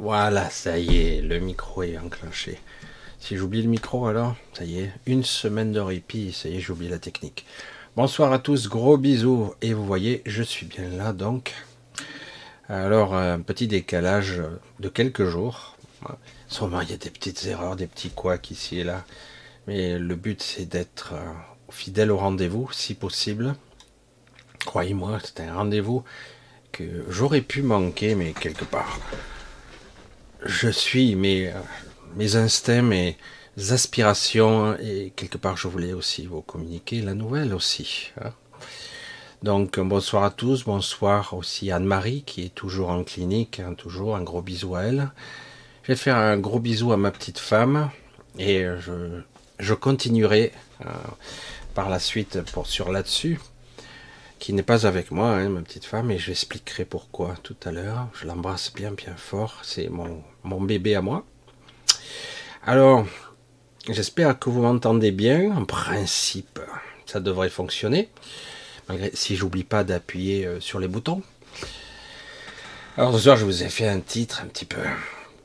Voilà, ça y est, le micro est enclenché. Si j'oublie le micro alors, ça y est, une semaine de répit, ça y est, j'oublie la technique. Bonsoir à tous, gros bisous. Et vous voyez, je suis bien là donc. Alors, un petit décalage de quelques jours. Sûrement, il y a des petites erreurs, des petits couacs ici et là. Mais le but, c'est d'être euh, fidèle au rendez-vous, si possible. Croyez-moi, c'est un rendez-vous que j'aurais pu manquer, mais quelque part. Je suis mes, instincts, mes aspirations, et quelque part je voulais aussi vous communiquer la nouvelle aussi. Hein. Donc bonsoir à tous, bonsoir aussi Anne-Marie qui est toujours en clinique, hein, toujours un gros bisou à elle. Je vais faire un gros bisou à ma petite femme et je, continuerai euh, par la suite pour, sur là-dessus qui n'est pas avec moi, hein, ma petite femme, et j'expliquerai pourquoi tout à l'heure. Je l'embrasse bien, bien fort. C'est mon, bébé à moi. Alors, j'espère que vous m'entendez bien. En principe, ça devrait fonctionner. Malgré, si j'oublie pas d'appuyer euh, sur les boutons. Alors ce soir, je vous ai fait un titre un petit peu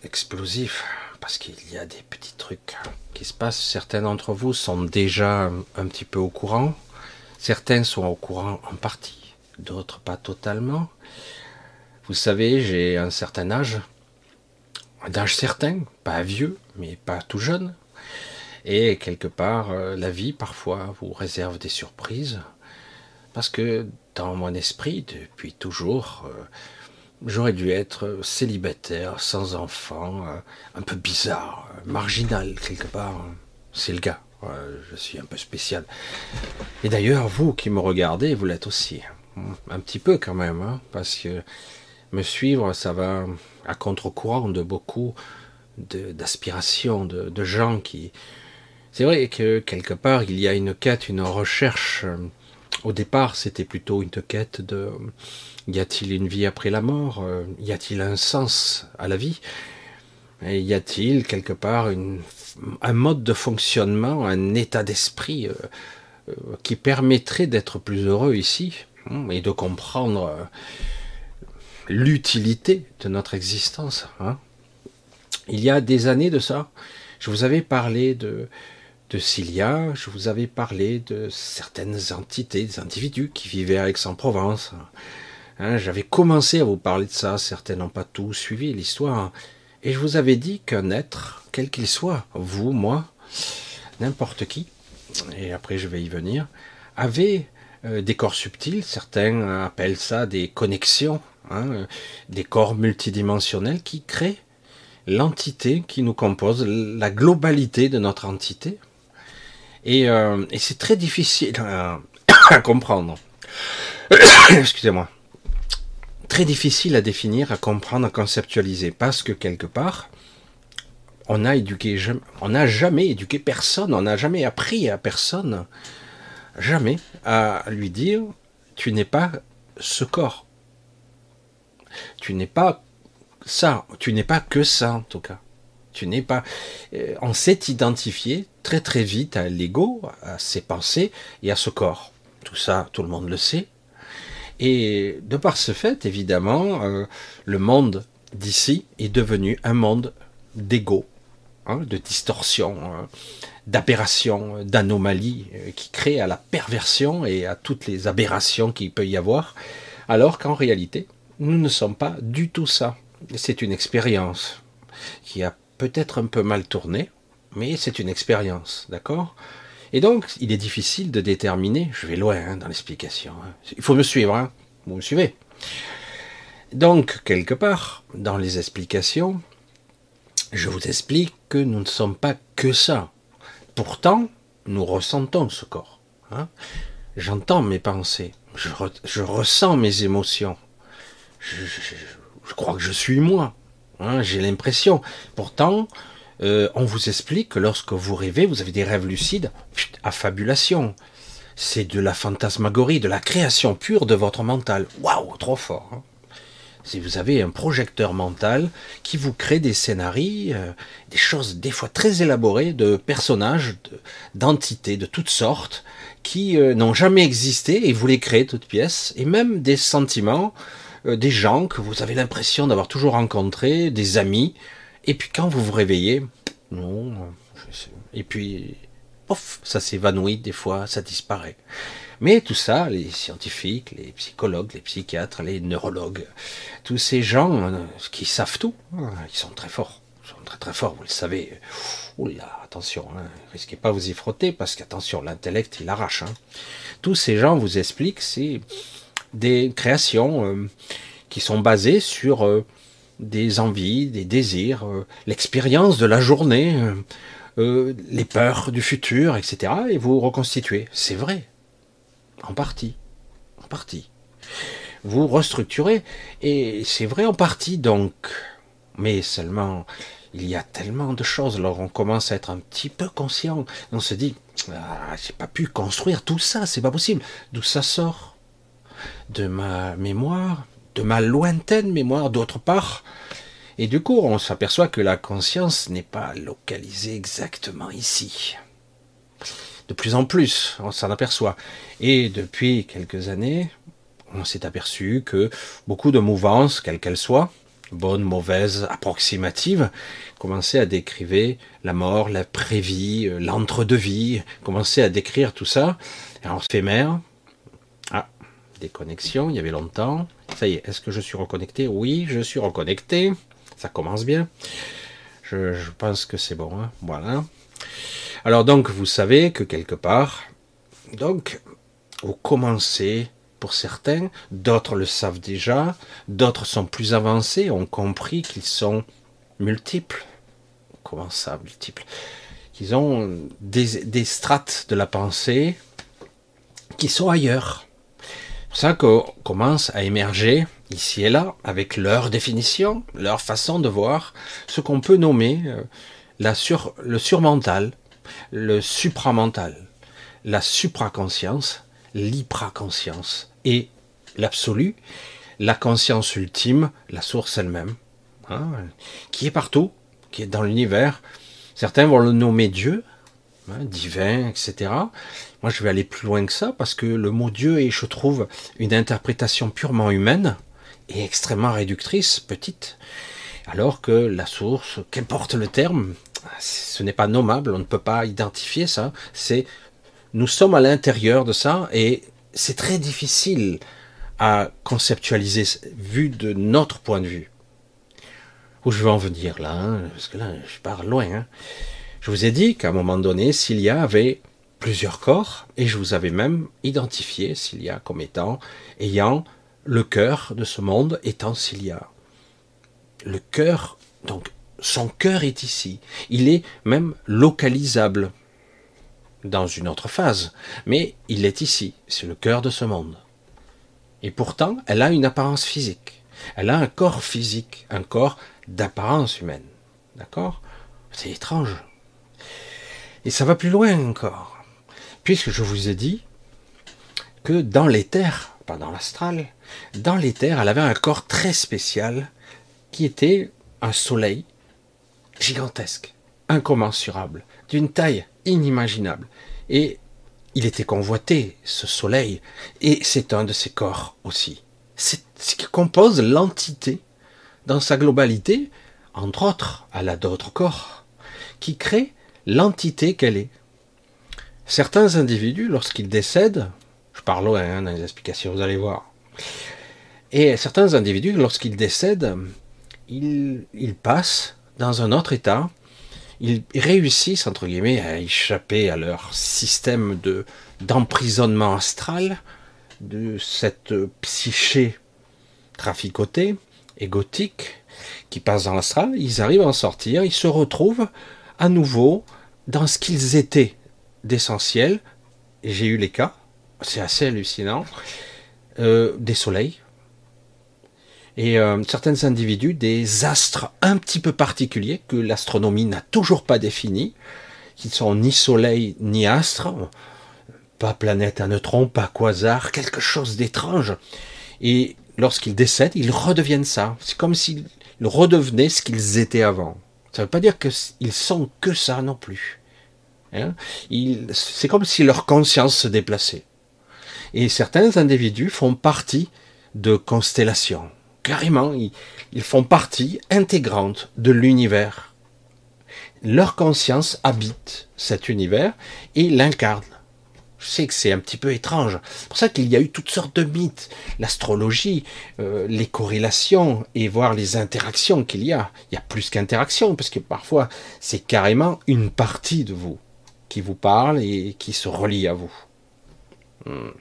explosif parce qu'il y a des petits trucs qui se passent. Certains d'entre vous sont déjà un petit peu au courant. Certains sont au courant en partie, d'autres pas totalement. Vous savez, j'ai un certain âge, un âge certain, pas vieux, mais pas tout jeune. Et quelque part, euh, la vie parfois vous réserve des surprises. Parce que dans mon esprit, depuis toujours, euh, j'aurais dû être célibataire, sans enfant, euh, un peu bizarre, marginal quelque part. C'est le gars je suis un peu spécial. Et d'ailleurs, vous qui me regardez, vous l'êtes aussi. Un petit peu quand même, hein, parce que me suivre, ça va à contre-courant de beaucoup d'aspirations, de, de, gens qui... C'est vrai que quelque part, il y a une quête, une recherche. Au départ, c'était plutôt une quête de... Y a-t-il une vie après la mort? Y a-t-il un sens à la vie? Et y a-t-il quelque part un mode de fonctionnement, un état d'esprit euh, euh, qui permettrait d'être plus heureux ici hein, et de comprendre euh, l'utilité de notre existence. Hein? Il y a des années de ça, je vous avais parlé de, de Cilia, je vous avais parlé de certaines entités, des individus qui vivaient à Aix-en-Provence. Hein, J'avais commencé à vous parler de ça, certains n'ont pas tout suivi l'histoire. Et je vous avais dit qu'un être, quel qu'il soit, vous, moi, n'importe qui, et après je vais y venir, avait euh, des corps subtils, certains appellent ça des connexions, hein, des corps multidimensionnels qui créent l'entité qui nous compose, la globalité de notre entité. Et, euh, et c'est très difficile à comprendre. Excusez-moi difficile à définir, à comprendre, à conceptualiser, parce que quelque part, on n'a éduqué, on n'a jamais éduqué personne, on n'a jamais appris à personne, jamais à lui dire, tu n'es pas ce corps, tu n'es pas ça, tu n'es pas que ça en tout cas. Tu n'es pas. Euh, on s'est identifié très très vite à l'ego, à ses pensées et à ce corps. Tout ça, tout le monde le sait. Et de par ce fait, évidemment, euh, le monde d'ici est devenu un monde d'ego, hein, de distorsion, hein, d'aberration, d'anomalie, euh, qui crée à la perversion et à toutes les aberrations qu'il peut y avoir, alors qu'en réalité, nous ne sommes pas du tout ça. C'est une expérience qui a peut-être un peu mal tourné, mais c'est une expérience, d'accord? Et donc, il est difficile de déterminer, je vais loin hein, dans l'explication, hein. il faut me suivre, hein. vous me suivez. Donc, quelque part, dans les explications, je vous explique que nous ne sommes pas que ça. Pourtant, nous ressentons ce corps. J'entends mes pensées, je, ressens mes émotions. Je, crois que je suis moi. J'ai l'impression. Pourtant, euh, on vous explique que lorsque vous rêvez, vous avez des rêves lucides, affabulation. C'est de la fantasmagorie, de la création pure de votre mental. Waouh, trop fort. Hein. si vous avez un projecteur mental qui vous crée des scénarios, euh, des choses des fois très élaborées de personnages, d'entités de, toutes sortes, qui euh, n'ont jamais existé et vous les créez toutes pièces, et même des sentiments des gens que vous avez l'impression d'avoir toujours rencontrés, des amis, et puis quand vous vous réveillez, non, et puis, pof, ça s'évanouit des fois, ça disparaît. Mais tout ça, les scientifiques, les psychologues, les psychiatres, les neurologues, tous ces gens euh, qui savent tout, hein, ils sont très forts, ils sont très très forts, vous le savez. Oula, attention, hein, risquez pas vous y frotter parce qu'attention, l'intellect il arrache. Hein. Tous ces gens vous expliquent, c'est des créations euh, qui sont basées sur euh, des envies, des désirs, l'expérience de la journée, les peurs du futur, etc. Et vous reconstituez. C'est vrai, en partie. En partie. Vous restructurez. Et c'est vrai en partie donc. Mais seulement, il y a tellement de choses. Alors on commence à être un petit peu conscient. On se dit, ah, j'ai pas pu construire tout ça, c'est pas possible. D'où ça sort? De ma mémoire, de ma lointaine mémoire d'autre part. Et du coup, on s'aperçoit que la conscience n'est pas localisée exactement ici de plus en plus, on s'en aperçoit. Et depuis quelques années, on s'est aperçu que beaucoup de mouvances, quelles qu'elles soient, bonnes, mauvaises, approximatives, commençaient à décrire la mort, la prévie, euh, l'entre-deux-vie, commençaient à décrire tout ça. Éphémère. Des connexions, il y avait longtemps. Ça y est, est-ce que je suis reconnecté? Oui, je suis reconnecté. Ça commence bien. Je, pense que c'est bon. Hein. Voilà. Alors donc vous savez que quelque part, donc vous commencez pour certains, d'autres le savent déjà, d'autres sont plus avancés, ont compris qu'ils sont multiples. Comment ça, multiples? Qu'ils ont des, strates de la pensée qui sont ailleurs. Pour ça qu'on commence à émerger ici et là avec leur définition, leur façon de voir ce qu'on peut nommer euh, le surmental, le supramental, la supraconscience, l'hypraconscience et l'absolu, la conscience ultime, la source elle-même, hein, qui est partout, qui est dans l'univers. Certains vont le nommer Dieu, hein, divin, etc. Moi, je vais aller plus loin que ça parce que le mot Dieu est, je trouve, une interprétation purement humaine et extrêmement réductrice, petite, alors que la source, qu'importe le terme, ce n'est pas nommable, on ne peut pas identifier ça. C'est nous sommes à l'intérieur de ça et c'est très difficile à conceptualiser vu de notre point de vue. Où je veux en venir là, hein, parce que là je pars loin. Hein. Je vous ai dit qu'à un moment donné, s'il y avait plusieurs corps, et je vous avais même identifié s'il y a comme étant ayant le cœur de ce monde étant s'il y a. Le cœur, donc son cœur est ici. Il est même localisable dans une autre phase, mais il est ici. C'est le cœur de ce monde. Et pourtant, elle a une apparence physique. Elle a un corps physique, un corps d'apparence humaine. D'accord? C'est étrange. Et ça va plus loin encore. Puisque je vous ai dit que dans l'éther, pas dans l'astral, dans l'éther, elle avait un corps très spécial qui était un soleil gigantesque, incommensurable, d'une taille inimaginable. Et il était convoité, ce soleil, et c'est un de ses corps aussi. C'est ce qui compose l'entité dans sa globalité, entre autres, elle a d'autres corps, qui créent l'entité qu'elle est. Certains individus, lorsqu'ils décèdent, je parle loin hein, dans les explications, vous allez voir, et certains individus, lorsqu'ils décèdent, ils, passent dans un autre état, ils réussissent, entre guillemets, à échapper à leur système de, d'emprisonnement astral, de cette psyché traficotée, égotique, qui passe dans l'astral, ils arrivent à en sortir, ils se retrouvent à nouveau dans ce qu'ils étaient d'essentiel, j'ai eu les cas, c'est assez hallucinant, euh, des soleils, et euh, certains individus des astres un petit peu particuliers que l'astronomie n'a toujours pas définis, qui sont ni soleil ni astre, pas planète à neutrons, pas quasar, quelque chose d'étrange. Et lorsqu'ils décèdent, ils redeviennent ça. C'est comme s'ils redevenaient ce qu'ils étaient avant. Ça ne veut pas dire qu'ils sont que ça non plus. Hein c'est comme si leur conscience se déplaçait. Et certains individus font partie de constellations. Carrément, ils font partie intégrante de l'univers. Leur conscience habite cet univers et l'incarne. Je sais que c'est un petit peu étrange. C'est pour ça qu'il y a eu toutes sortes de mythes. L'astrologie, euh, les corrélations et voir les interactions qu'il y a. Il y a plus qu'interactions, parce que parfois c'est carrément une partie de vous vous parle et qui se relie à vous. Hmm.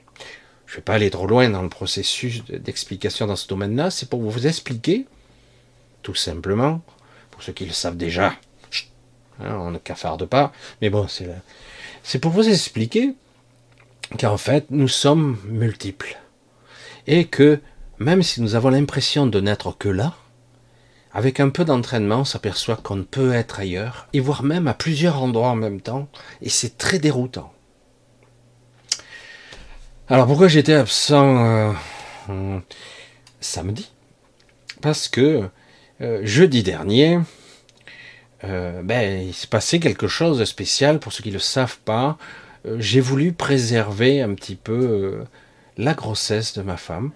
Je ne vais pas aller trop loin dans le processus d'explication dans ce domaine-là, c'est pour vous expliquer, tout simplement, pour ceux qui le savent déjà, hein, on ne cafarde pas, mais bon, c'est pour vous expliquer qu'en fait, nous sommes multiples. Et que, même si nous avons l'impression de n'être que là, avec un peu d'entraînement, on s'aperçoit qu'on peut être ailleurs, et voire même à plusieurs endroits en même temps, et c'est très déroutant. Alors pourquoi j'étais absent euh, samedi? Parce que euh, jeudi dernier, euh, ben, il s'est passé quelque chose de spécial, pour ceux qui ne le savent pas, j'ai voulu préserver un petit peu la grossesse de ma femme,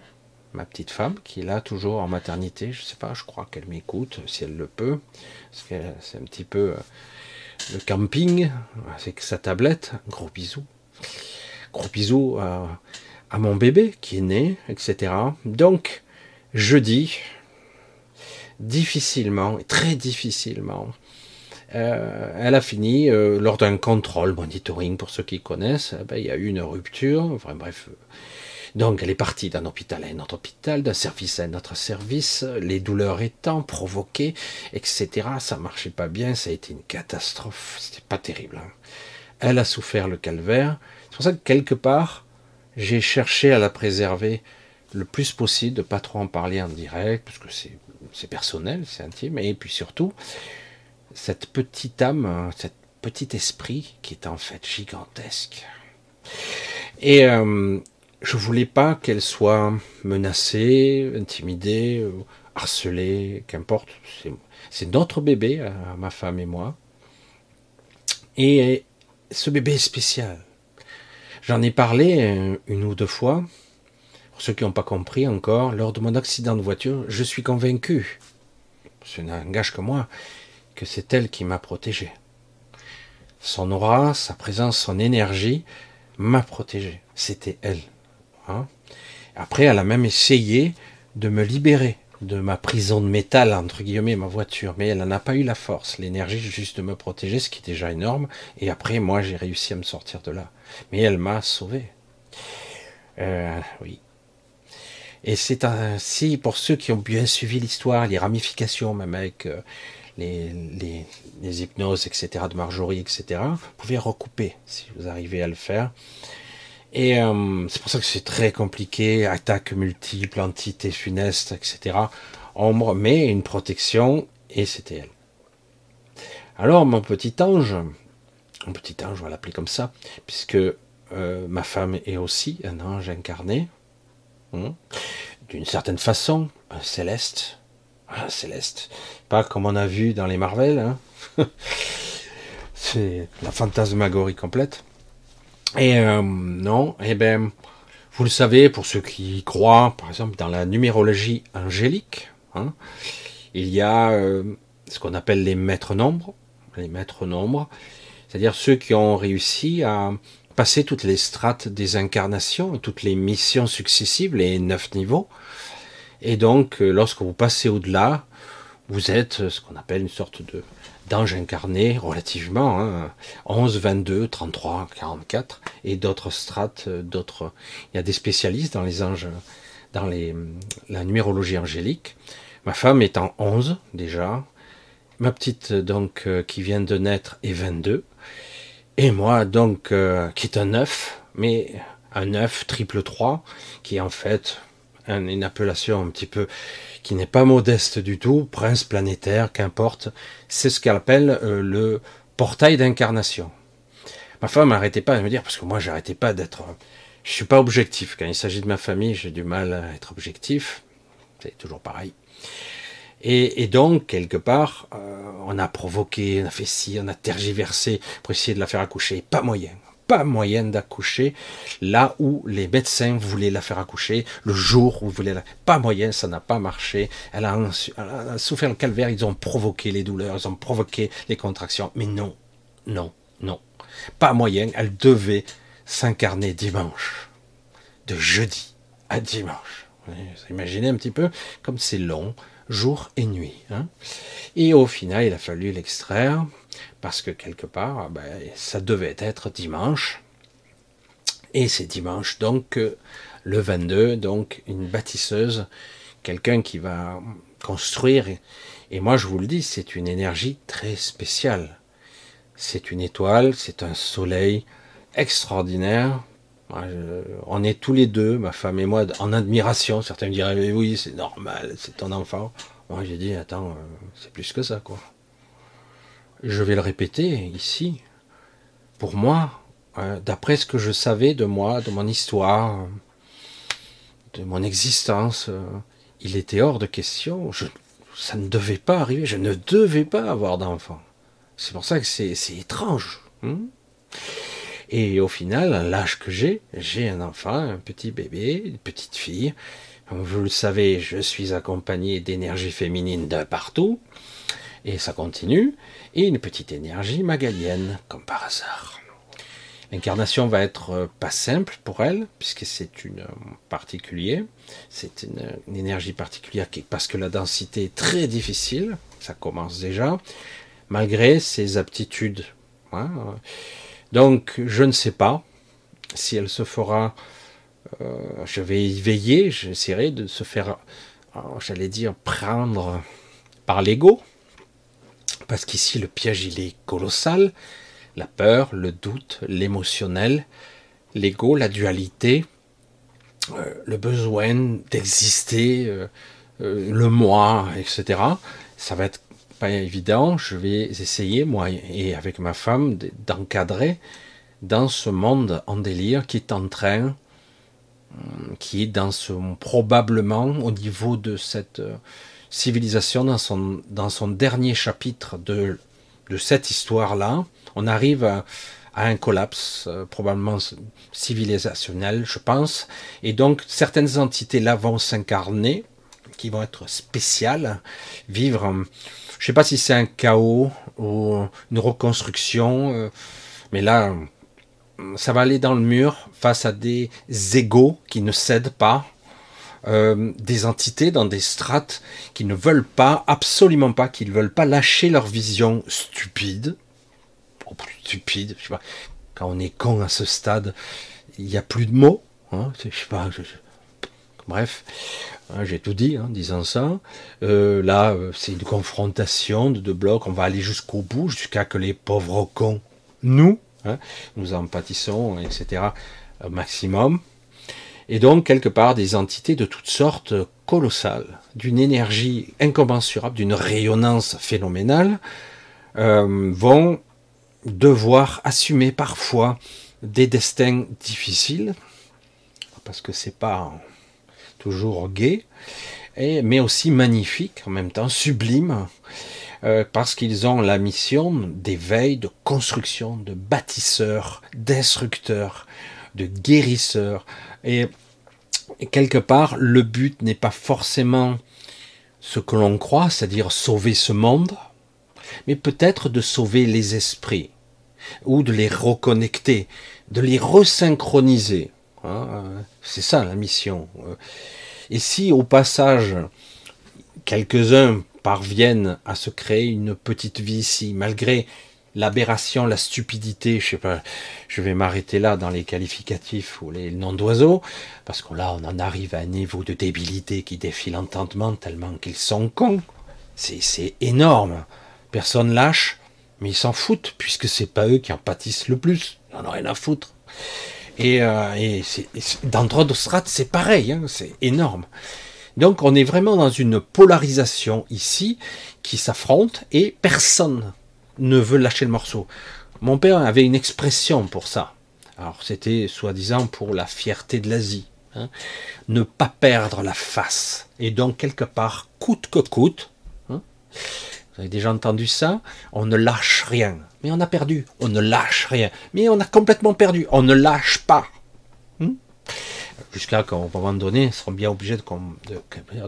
ma petite femme, qui est là toujours en maternité. Je ne sais pas, je crois qu'elle m'écoute si elle le peut. Parce que c'est un petit peu euh, le camping, c'est sa tablette. Gros bisous. Gros bisous à, à, mon bébé qui est né, etc. Donc, jeudi, difficilement, très difficilement, euh, elle a fini euh, lors d'un contrôle monitoring pour ceux qui connaissent. Eh ben, il y a eu une rupture. Enfin bref. Donc elle est partie d'un hôpital à un autre hôpital, d'un service à un autre service, les douleurs étant provoquées, etc. Ça marchait pas bien, ça a été une catastrophe. C'était pas terrible. Hein. Elle a souffert le calvaire. C'est pour ça que quelque part, j'ai cherché à la préserver le plus possible, de pas trop en parler en direct, parce que c'est personnel, c'est intime, et puis surtout, cette petite âme, cet petit esprit qui est en fait gigantesque. Et euh, je voulais pas qu'elle soit menacée, intimidée, harcelée, qu'importe. C'est notre bébé, euh, ma femme et moi. Et ce bébé est spécial. J'en ai parlé euh, une ou deux fois. Pour ceux qui n'ont pas compris encore, lors de mon accident de voiture, je suis convaincu, ce n'engage que moi, que c'est elle qui m'a protégé. Son aura, sa présence, son énergie m'a protégé. C'était elle. Hein? Après, elle a même essayé de me libérer de ma prison de métal, entre guillemets, ma voiture. Mais elle n'en a pas eu la force, l'énergie juste de me protéger, ce qui est déjà énorme. Et après, moi, j'ai réussi à me sortir de là. Mais elle m'a sauvé. Euh, oui. Et c'est ainsi, pour ceux qui ont bien suivi l'histoire, les ramifications, même avec euh, les, les, hypnoses, etc., de Marjorie, etc., vous pouvez recouper si vous arrivez à le faire. Et euh, c'est pour ça que c'est très compliqué, attaques multiples, entités funestes, etc. Ombre, mais une protection, et c'était elle. Alors, mon petit ange, mon petit ange, on va l'appeler comme ça, puisque euh, ma femme est aussi un ange incarné, hein, d'une certaine façon, un céleste, un céleste, pas comme on a vu dans les Marvel. Hein. c'est la fantasmagorie complète. Et euh, non, eh ben, vous le savez, pour ceux qui croient, par exemple, dans la numérologie angélique, hein, il y a euh, ce qu'on appelle les maîtres nombres, les maîtres nombres, c'est-à-dire ceux qui ont réussi à passer toutes les strates des incarnations, toutes les missions successives, les neuf niveaux. Et donc, euh, lorsque vous passez au-delà, vous êtes ce qu'on appelle une sorte de d'ange incarné relativement, hein, 11, 22, 33, 44, et d'autres strates, d'autres. Il y a des spécialistes dans les anges, dans les, la numérologie angélique. Ma femme est en 11 déjà, ma petite donc euh, qui vient de naître est 22, et moi donc euh, qui est un 9, mais un 9 triple 3, qui en fait une appellation un petit peu qui n'est pas modeste du tout, prince planétaire, qu'importe, c'est ce qu'elle appelle euh, le portail d'incarnation. Ma femme n'arrêtait pas de me dire, parce que moi j'arrêtais pas d'être... Je suis pas objectif. Quand il s'agit de ma famille, j'ai du mal à être objectif. C'est toujours pareil. Et, donc, quelque part, euh, on a provoqué, on a fait ci, on a tergiversé pour essayer de la faire accoucher. Pas moyen. Pas moyen d'accoucher là où les médecins voulaient la faire accoucher, le jour où ils voulaient la... Pas moyen, ça n'a pas marché. Elle a, souffert le calvaire, ils ont provoqué les douleurs, ils ont provoqué les contractions. Mais non, non, non. Pas moyen, elle devait s'incarner dimanche. De jeudi à dimanche. Vous imaginez un petit peu comme c'est long, jour et nuit. Hein et au final, il a fallu l'extraire parce que quelque part, ben, ça devait être dimanche. Et c'est dimanche, donc le 22, donc une bâtisseuse, quelqu'un qui va construire. Et moi, je vous le dis, c'est une énergie très spéciale. C'est une étoile, c'est un soleil extraordinaire. on est tous les deux, ma femme et moi, en admiration. Certains me diraient, oui, c'est normal, c'est ton enfant. Moi, j'ai dit, attends, euh, c'est plus que ça, quoi. Je vais le répéter ici. Pour moi, euh, d'après ce que je savais de moi, de mon histoire, de mon existence, euh, il était hors de question. ça ne devait pas arriver. Je ne devais pas avoir d'enfant. C'est pour ça que c'est étrange. Hein. et au final, à l'âge que j'ai, j'ai un enfant, un petit bébé, une petite fille. Vous le savez, je suis accompagné d'énergie féminine de partout, et ça continue, et une petite énergie magalienne, comme par hasard. L'incarnation va être euh, pas simple pour elle, puisque c'est une euh, c'est une, énergie particulière parce que la densité est très difficile, ça commence déjà, malgré ses aptitudes. Hein. Donc, je ne sais pas si elle se fera euh, je vais y veiller, j'essaierai de se faire, j'allais dire, prendre par l'ego, parce qu'ici le piège il est colossal, la peur, le doute, l'émotionnel, l'ego, la dualité, euh, le besoin d'exister, le moi, etc. Ça va être pas évident. Je vais essayer, moi et avec ma femme, d'encadrer dans ce monde en délire qui est en train qui est dans son, probablement au niveau de cette euh, civilisation, dans son, dans son dernier chapitre de, de cette histoire-là, on arrive à, un collapse euh, probablement civilisationnel, je pense, et donc certaines entités-là vont s'incarner, qui vont être spéciales, vivre, je ne sais pas si c'est un chaos ou une reconstruction, euh, mais là, ça va aller dans le mur face à des égaux qui ne cèdent pas, euh, des entités dans des strates qui ne veulent pas, absolument pas, qui ne veulent pas lâcher leur vision stupide. Quand on est con à ce stade, il n'y a plus de mots. Hein, bref, hein, j'ai tout dit en disant ça. Euh, là, euh, c'est une confrontation de deux blocs. On va aller jusqu'au bout, jusqu'à que les pauvres cons, nous, Hein. nous en pâtissons, etc. maximum. Et donc, quelque part, des entités de toutes sortes colossales, d'une énergie incommensurable, d'une rayonnance phénoménale, euh, vont devoir assumer parfois des destins difficiles, parce que c'est pas toujours gai, mais aussi magnifiques, en même temps sublimes, euh, parce qu'ils ont la mission d'éveil, de construction, de bâtisseurs, d'instructeurs, de guérisseurs. Et, quelque part, le but n'est pas forcément ce que l'on croit, c'est-à-dire sauver ce monde, mais peut-être de sauver les esprits, ou de les reconnecter, de les resynchroniser. Hein, c'est ça la mission. Et si au passage, quelques-uns parviennent à se créer une petite vie ici, malgré l'aberration, la stupidité, je sais pas, je vais m'arrêter là dans les qualificatifs ou les noms d'oiseaux, parce que là, on en arrive à un niveau de débilité qui défie l'entendement tellement qu'ils sont cons. C'est énorme. Personne lâche, mais ils s'en foutent, puisque c'est pas eux qui en pâtissent le plus. Ils en ont rien à foutre. Et, euh, dans strates, c'est pareil, hein, c'est énorme. Donc on est vraiment dans une polarisation ici qui s'affronte et personne ne veut lâcher le morceau. Mon père avait une expression pour ça. Alors c'était soi-disant pour la fierté de l'Asie. Hein. ne pas perdre la face. Et donc quelque part, coûte que coûte, hein, Vous avez déjà entendu ça? On ne lâche rien. Mais on a perdu. On ne lâche rien. Mais on a complètement perdu. On ne lâche pas. Hmm Jusqu'à qu'à un moment donné, ils seront bien obligés de,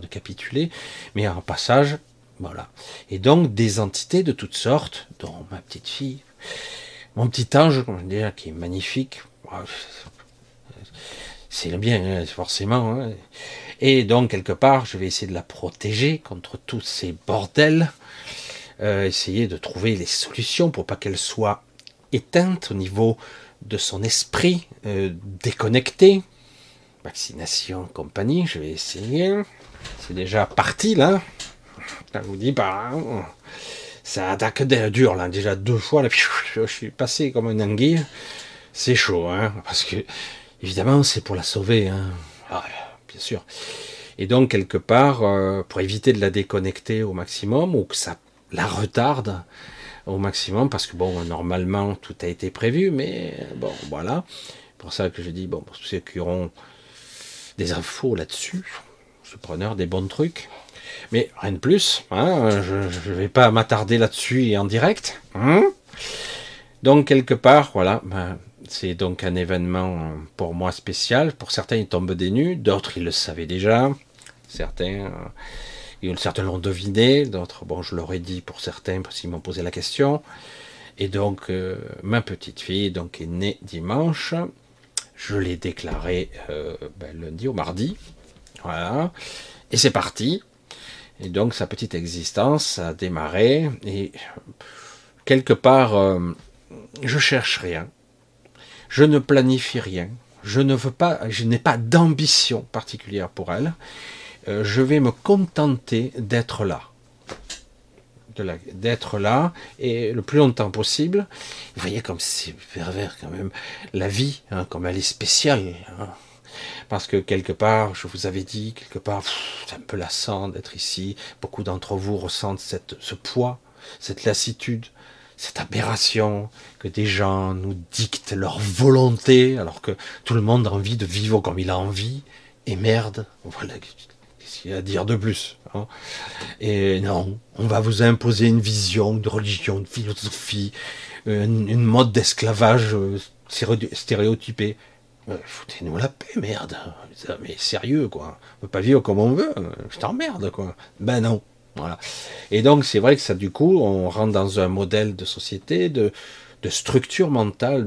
de capituler. Mais en passage, voilà. Et donc, des entités de toutes sortes, dont ma petite fille, mon petit ange, comme je dis, qui est magnifique. C'est le bien, hein, forcément. Hein. Et donc, quelque part, je vais essayer de la protéger contre tous ces bordels. Euh, essayer de trouver les solutions pour pas qu'elle soit éteinte au niveau de son esprit, euh, déconnecté. Vaccination, compagnie, je vais essayer. C'est déjà parti là. Je vous dis pas. Hein. ça attaque dur là. Déjà deux fois, là, je suis passé comme une anguille. C'est chaud, hein, parce que évidemment c'est pour la sauver. Hein. Ah, bien sûr. Et donc quelque part, euh, pour éviter de la déconnecter au maximum ou que ça la retarde au maximum, parce que bon, normalement tout a été prévu, mais bon, voilà. Pour ça que je dis, bon, pour ceux qui auront des infos là-dessus, je preneur des bons trucs. Mais rien de plus, hein, je ne vais pas m'attarder là-dessus en direct. Hein? donc quelque part, voilà, ben, c'est donc un événement pour moi spécial. Pour certains, ils tombent des nues, d'autres, ils le savaient déjà. Certains, euh, l'ont deviné, d'autres, bon, je l'aurais dit pour certains parce qu'ils m'ont posé la question. Et donc, euh, ma petite fille donc, est née dimanche. Je l'ai déclaré euh, ben, lundi ou mardi. Voilà. Et c'est parti. Et donc sa petite existence a démarré et quelque part, euh, je cherche rien, je ne planifie rien, je ne veux pas, je n'ai pas d'ambition particulière pour elle. Euh, je vais me contenter d'être là, d'être là et le plus longtemps possible. Vous voyez comme c'est pervers quand même la vie, hein, comme elle est spéciale. Hein parce que quelque part, je vous avais dit, quelque part, c'est un peu lassant d'être ici. Beaucoup d'entre vous ressentent cette, ce poids, cette lassitude, cette aberration que des gens nous dictent leur volonté, alors que tout le monde a envie de vivre comme il a envie. Et merde, voilà, qu'est-ce qu'il y a à dire de plus hein? Et non, on va vous imposer une vision de religion, de philosophie, une, une mode d'esclavage euh, stéréotypé. Foutez-nous la paix, merde. Mais sérieux, quoi. On peut pas vivre comme on veut. Je t'emmerde, quoi. Ben non. Voilà. Et donc, c'est vrai que ça, du coup, on rentre dans un modèle de société, de, structure mentale,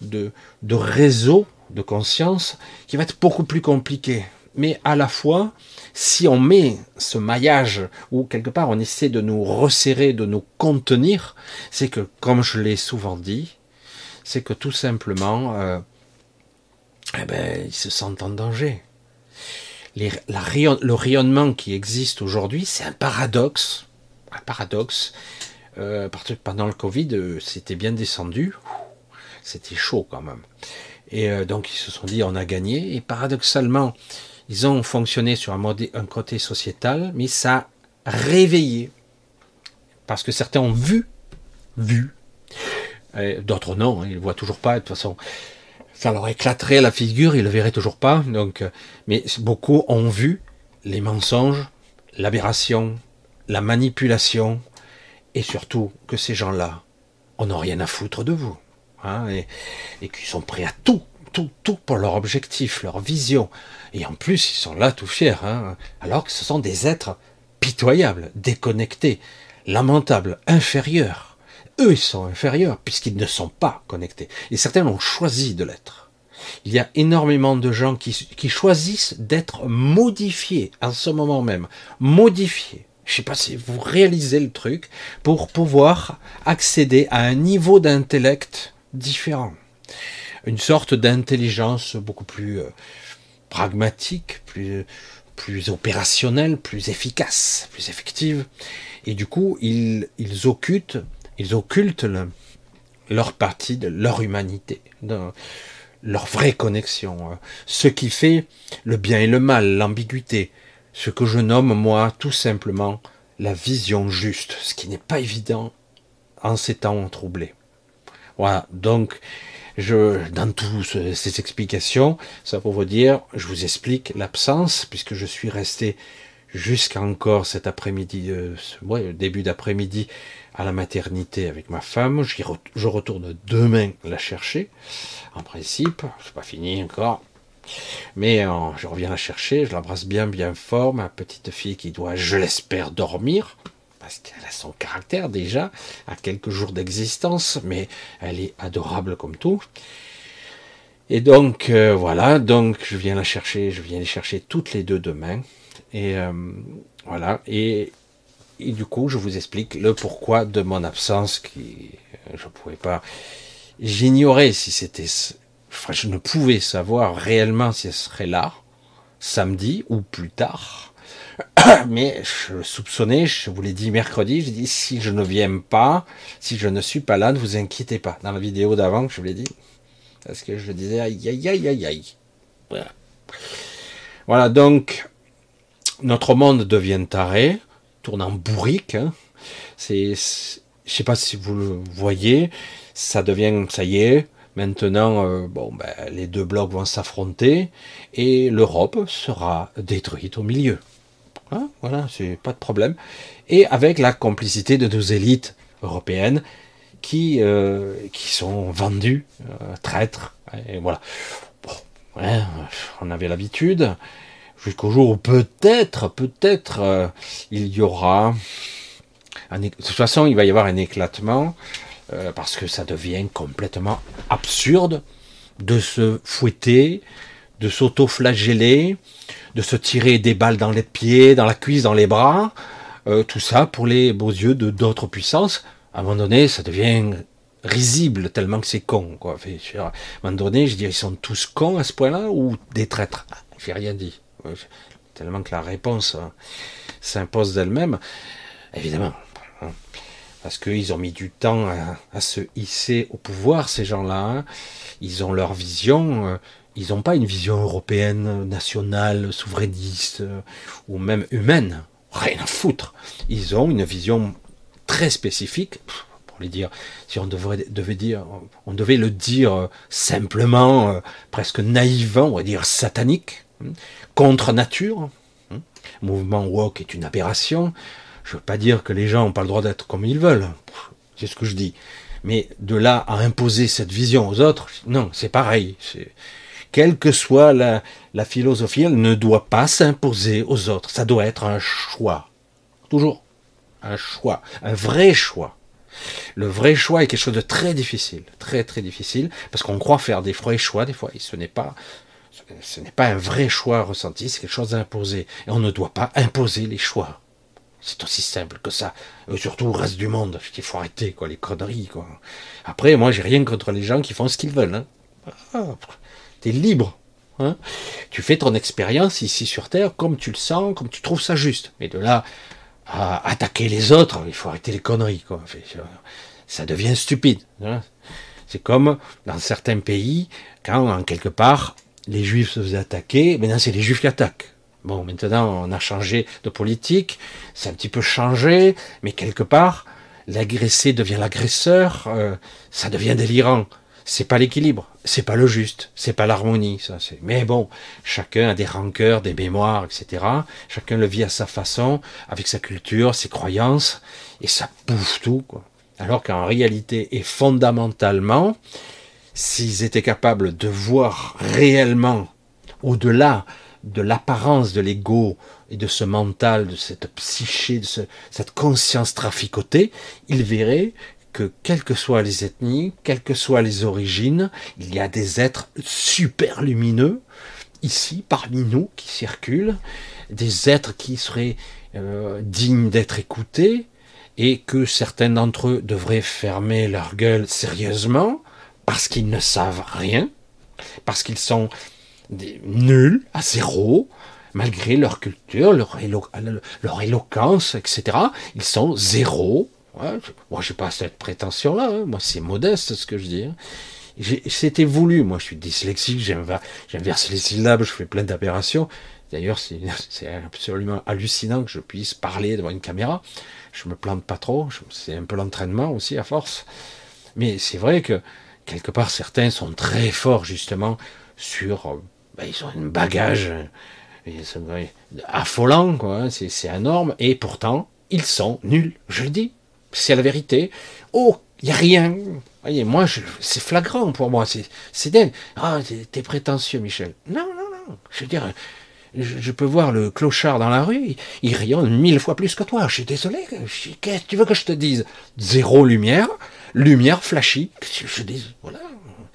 de réseau de conscience qui va être beaucoup plus compliqué. Mais à la fois, si on met ce maillage où quelque part on essaie de nous resserrer, de nous contenir, c'est que, comme je l'ai souvent dit, c'est que tout simplement, euh, eh ben, ils se sentent en danger. le rayonnement qui existe aujourd'hui, c'est un paradoxe. Un paradoxe. Euh, pendant le Covid, euh, c'était bien descendu. C'était chaud quand même. Et euh, donc ils se sont dit on a gagné. Et paradoxalement, ils ont fonctionné sur un, un côté sociétal, mais ça a réveillé. Parce que certains ont vu, vu. D'autres non, hein, ils ne voient toujours pas. De toute façon, ça leur éclaterait la figure, ils le verraient toujours pas. Donc, euh, mais beaucoup ont vu les mensonges, l'aberration, la manipulation, et surtout que ces gens-là, on n'a rien à foutre de vous, hein, et, et qu'ils sont prêts à tout, tout, tout pour leur objectif, leur vision. Et en plus, ils sont là tout fiers, hein, alors que ce sont des êtres pitoyables, déconnectés, lamentables, inférieurs eux, ils sont inférieurs puisqu'ils ne sont pas connectés. Et certains ont choisi de l'être. Il y a énormément de gens qui, choisissent d'être modifiés en ce moment même. Modifiés. Je ne sais pas si vous réalisez le truc pour pouvoir accéder à un niveau d'intellect différent. Une sorte d'intelligence beaucoup plus euh, pragmatique, plus, plus opérationnelle, plus efficace, plus effective. Et du coup, ils, ils occultent ils occultent leur partie de leur humanité, leur vraie connexion, hein. ce qui fait le bien et le mal, l'ambiguïté, ce que je nomme moi tout simplement la vision juste, ce qui n'est pas évident en ces temps troublés. Voilà, donc je, dans toutes ces explications, ça pour vous dire, je vous explique l'absence, puisque je suis resté jusqu'à encore cet après-midi, ouais, début d'après-midi, la maternité avec ma femme. Je retourne demain la chercher. En principe, c'est pas fini encore. Mais euh, je reviens la chercher, je l'embrasse bien, bien fort, ma petite fille qui doit, je l'espère, dormir, parce qu'elle a son caractère déjà, à quelques jours d'existence, mais elle est adorable comme tout. Et donc euh, voilà, donc je viens la chercher, je viens les chercher toutes les deux demain. Et euh, voilà, et, et, du coup je vous explique le pourquoi de mon absence, qui je pouvais pas, j'ignorais si c'était je ne pouvais savoir réellement si elle serait là, samedi ou plus tard. Mais je soupçonnais, je vous l'ai dit mercredi, je dis si je ne viens pas, si je ne suis pas là, ne vous inquiétez pas. Dans la vidéo d'avant, je vous l'ai dit. Parce que je disais aïe aïe aïe aïe aïe. Voilà. Voilà, donc notre monde devient taré, tourne en bourrique. Hein. C'est, je sais pas si vous le voyez, ça devient, ça y est, Maintenant, euh, bon, ben, les deux blocs vont s'affronter et l'Europe sera détruite au milieu. Hein, voilà, c'est pas de problème. Et avec la complicité de nos élites européennes qui, euh, qui sont vendues, euh, traîtres. Et voilà. Bon, on avait l'habitude. Jusqu'au jour où peut-être, peut-être, il y aura. de toute façon, il va y avoir un éclatement euh, parce que ça devient complètement absurde de se fouetter, de s'auto-flageller, de se tirer des balles dans les pieds, dans la cuisse, dans les bras, euh, tout ça pour les beaux yeux de d'autres puissances. À un moment donné, ça devient risible tellement que c'est con. Quoi. à un moment donné, je dis, ils sont tous cons à ce point-là ou des traîtres? J'ai rien dit. Tellement que la réponse hein, s'impose d'elle-même. Évidemment, parce qu'ils ont mis du temps à, se hisser au pouvoir, ces gens-là. Hein. Ils ont leur vision, euh, ils n'ont pas une vision européenne, nationale, souverainiste, euh, ou même humaine. Rien à foutre. Ils ont une vision très spécifique, pour les dire, si on devait dire, on devait le dire simplement, euh, presque naïvement, on va dire satanique, hein, contre nature. Hein. Mouvement woke est une aberration. Je veux pas dire que les gens n'ont pas le droit d'être comme ils veulent. C'est ce que je dis. Mais de là à imposer cette vision aux autres, non, c'est pareil. Quelle que soit la, la philosophie, elle ne doit pas s'imposer aux autres. Ça doit être un choix. Toujours. Un choix. Un vrai choix. Le vrai choix est quelque chose de très difficile. Très, très difficile. Parce qu'on croit faire des vrais choix, des fois. Et ce n'est pas, ce n'est pas un vrai choix ressenti, c'est quelque chose d'imposé. Et on ne doit pas imposer les choix. C'est aussi simple que ça. Et surtout au reste du monde. Il faut arrêter, quoi, les conneries, quoi. Après, moi, j'ai rien contre les gens qui font ce qu'ils veulent. Hein. Ah, T'es libre. Hein. Tu fais ton expérience ici sur Terre comme tu le sens, comme tu trouves ça juste. Mais de là à attaquer les autres, il faut arrêter les conneries, quoi. Ça devient stupide. Hein. C'est comme dans certains pays, quand, en quelque part, les juifs se faisaient attaquer, maintenant c'est les juifs qui attaquent. Bon, maintenant, on a changé de politique, c'est un petit peu changé, mais quelque part, l'agressé devient l'agresseur, euh, ça devient délirant. C'est pas l'équilibre, c'est pas le juste, c'est pas l'harmonie, ça c'est. Mais bon, chacun a des rancœurs, des mémoires, etc. Chacun le vit à sa façon, avec sa culture, ses croyances, et ça bouffe tout, quoi. Alors qu'en réalité et fondamentalement, s'ils étaient capables de voir réellement au-delà de l'apparence de l'ego et de ce mental, de cette psyché, de cette conscience traficotée, il verrait que quelles que soient les ethnies, quelles que soient les origines, il y a des êtres super lumineux ici parmi nous qui circulent, des êtres qui seraient euh, dignes d'être écoutés et que certains d'entre eux devraient fermer leur gueule sérieusement parce qu'ils ne savent rien, parce qu'ils sont nuls, à zéro, malgré leur culture, leur, leur éloquence, etc. Ils sont zéro. Ouais, moi, j'ai pas cette prétention-là. Hein. Moi, c'est modeste ce que je dis. Hein. C'était voulu. Moi, je suis dyslexique, j'inverse les syllabes, je fais plein d'aberrations. D'ailleurs, c'est absolument hallucinant que je puisse parler devant une caméra. Je me plante pas trop. C'est un peu l'entraînement aussi à force. Mais c'est vrai que quelque part, certains sont très forts justement sur ben, ils ont un bagage affolant, quoi. Hein, c'est énorme. Et pourtant, ils sont nuls. Je le dis. C'est la vérité. Oh, il n'y a rien. Voyez, moi, c'est flagrant pour moi. C'est dingue. Ah, t'es prétentieux, Michel. Non, non, non. Je veux dire, je, peux voir le clochard dans la rue, il rayonne mille fois plus que toi. Je suis désolé. Qu'est-ce que tu veux que je te dise? Zéro lumière, lumière flashy. Je dis, voilà.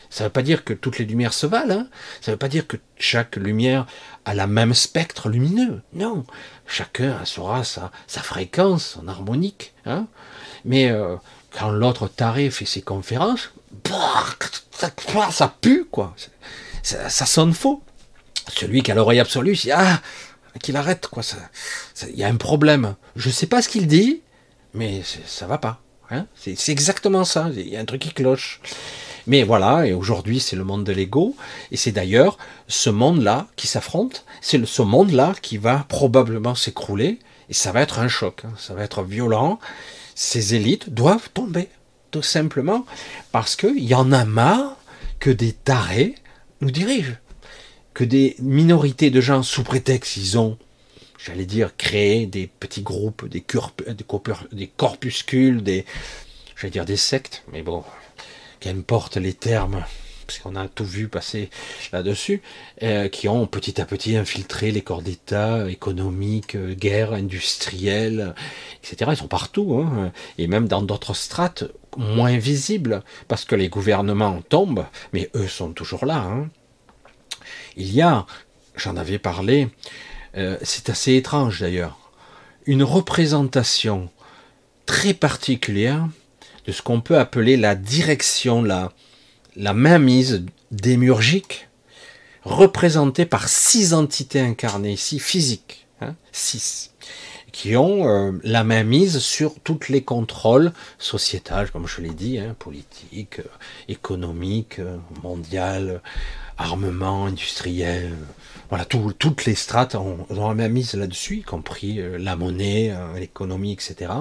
Ça ne veut pas dire que toutes les lumières se valent. Hein. Ça ne veut pas dire que chaque lumière a la même spectre lumineux. Non. Chacun aura sa, sa fréquence, son harmonique. Hein. Mais euh, quand l'autre taré fait ses conférences, ça, ça pue, quoi. Ça, ça sonne faux. Celui qui a l'oreille absolue, c'est ah, qu'il arrête, quoi. Il y a un problème. Je sais pas ce qu'il dit, mais ça va pas. Hein c'est exactement ça. Il y a un truc qui cloche. Mais voilà, et aujourd'hui c'est le monde de l'ego, et c'est d'ailleurs ce monde-là qui s'affronte, c'est ce monde-là qui va probablement s'écrouler, et ça va être un choc, hein. ça va être violent. Ces élites doivent tomber, tout simplement, parce qu'il y en a marre que des tarés nous dirigent que des minorités de gens, sous prétexte ils ont, j'allais dire, créé des petits groupes, des, des corpuscules, des, j'allais dire des sectes, mais bon, qu'importe les termes, parce qu'on a tout vu passer là-dessus, euh, qui ont petit à petit infiltré les corps d'État économiques, euh, guerres industrielles, etc. Ils sont partout, hein, et même dans d'autres strates moins visibles, parce que les gouvernements tombent, mais eux sont toujours là. Hein. Il y a, j'en avais parlé, euh, c'est assez étrange d'ailleurs, une représentation très particulière de ce qu'on peut appeler la direction, la, la mainmise démurgique, représentée par six entités incarnées ici, physiques, hein, six, qui ont euh, la mainmise sur tous les contrôles sociétals, comme je l'ai dit, hein, politiques, euh, économiques, mondiales, armement industriel, voilà, toutes les strates ont, la même mise là-dessus, y compris euh, la monnaie, euh, l'économie, etc.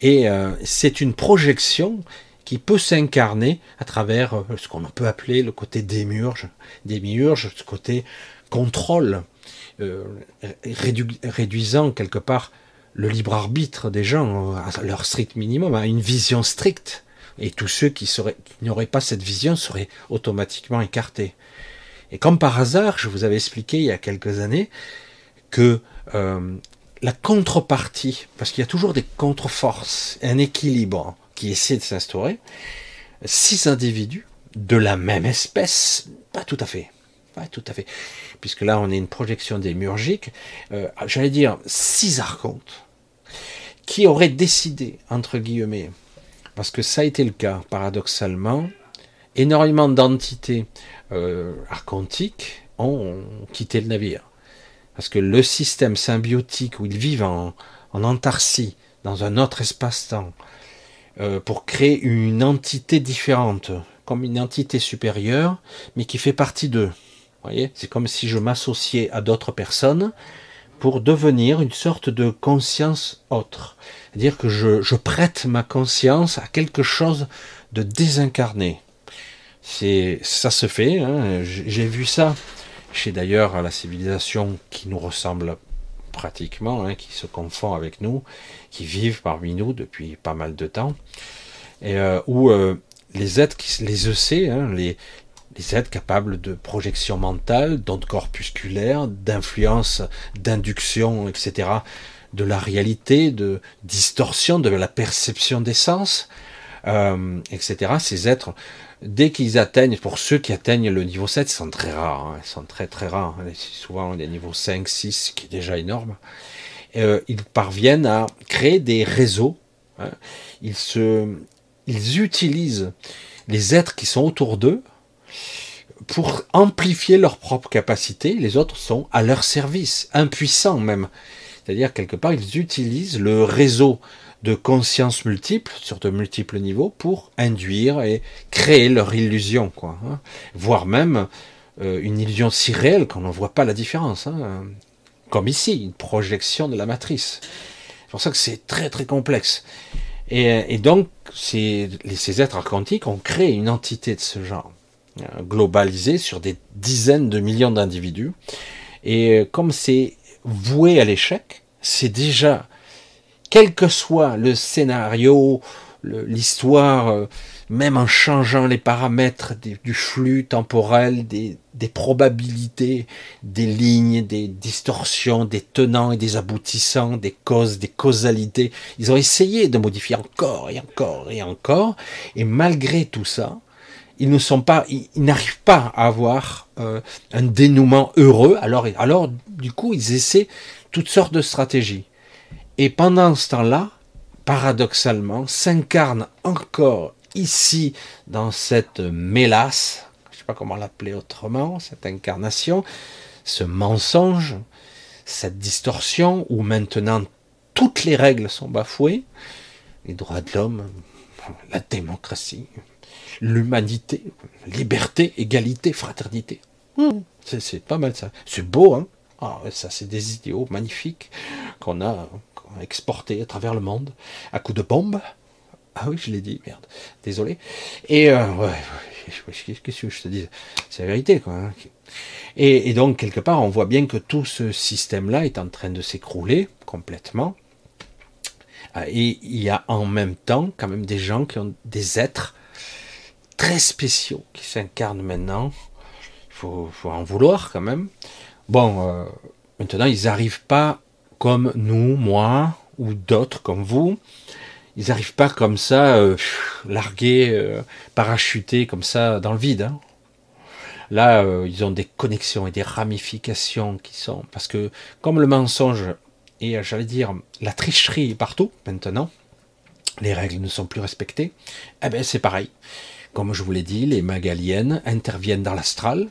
Et euh, c'est une projection qui peut s'incarner à travers ce qu'on peut appeler le côté démiurge, démiurge, ce côté contrôle, réduisant quelque part le libre arbitre des gens à leur strict minimum, à une vision stricte et tous ceux qui, n'auraient pas cette vision seraient automatiquement écartés. Et comme par hasard, je vous avais expliqué il y a quelques années que euh, la contrepartie, parce qu'il y a toujours des contre-forces, un équilibre qui essaie de s'instaurer, six individus de la même espèce, pas tout à fait, tout à fait, puisque là on est une projection démiurgique, euh, j'allais dire six archontes, qui auraient décidé, entre guillemets, parce que ça a été le cas, paradoxalement. Énormément d'entités euh, archontiques ont quitté le navire. Parce que le système symbiotique où ils vivent en, en antarcie, dans un autre espace-temps, euh, pour créer une entité différente, comme une entité supérieure, mais qui fait partie d'eux. Voyez C'est comme si je m'associais à d'autres personnes pour devenir une sorte de conscience autre. C'est-à-dire que je, prête ma conscience à quelque chose de désincarné. C'est ça se fait. Hein. J'ai vu ça chez d'ailleurs la civilisation qui nous ressemble pratiquement, hein, qui se confond avec nous, qui vivent parmi nous depuis pas mal de temps, euh, où euh, les êtres, qui, les EC, hein, les, les êtres capables de projection mentale, d'ondes corpusculaires, d'influence, d'induction, etc., de la réalité, de distorsion de la perception des sens, euh, etc. Ces êtres, dès qu'ils atteignent, pour ceux qui atteignent le niveau 7, ils sont très rares, hein, ils sont très très rares, hein, souvent des niveaux 5, 6, qui est déjà énorme, euh, ils parviennent à créer des réseaux, hein. ils, se, ils utilisent les êtres qui sont autour d'eux pour amplifier leurs propres capacités, les autres sont à leur service, impuissants même. C'est-à-dire, quelque part, ils utilisent le réseau de conscience multiples, sur de multiples niveaux, pour induire et créer leur illusion, quoi. Hein. Voire même euh, une illusion si réelle qu'on n'en voit pas la différence. Hein. Comme ici, une projection de la matrice. C'est pour ça que c'est très très complexe. Et, donc, ces, êtres quantiques ont créé une entité de ce genre, euh, globalisée sur des dizaines de millions d'individus, Et comme c'est voué à l'échec, c'est déjà, quel que soit le scénario, l'histoire, euh, même en changeant les paramètres du flux temporel, des, probabilités, des lignes, des distorsions, des tenants et des aboutissants, des causes, des causalités, ils ont essayé de modifier encore et encore et encore, et malgré tout ça, ils ne sont pas, ils, n'arrivent pas à avoir euh, un dénouement heureux. Alors, alors, du coup, ils essaient toutes sortes de stratégies. Et pendant ce temps-là, paradoxalement, s'incarne encore ici, dans cette mélasse, je ne sais pas comment l'appeler autrement, cette incarnation, ce mensonge, cette distorsion où maintenant toutes les règles sont bafouées, les droits de l'homme, la démocratie, l'humanité, liberté, égalité, fraternité. Hmm. c'est pas mal ça. C'est beau, hein ah, ça, c'est des idéaux magnifiques qu'on a, exportés à travers le monde à coups de bombes. Ah oui, je l'ai dit, merde. Désolé. Et euh, ouais, qu'est-ce que je te dis C'est la vérité, quoi. Hein. Et, et, donc, quelque part, on voit bien que tout ce système-là est en train de s'écrouler complètement. Ah, et il y a en même temps, quand même, des gens qui ont des êtres très spéciaux qui s'incarnent maintenant. Il faut, en vouloir, quand même. Bon, euh, maintenant, ils n'arrivent pas comme nous, moi, ou d'autres comme vous. Ils n'arrivent pas comme ça, euh, largués, euh, parachutés comme ça dans le vide. Hein. Là, ils ont des connexions et des ramifications qui sont... Parce que comme le mensonge et, j'allais dire, la tricherie est partout maintenant, les règles ne sont plus respectées, eh ben c'est pareil. Comme je vous l'ai dit, les magaliennes interviennent dans l'astral,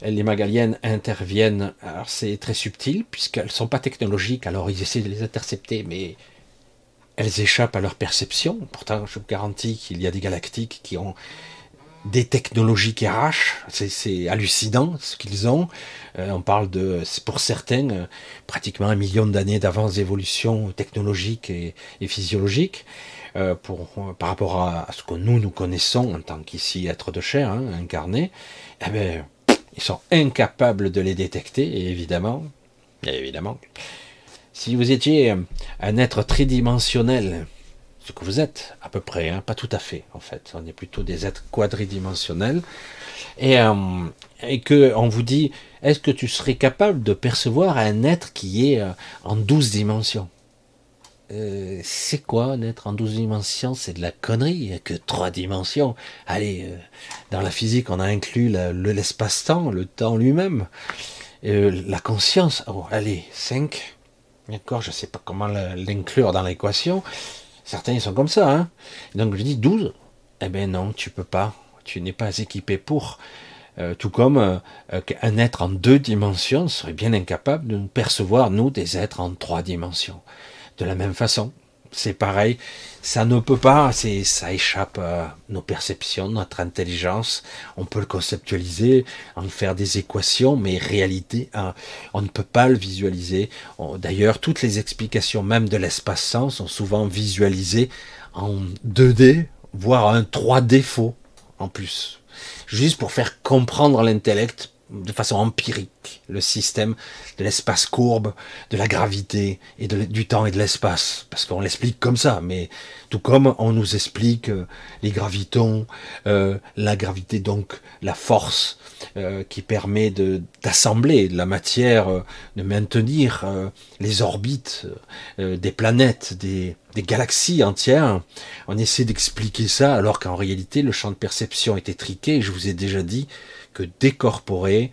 les magaliennes interviennent, alors c'est très subtil, puisqu'elles ne sont pas technologiques, alors ils essaient de les intercepter, mais elles échappent à leur perception. Pourtant, je vous garantis qu'il y a des galactiques qui ont des technologies qui arrachent, c'est hallucinant ce qu'ils ont. Euh, on parle de, pour certains, euh, pratiquement un million d'années d'avance d'évolution technologique et, physiologique. Euh, par rapport à, ce que nous, nous connaissons en tant qu'ici être de chair, hein, incarné, eh ben, ils sont incapables de les détecter, évidemment, si vous étiez un être tridimensionnel, ce que vous êtes à peu près, hein, pas tout à fait en fait, on est plutôt des êtres quadridimensionnels, et, euh, vous dit, est-ce que tu serais capable de percevoir un être qui est euh, en douze dimensions? Euh, c'est quoi naître en 12 dimensions? C'est de la connerie, il n'y a que 3 dimensions. Allez, euh, dans la physique, on a inclus l'espace-temps, le temps lui-même. Euh, la conscience, oh, allez, 5. D'accord, je ne sais pas comment l'inclure dans l'équation. Certains sont comme ça. Hein Donc je dis 12. Eh bien non, tu peux pas. Tu n'es pas équipé pour. tout comme un être en deux dimensions serait bien incapable de nous percevoir, nous, des êtres en trois dimensions de la même façon. C'est pareil, ça ne peut pas, c'est, ça échappe à nos perceptions, notre intelligence. On peut le conceptualiser, en faire des équations, mais réalité, hein, on ne peut pas le visualiser. D'ailleurs, toutes les explications même de l'espace-temps sont souvent visualisées en 2D, voire un 3D faux en plus. Juste pour faire comprendre l'intellect de façon empirique le système de l'espace courbe, de la gravité et du temps et de l'espace, parce qu'on l'explique comme ça, mais tout comme on nous explique euh, les gravitons, euh, la gravité donc la force euh, qui permet de d'assembler la matière, de maintenir les orbites des planètes, des, des galaxies entières. On essaie d'expliquer ça alors qu'en réalité le champ de perception est étriqué. Je vous ai déjà dit que décorporé,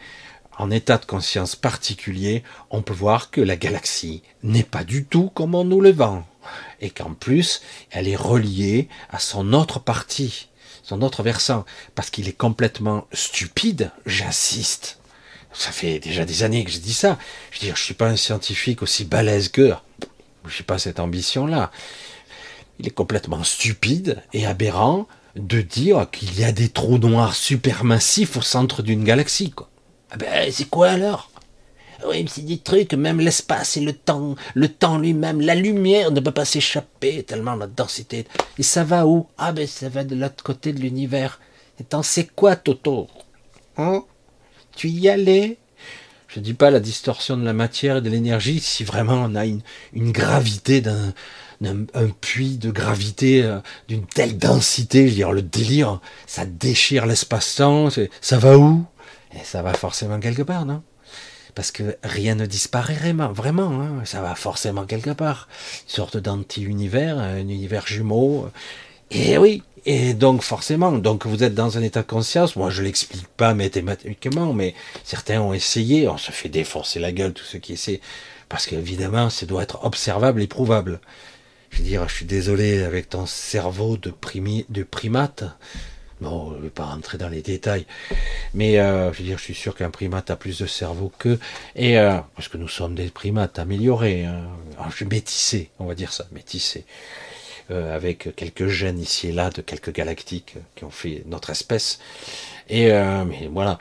en état de conscience particulier, on peut voir que la galaxie n'est pas du tout comme on nous le vend, et qu'en plus, elle est reliée à son autre partie, son autre versant, parce qu'il est complètement stupide, j'insiste. Ça fait déjà des années que je dis ça. Je veux je suis pas un scientifique aussi balèze que, je n'ai pas cette ambition-là. Il est complètement stupide et aberrant de dire qu'il y a des trous noirs supermassifs au centre d'une galaxie. Quoi. Ah ben, c'est quoi alors? Oui, c'est des trucs, même l'espace et le temps, le temps lui-même, la lumière ne peut pas s'échapper tellement la densité. Et ça va où? Ah ben, ça va de l'autre côté de l'univers. Et t'en sais quoi, Toto? Hein? Tu y allais? Je dis pas la distorsion de la matière et de l'énergie, si vraiment on a une, gravité d'un un, puits de gravité euh, d'une telle densité, je veux dire, le délire, ça déchire l'espace-temps, ça va où? Et ça va forcément quelque part, non? Parce que rien ne disparaît vraiment, hein, ça va forcément quelque part. Une sorte d'anti-univers, un univers jumeau. Et oui, et donc forcément, donc vous êtes dans un état de conscience. Moi, je l'explique pas mathématiquement, mais certains ont essayé. On se fait défoncer la gueule tous ceux qui essaient, parce qu'évidemment, ça doit être observable et prouvable. Je veux dire, je suis désolé avec ton cerveau de, de primate. Bon, je vais pas rentrer dans les détails, mais euh, je veux dire, je suis sûr qu'un primate a plus de cerveau que et euh, parce que nous sommes des primates améliorés, hein, métissés, on va dire ça, métissés. Euh, avec quelques gènes ici et là de quelques galactiques qui ont fait notre espèce. Et euh, mais voilà.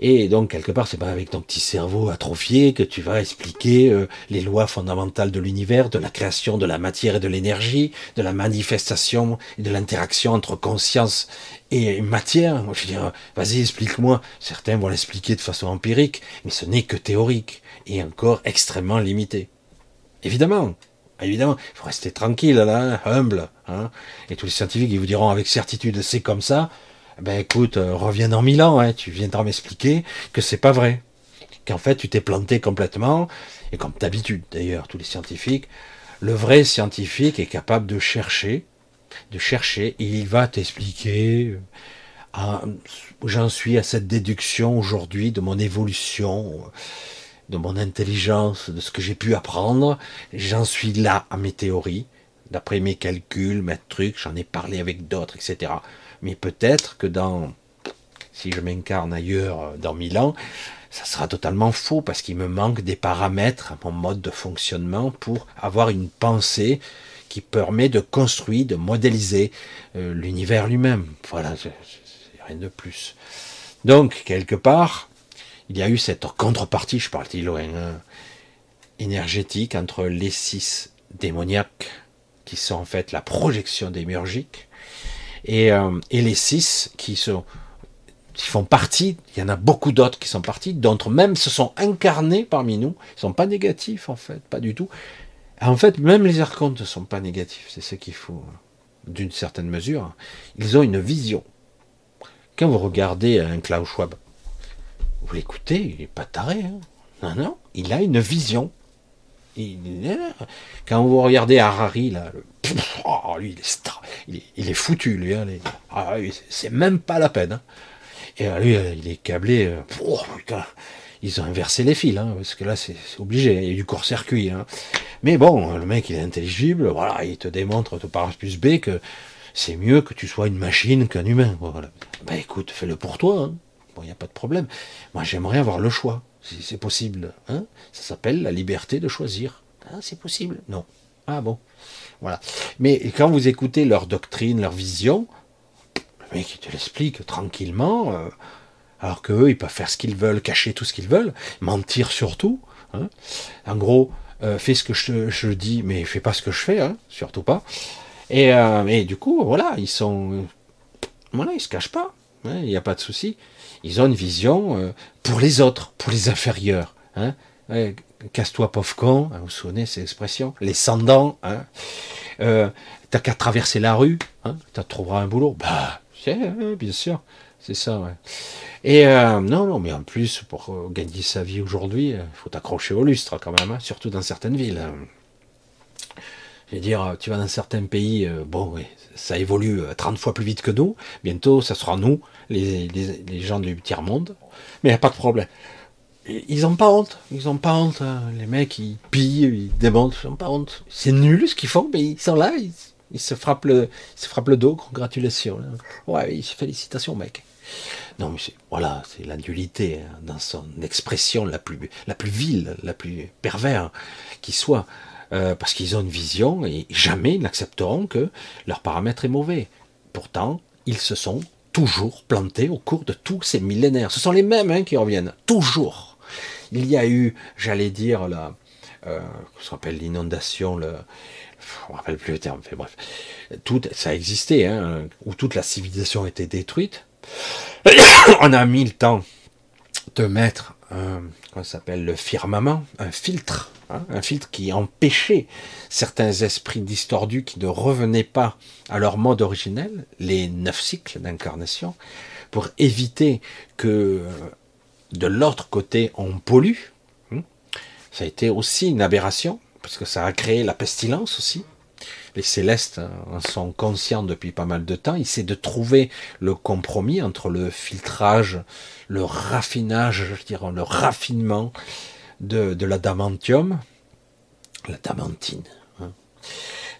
Et donc quelque part, c'est pas avec ton petit cerveau atrophié que tu vas expliquer euh, les lois fondamentales de l'univers, de la création de la matière et de l'énergie, de la manifestation et de l'interaction entre conscience et matière. Je veux dire, vas-y, explique-moi. Certains vont l'expliquer de façon empirique, mais ce n'est que théorique et encore extrêmement limité. Évidemment, Évidemment, il faut rester tranquille, là, humble. Hein. Et tous les scientifiques, ils vous diront avec certitude, c'est comme ça. Ben écoute, euh, reviens dans mille ans, hein, tu viendras m'expliquer que c'est pas vrai. Qu'en fait, tu t'es planté complètement. Et comme d'habitude, d'ailleurs, tous les scientifiques, le vrai scientifique est capable de chercher, de chercher, il va t'expliquer. Euh, j'en suis à cette déduction aujourd'hui de mon évolution de mon intelligence, de ce que j'ai pu apprendre, j'en suis là à mes théories, d'après mes calculs, mes trucs, j'en ai parlé avec d'autres, etc. Mais peut-être que dans, si je m'incarne ailleurs dans mille ans, ça sera totalement faux parce qu'il me manque des paramètres à mon mode de fonctionnement pour avoir une pensée qui permet de construire, de modéliser euh, l'univers lui-même. Voilà, rien de plus. Donc, quelque part, il y a eu cette contrepartie, je parle loin, énergétique entre les six démoniaques, qui sont en fait la projection démiurgique, et, euh, et les six qui sont qui font partie, il y en a beaucoup d'autres qui sont partis, d'autres même se sont incarnés parmi nous, ils sont pas négatifs en fait, pas du tout. En fait, même les archontes ne sont pas négatifs, c'est ce qu'il faut, d'une certaine mesure. Ils ont une vision. Quand vous regardez un Klaus Schwab, vous l'écoutez, il n'est pas taré. Hein. non, non, il a une vision. quand vous regardez Harari, là, oh, lui, il est, foutu, lui. Hein, ah, c'est même pas la peine. Hein. Et euh, lui, euh, il est câblé. Euh, oh, ils ont inversé les fils, parce que là, c'est obligé. Il y a du court-circuit. Mais bon, le mec, il est intelligible. Voilà, il te démontre, tout par plus B, que c'est mieux que tu sois une machine qu'un humain. Voilà. Ben écoute, fais-le pour toi. Bon, il n'y a pas de problème. Moi, j'aimerais avoir le choix, si c'est possible. Hein ça s'appelle la liberté de choisir. Ah, c'est possible? Non. Ah bon. Voilà. Mais quand vous écoutez leur doctrine, leur vision, le mec, il te l'explique tranquillement, euh, alors qu'eux, ils peuvent faire ce qu'ils veulent, cacher tout ce qu'ils veulent, mentir surtout. Hein en gros, euh, fais ce que je, dis, mais fais pas ce que je fais, hein, surtout pas. Et, euh, et, du coup, voilà, ils sont. Voilà, ils se cachent pas. Hein, il n'y a pas de souci ils ont une vision euh, pour les autres, pour les inférieurs. Hein. Casse-toi pauvre con, hein, vous vous souvenez ces expressions Les sans hein euh, T'as qu'à traverser la rue, tu trouveras un boulot. Bah, bien sûr, c'est ça. Et euh, non, non, mais en plus, pour gagner sa vie aujourd'hui, il faut t'accrocher au lustre quand même, surtout dans certaines villes. Je veux dire, tu vas dans certains pays, bon, oui, ça évolue 30 fois plus vite que nous. Bientôt, ça sera nous les, gens du tiers-monde, mais il n'y a pas de problème. Ils n'ont pas honte, ils n'ont pas honte. Hein. Les mecs, ils pillent, ils démontent, ils n'ont pas honte. C'est nul ce qu'ils font, mais ils sont là, ils, se, frappent le, se frappent le dos, congratulations. Ouais, félicitations, mec. Non, mais voilà, c'est la nullité hein, dans son expression la plus, la plus vile, la plus pervers qui soit. Euh, parce qu'ils ont une vision et jamais ils n'accepteront que leur paramètre est mauvais. Pourtant, ils se sont toujours plantés au cours de tous ces millénaires. Ce sont les mêmes hein, qui reviennent, toujours. Il y a eu, j'allais dire, la, euh, l'inondation, le, on ne rappelle plus le terme, mais bref, tout, ça a existé, hein, où toute la civilisation était détruite. on a mis le temps de mettre s'appelle le firmament, un filtre, hein, un filtre qui empêchait certains esprits distordus qui ne revenaient pas à leur mode originel, les neuf cycles d'incarnation, pour éviter que de l'autre côté on pollue. Hein. Ça a été aussi une aberration, parce que ça a créé la pestilence aussi. Les célestes en sont conscients depuis pas mal de temps. Ils essaient de trouver le compromis entre le filtrage, le raffinage, je dirais, le raffinement de, de l'adamantium, la damantine. Hein.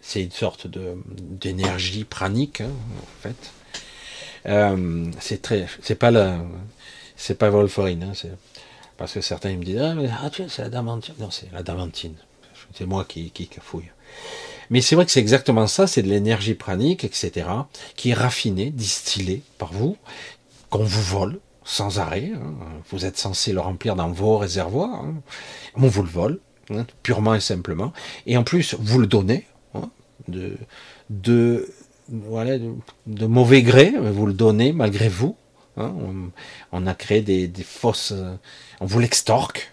C'est une sorte d'énergie pranique, hein, en fait. Euh, c'est très, c'est pas la, c'est pas Wolferine, hein, parce que certains me disent ah, mais, ah c'est la damantine, non c'est la damantine, c'est moi qui, qui cafouille. Mais c'est vrai que c'est exactement ça, c'est de l'énergie pranique, etc., qui est raffinée, distillée par vous, qu'on vous vole sans arrêt. Hein. Vous êtes censé le remplir dans vos réservoirs. Hein. On vous le vole, hein, purement et simplement. Et en plus, vous le donnez de, mauvais gré, vous le donnez malgré vous. On, a créé des, des fausses... On vous l'extorque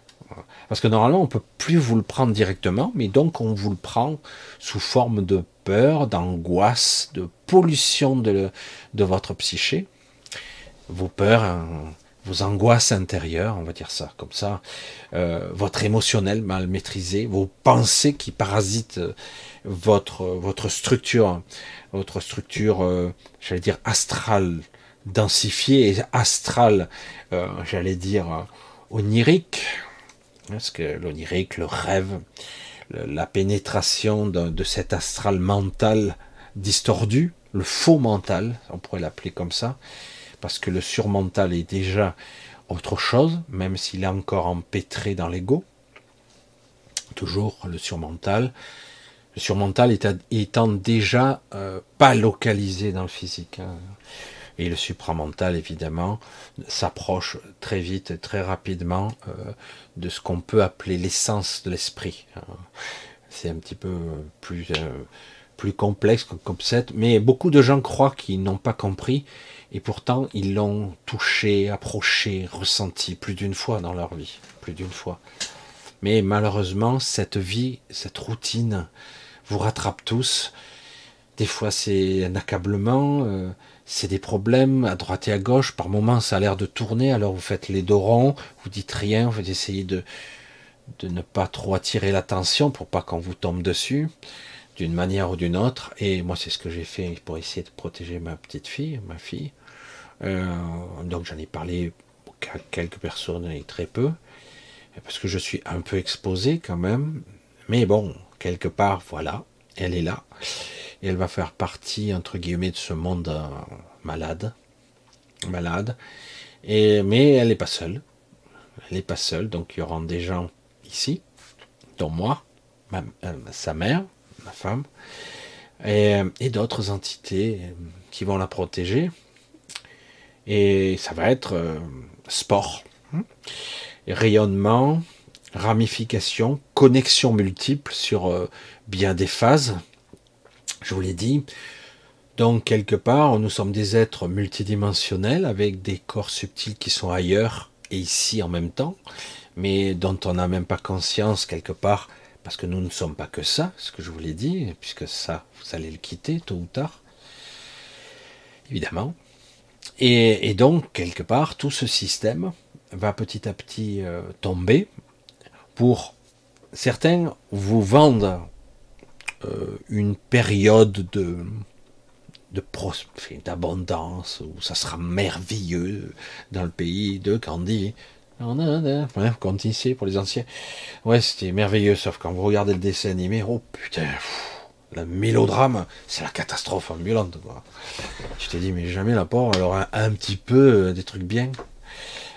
parce que normalement, on peut plus vous le prendre directement, mais donc on vous le prend sous forme de peur, d'angoisse, de pollution de votre psyché. Vos peurs, vos angoisses intérieures, on va dire ça comme ça, euh, votre émotionnel mal maîtrisé, vos pensées qui parasitent euh, votre, votre structure, votre structure, euh, j'allais dire, astrale, densifiée et astrale, j'allais dire, onirique, parce que l'onirique, le rêve, la pénétration de, cet astral mental distordu, le faux mental, on pourrait l'appeler comme ça, parce que le surmental est déjà autre chose, même s'il est encore empêtré dans l'ego. Toujours le surmental. Le surmental étant déjà euh, pas localisé dans le physique. Hein. Et le supramental, évidemment, s'approche très vite, très rapidement euh, de ce qu'on peut appeler l'essence de l'esprit. C'est un petit peu plus, euh, plus complexe comme concept, mais beaucoup de gens croient qu'ils n'ont pas compris, et pourtant ils l'ont touché, approché, ressenti plus d'une fois dans leur vie, plus d'une fois. Mais malheureusement, cette vie, cette routine, vous rattrape tous. Des fois, c'est un accablement. Euh, c'est des problèmes à droite et à gauche. Par moments, ça a l'air de tourner, alors vous faites les dos ronds, vous dites rien, vous essayez de, de ne pas trop attirer l'attention pour pas qu'on vous tombe dessus, d'une manière ou d'une autre. Et moi, c'est ce que j'ai fait pour essayer de protéger ma petite fille, ma fille. Euh, donc j'en ai parlé à quelques personnes et très peu, parce que je suis un peu exposé quand même. Mais bon, quelque part, voilà, elle est là et elle va faire partie entre guillemets de ce monde euh, malade, malade. Et mais elle n'est pas seule, elle n'est pas seule. Donc il y aura des gens ici, dont moi, euh, sa mère, ma femme, et d'autres entités qui vont la protéger. Et ça va être euh, sport, hein. rayonnement, ramification, connexion multiple sur bien des phases je vous l'ai dit. Donc, quelque part, nous sommes des êtres multidimensionnels avec des corps subtils qui sont ailleurs et ici en même temps, mais dont on n'a même pas conscience quelque part, parce que nous ne sommes pas que ça, ce que je vous l'ai dit, puisque ça, vous allez le quitter tôt ou tard, évidemment. Et, donc, quelque part, tout ce système va petit à petit euh, tomber pour certains vous vendent euh, une période de d'abondance où ça sera merveilleux dans le pays de Candy. Quand ici pour les anciens. Ouais, c'était merveilleux, sauf quand vous regardez le dessin animé, oh putain, le mélodrame, c'est la catastrophe ambulante. Je t'ai dit, mais jamais la porte, alors un, petit peu euh, des trucs bien.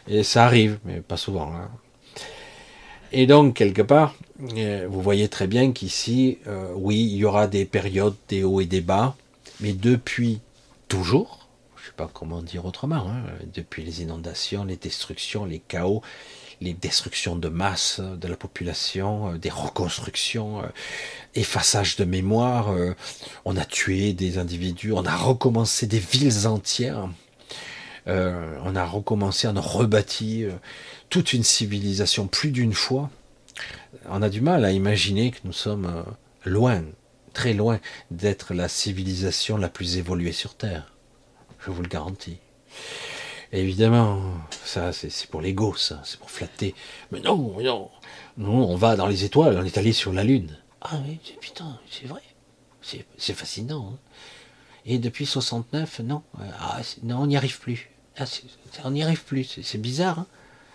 Et ça arrive, mais pas souvent. Hein. Et donc, quelque part, euh, vous voyez très bien qu'ici, euh, oui, il y aura des périodes, des hauts et des bas, mais depuis toujours, je ne sais pas comment dire autrement, hein, depuis les inondations, les destructions, les chaos, les destructions de masse de la population, euh, des reconstructions, effaçage de mémoire, on a tué des individus, on a recommencé des villes entières, Euh, on a recommencé, on a rebâti euh, toute une civilisation plus d'une fois. On a du mal à imaginer que nous sommes euh, loin, très loin d'être la civilisation la plus évoluée sur Terre. Je vous le garantis. Évidemment, ça c'est pour l'ego, ça, c'est pour flatter. Mais non, non, non, on va dans les étoiles, on est allé sur la Lune. Ah oui, putain, c'est vrai. C'est fascinant. Hein. Et depuis 69, non, ah, non, on n'y arrive plus. Ah, on n'y arrive plus, c'est bizarre. Hein.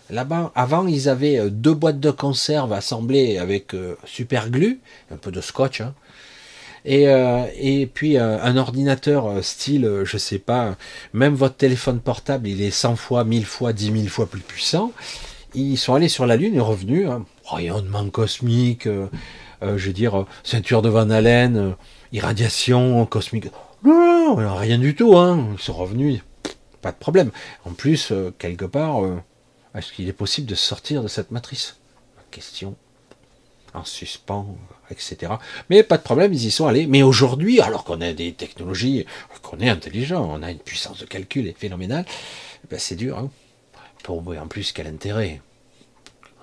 Là-bas, avant, ils avaient euh, deux boîtes de conserve assemblées avec euh, super glue, un peu de scotch, hein. Et, euh, et puis un ordinateur style, je sais pas, même votre téléphone portable, il est 100 fois, 1000 fois, 10 000 fois plus puissant. Ils sont allés sur la Lune et revenus, hein, rayonnement cosmique, je veux dire, ceinture de Van Allen, irradiation cosmique. Non, rien du tout, hein. Ils sont revenus, pas de problème. En plus, euh, quelque part, euh, est-ce qu'il est possible de sortir de cette matrice? Question en suspens, etc. Mais pas de problème, ils y sont allés. Mais aujourd'hui, alors qu'on a des technologies, qu'on est intelligent, on a une puissance de calcul phénoménale, ben c'est dur. Hein Pour en plus, quel intérêt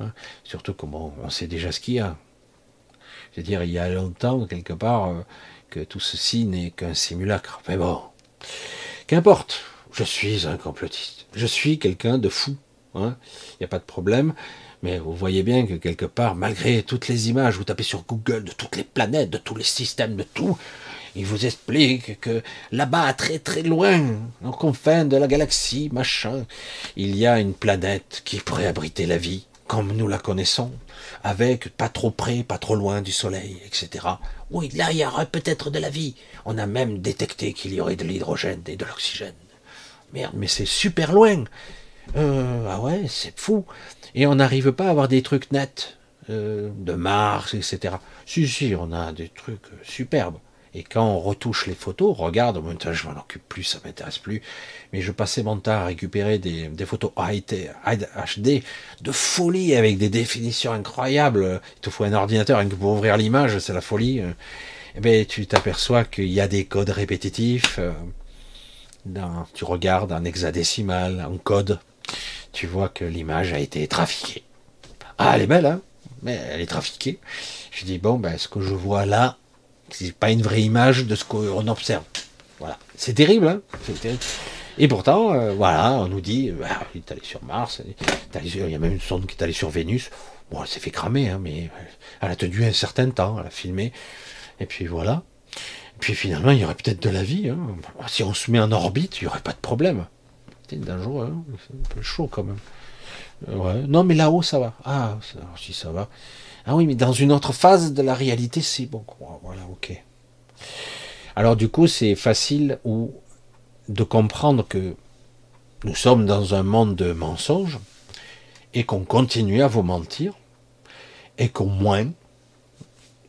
hein Surtout comment on sait déjà ce qu'il y a. Je veux dire, il y a longtemps, quelque part, euh, que tout ceci n'est qu'un simulacre. Mais bon, qu'importe. Je suis un complotiste. Je suis quelqu'un de fou. Hein. Il n'y a pas de problème. Mais vous voyez bien que quelque part, malgré toutes les images, vous tapez sur Google de toutes les planètes, de tous les systèmes, de tout, il vous explique que là-bas, très très loin, en confins de la galaxie, machin, il y a une planète qui pourrait abriter la vie, comme nous la connaissons, avec pas trop près, pas trop loin du Soleil, etc. Oui, là, il y aurait peut-être de la vie. On a même détecté qu'il y aurait de l'hydrogène et de l'oxygène. Merde, mais c'est super loin. Euh, ah ouais, c'est fou. Et on n'arrive pas à avoir des trucs nets euh, de Mars, etc. Si, si, on a des trucs superbes. Et quand on retouche les photos, regarde, maintenant je m'en occupe plus, ça m'intéresse plus. Mais je passais mon temps à récupérer des, photos HD de folie avec des définitions incroyables. Il te faut un ordinateur pour ouvrir l'image, c'est la folie. Eh ben, tu t'aperçois qu'il y a des codes répétitifs. Euh, tu regardes en hexadécimal, en code, tu vois que l'image a été trafiquée. Ah, elle est belle, hein Mais elle est trafiquée. Je dis, bon, ben, ce que je vois là, c'est pas une vraie image de ce qu'on observe. Voilà. C'est terrible, hein Et pourtant, euh, voilà, on nous dit, bah, il est allé sur Mars, il y a même une sonde qui est allée sur Vénus. Bon, elle s'est fait cramer, hein, mais elle a tenu un certain temps, elle a filmé. Et puis voilà. Et puis finalement, il y aurait peut-être de la vie. Hein. Si on se met en orbite, il n'y aurait pas de problème. D'un jour, hein, c'est un peu chaud quand même. Euh, ouais. Non, mais là-haut, ça va. Ah, si ça va. Ah oui, mais dans une autre phase de la réalité, c'est bon. Voilà, ok. Alors du coup, c'est facile ou de comprendre que nous sommes dans un monde de mensonges et qu'on continue à vous mentir et qu'au moins,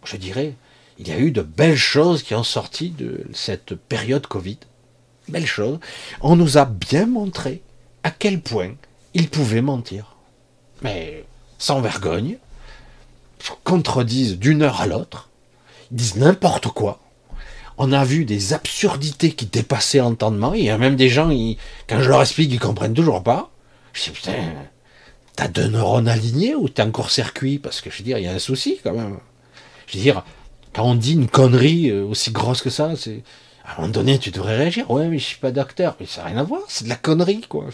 je dirais, il y a eu de belles choses qui ont sorti de cette période Covid. Belles choses. On nous a bien montré à quel point ils pouvaient mentir. Mais sans vergogne, contredisent d'une heure à l'autre, ils disent n'importe quoi. On a vu des absurdités qui dépassaient l'entendement. Il y a même des gens, quand je leur explique, ils comprennent toujours pas. Je dis, putain, t'as deux neurones alignés ou t'es en court-circuit? Parce que je veux dire, il y a un souci quand même. Je veux dire, quand on dit une connerie euh, aussi grosse que ça, c'est. À un moment donné, tu devrais réagir. Ouais, mais je suis pas docteur. Mais ça n'a rien à voir. C'est de la connerie, quoi.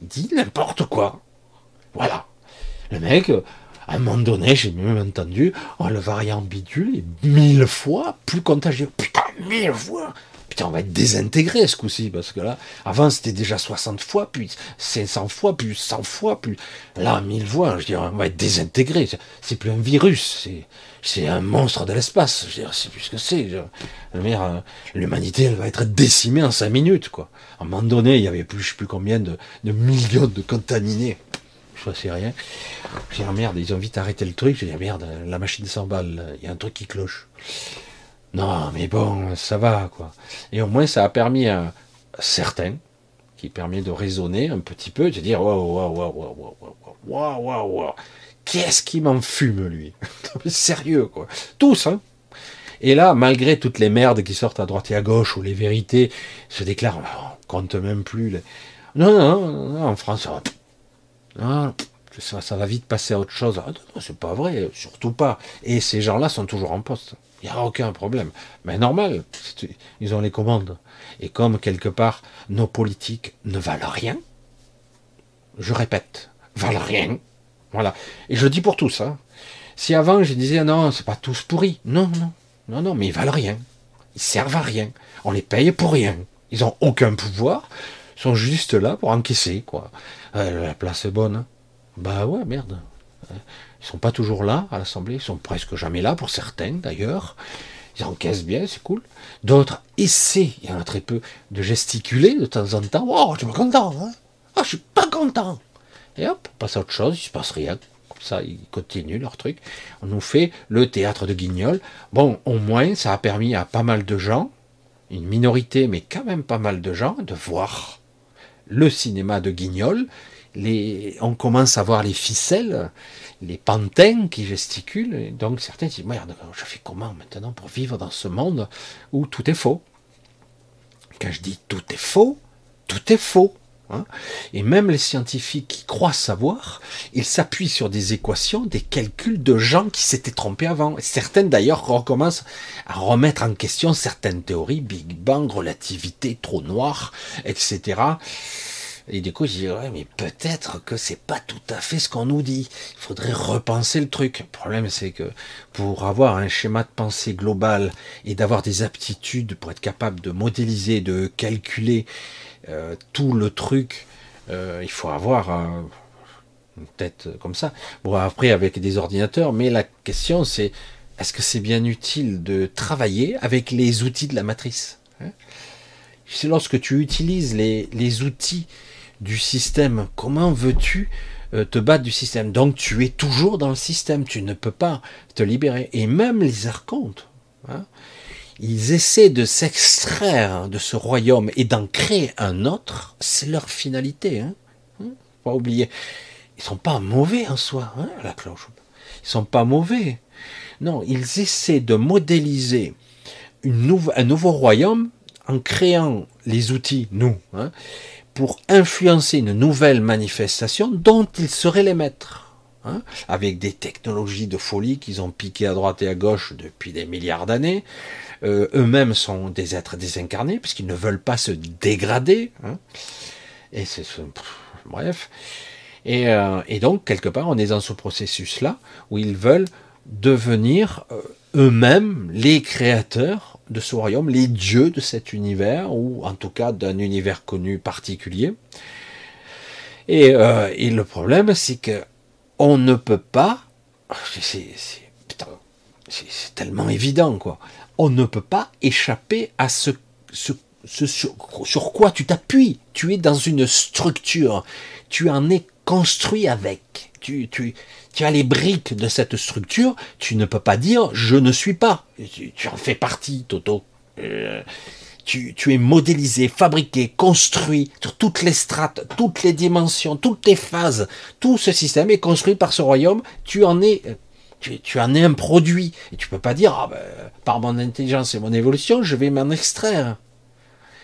Dit n'importe quoi. Voilà. Le mec, à un moment donné, j'ai même entendu, oh, le variant bidule est mille fois plus contagieux. Putain, mille fois Putain, on va être désintégré ce coup-ci, parce que là, avant c'était déjà 60 fois, puis 500 fois, puis 100 fois, puis là, mille fois, je dirais, on va être désintégré. C'est plus un virus, c'est un monstre de l'espace. Je dirais, c'est plus ce que c'est. Euh, l'humanité, elle va être décimée en 5 minutes, quoi. À un moment donné, il y avait plus, je sais plus combien de, millions de contaminés c'est rien. J'ai dit, merde, ils ont vite arrêté le truc. J'ai dit, merde, la machine s'emballe, il y a un truc qui cloche. Non, mais bon, ça va, quoi. Et au moins, ça a permis à certains, qui permet de raisonner un petit peu, de dire, waouh, waouh, waouh, waouh, waouh, waouh, waouh, qu'est-ce qui m'en fume, lui Sérieux, quoi. Tous, hein et là, malgré toutes les merdes qui sortent à droite et à gauche, où les vérités se déclarent, on compte même plus Non, non, non, en France, ça, va vite passer à autre chose. Ah, non, c'est pas vrai, surtout pas. Et ces gens-là sont toujours en poste. Il n'y a aucun problème. Mais normal, ils ont les commandes. Et comme quelque part, nos politiques ne valent rien, je répète, valent rien. Voilà. Et je le dis pour tous. Hein. Si avant je disais non, c'est pas tous pourris. Non, non, non, non, mais ils valent rien. Ils servent à rien. On les paye pour rien. Ils ont aucun pouvoir. Ils sont juste là pour encaisser, quoi. Euh, la place est bonne. Hein. Bah ouais, merde. Ils sont pas toujours là à l'Assemblée. Ils sont presque jamais là pour certains, d'ailleurs. Ils encaissent bien, c'est cool. D'autres essaient, il y en a très peu, de gesticuler de temps en temps. Oh, je suis content. Hein oh, je suis pas content. Et hop, on passe à autre chose, il se passe rien. Comme ça, ils continuent leur truc. On nous fait le théâtre de Guignol. Bon, au moins, ça a permis à pas mal de gens, une minorité, mais quand même pas mal de gens, de voir le cinéma de Guignol. Les, on commence à voir les ficelles, les pantins qui gesticulent. Et donc certains disent Merde, je fais comment maintenant pour vivre dans ce monde où tout est faux? Quand je dis tout est faux, tout est faux. Hein. Et même les scientifiques qui croient savoir, ils s'appuient sur des équations, des calculs de gens qui s'étaient trompés avant. Certaines d'ailleurs recommencent à remettre en question certaines théories, Big Bang, relativité, trou noir, etc. Et du coup, je dis, ouais, mais peut-être que c'est pas tout à fait ce qu'on nous dit. Il faudrait repenser le truc. Le problème, c'est que pour avoir un schéma de pensée global et d'avoir des aptitudes pour être capable de modéliser, de calculer euh, tout le truc, euh, il faut avoir une tête comme ça. Bon, après, avec des ordinateurs, mais la question, c'est est-ce que c'est bien utile de travailler avec les outils de la matrice hein? C'est lorsque tu utilises les, outils du système. Comment veux-tu euh, te battre du système? Donc tu es toujours dans le système, tu ne peux pas te libérer. Et même les archontes, hein, ils essaient de s'extraire de ce royaume et d'en créer un autre. C'est leur finalité. Hein, hein? Pas oublier. Ils sont pas mauvais en soi, hein, la cloche. Ils sont pas mauvais. Non, ils essaient de modéliser un nouveau royaume en créant les outils, nous, hein, pour influencer une nouvelle manifestation dont ils seraient les maîtres, avec des technologies de folie qu'ils ont piquées à droite et à gauche depuis des milliards d'années. Euh, eux-mêmes sont des êtres désincarnés puisqu'ils ne veulent pas se dégrader. Hein, et c'est bref. Et, euh, et, donc quelque part, on est dans ce processus-là où ils veulent devenir euh, eux-mêmes les créateurs de ce royaume, les dieux de cet univers, ou en tout cas d'un univers connu particulier. Et, et le problème, c'est que on ne peut pas, c'est tellement évident, quoi. On ne peut pas échapper à ce, sur quoi tu t'appuies. Tu es dans une structure, tu en es construit avec. Tu, tu, tu as les briques de cette structure, tu ne peux pas dire je ne suis pas. Tu, en fais partie, Toto. Euh, tu, tu, es modélisé, fabriqué, construit sur toutes les strates, toutes les dimensions, toutes les phases. Tout ce système est construit par ce royaume. Tu en es, tu, en es un produit. Et tu peux pas dire, ah ben, par mon intelligence et mon évolution, je vais m'en extraire.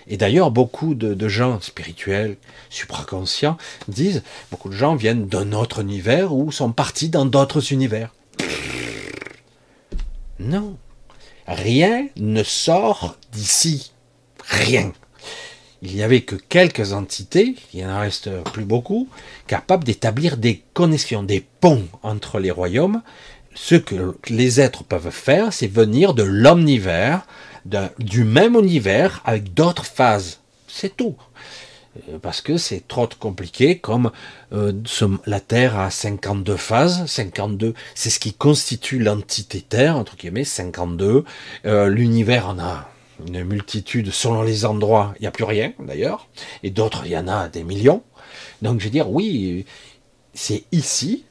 Et d'ailleurs, beaucoup de, gens spirituels, supraconscients, disent, beaucoup de gens viennent d'un autre univers ou sont partis dans d'autres univers. Non. Rien ne sort d'ici. Rien. Il n'y avait que quelques entités, il en reste plus beaucoup, capables d'établir des connexions, des ponts entre les royaumes. Ce que les êtres peuvent faire, c'est venir de l'omnivers, du même univers avec d'autres phases. C'est tout. Euh, parce que c'est trop compliqué, comme euh, la Terre a 52 phases, 52, c'est ce qui constitue l'entité Terre, entre guillemets, 52. Euh, l'univers en a une multitude selon les endroits, il n'y a plus rien d'ailleurs, et d'autres, il y en a des millions. Donc je veux dire, oui, c'est ici,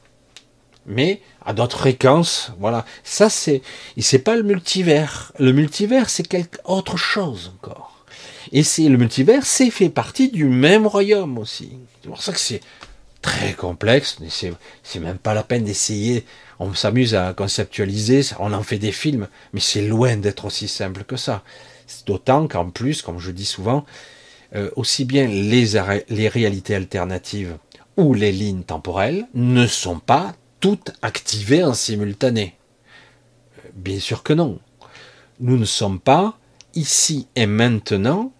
mais à d'autres fréquences. Voilà. Ça, c'est, c'est pas le multivers. Le multivers, c'est quelque autre chose encore. Et c'est le multivers, c'est fait partie du même royaume aussi. C'est pour ça que c'est très complexe. C'est, c'est même pas la peine d'essayer. On s'amuse à conceptualiser, on en fait des films, mais c'est loin d'être aussi simple que ça. D'autant qu'en plus, comme je dis souvent, euh, aussi bien les réalités alternatives ou les lignes temporelles ne sont pas toutes activées en simultané. Euh, bien sûr que non. Nous ne sommes pas ici et maintenant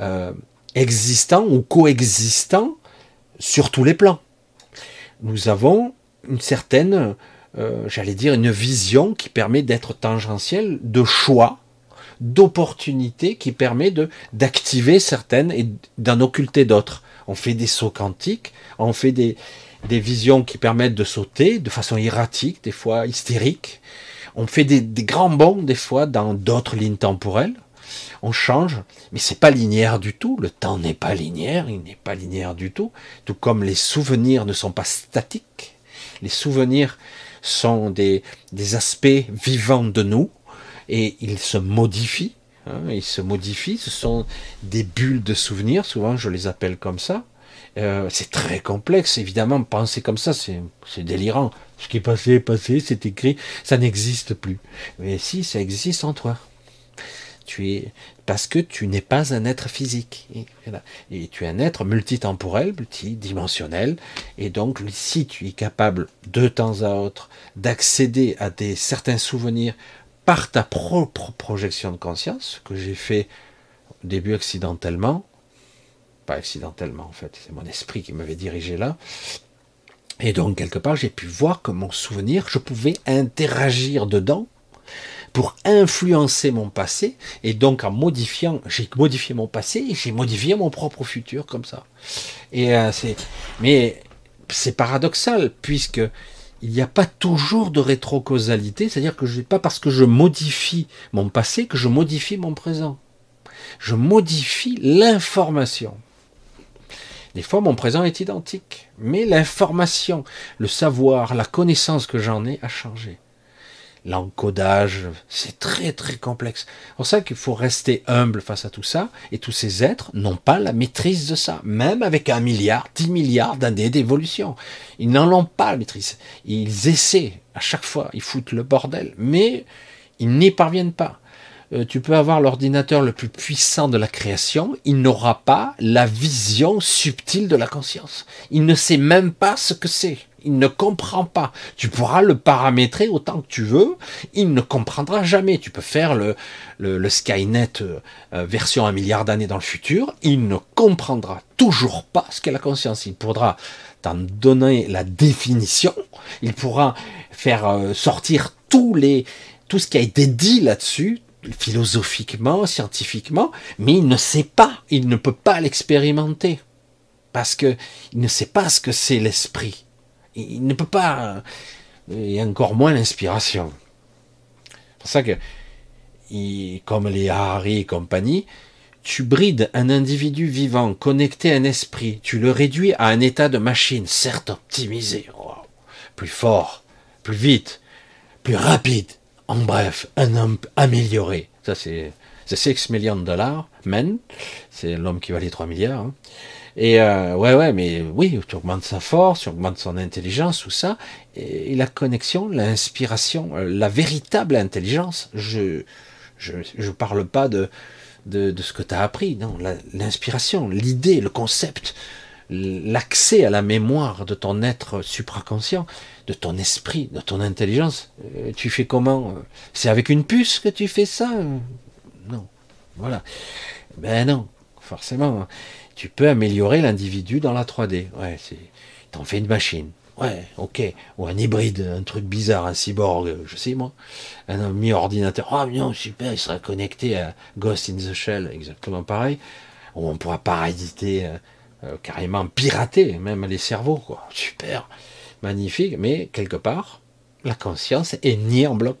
euh, existants ou coexistants sur tous les plans. Nous avons une certaine, euh, j'allais dire, une vision qui permet d'être tangentielle, de choix, d'opportunités, qui permet de d'activer certaines et d'en occulter d'autres. On fait des sauts quantiques, on fait des, des visions qui permettent de sauter de façon erratique, des fois hystérique. On fait des, grands bonds des fois dans d'autres lignes temporelles on change, mais c'est pas linéaire du tout. Le temps n'est pas linéaire, il n'est pas linéaire du tout. Tout comme les souvenirs ne sont pas statiques. Les souvenirs sont des, des aspects vivants de nous et ils se modifient. Hein, ils se modifient. Ce sont des bulles de souvenirs. Souvent, je les appelle comme ça. Euh, c'est très complexe, évidemment. Penser comme ça, c'est délirant. Ce qui est passé est passé, c'est écrit, ça n'existe plus. Mais si, ça existe en toi. Tu es parce que tu n'es pas un être physique. Et, tu es un être multitemporel, multidimensionnel. Et donc, si tu es capable de temps à autre d'accéder à des certains souvenirs par ta propre projection de conscience, que j'ai fait au début accidentellement, pas accidentellement en fait, c'est mon esprit qui m'avait dirigé là. Et donc quelque part, j'ai pu voir que mon souvenir, je pouvais interagir dedans pour influencer mon passé, et donc en modifiant, j'ai modifié mon passé, j'ai modifié mon propre futur comme ça. Et euh, c'est, mais c'est paradoxal puisque il n'y a pas toujours de rétrocausalité, c'est-à-dire que je pas parce que je modifie mon passé que je modifie mon présent. Je modifie l'information. Des fois, mon présent est identique, mais l'information, le savoir, la connaissance que j'en ai a changé l'encodage, c'est très très complexe. C'est pour ça qu'il faut rester humble face à tout ça, et tous ces êtres n'ont pas la maîtrise de ça, même avec un milliard, dix milliards d'années d'évolution. Ils n'en ont pas la maîtrise. Ils essaient à chaque fois, ils foutent le bordel, mais ils n'y parviennent pas. Euh, tu peux avoir l'ordinateur le plus puissant de la création, il n'aura pas la vision subtile de la conscience. Il ne sait même pas ce que c'est il ne comprend pas. Tu pourras le paramétrer autant que tu veux, il ne comprendra jamais. Tu peux faire le, le, Skynet euh, version un milliard d'années dans le futur, il ne comprendra toujours pas ce qu'est la conscience. Il pourra t'en donner la définition, il pourra faire euh, sortir les, tout ce qui a été dit là-dessus, philosophiquement, scientifiquement, mais il ne sait pas, il ne peut pas l'expérimenter. Parce que il ne sait pas ce que c'est l'esprit. Il ne peut pas, et encore moins l'inspiration. C'est pour ça que, comme les Harari et compagnie, tu brides un individu vivant, connecté à un esprit, tu le réduis à un état de machine, certes optimisé, plus fort, plus vite, plus rapide, en bref, un homme amélioré. Ça c'est 6 millions de dollars, men, c'est l'homme qui valait 3 milliards. Hein. Et euh, ouais, ouais, mais oui, tu augmentes sa force, tu augmentes son intelligence, tout ça, et, la connexion, l'inspiration, euh, la véritable intelligence. Je je, je parle pas de de, de ce que tu as appris, non, l'inspiration, l'idée, le concept, l'accès à la mémoire de ton être supraconscient, de ton esprit, de ton intelligence. Euh, tu fais comment C'est avec une puce que tu fais ça Non, voilà. Ben non, forcément tu peux améliorer l'individu dans la 3D. Ouais, t'en fais une machine. Ouais, ok. Ou un hybride, un truc bizarre, un cyborg, je sais moi. Un ami ordinateur. Oh non, super, il sera connecté à Ghost in the Shell, exactement pareil. Ou on pourra parasiter, euh, carrément pirater même les cerveaux, quoi. Super, magnifique. Mais quelque part, la conscience est niée en bloc.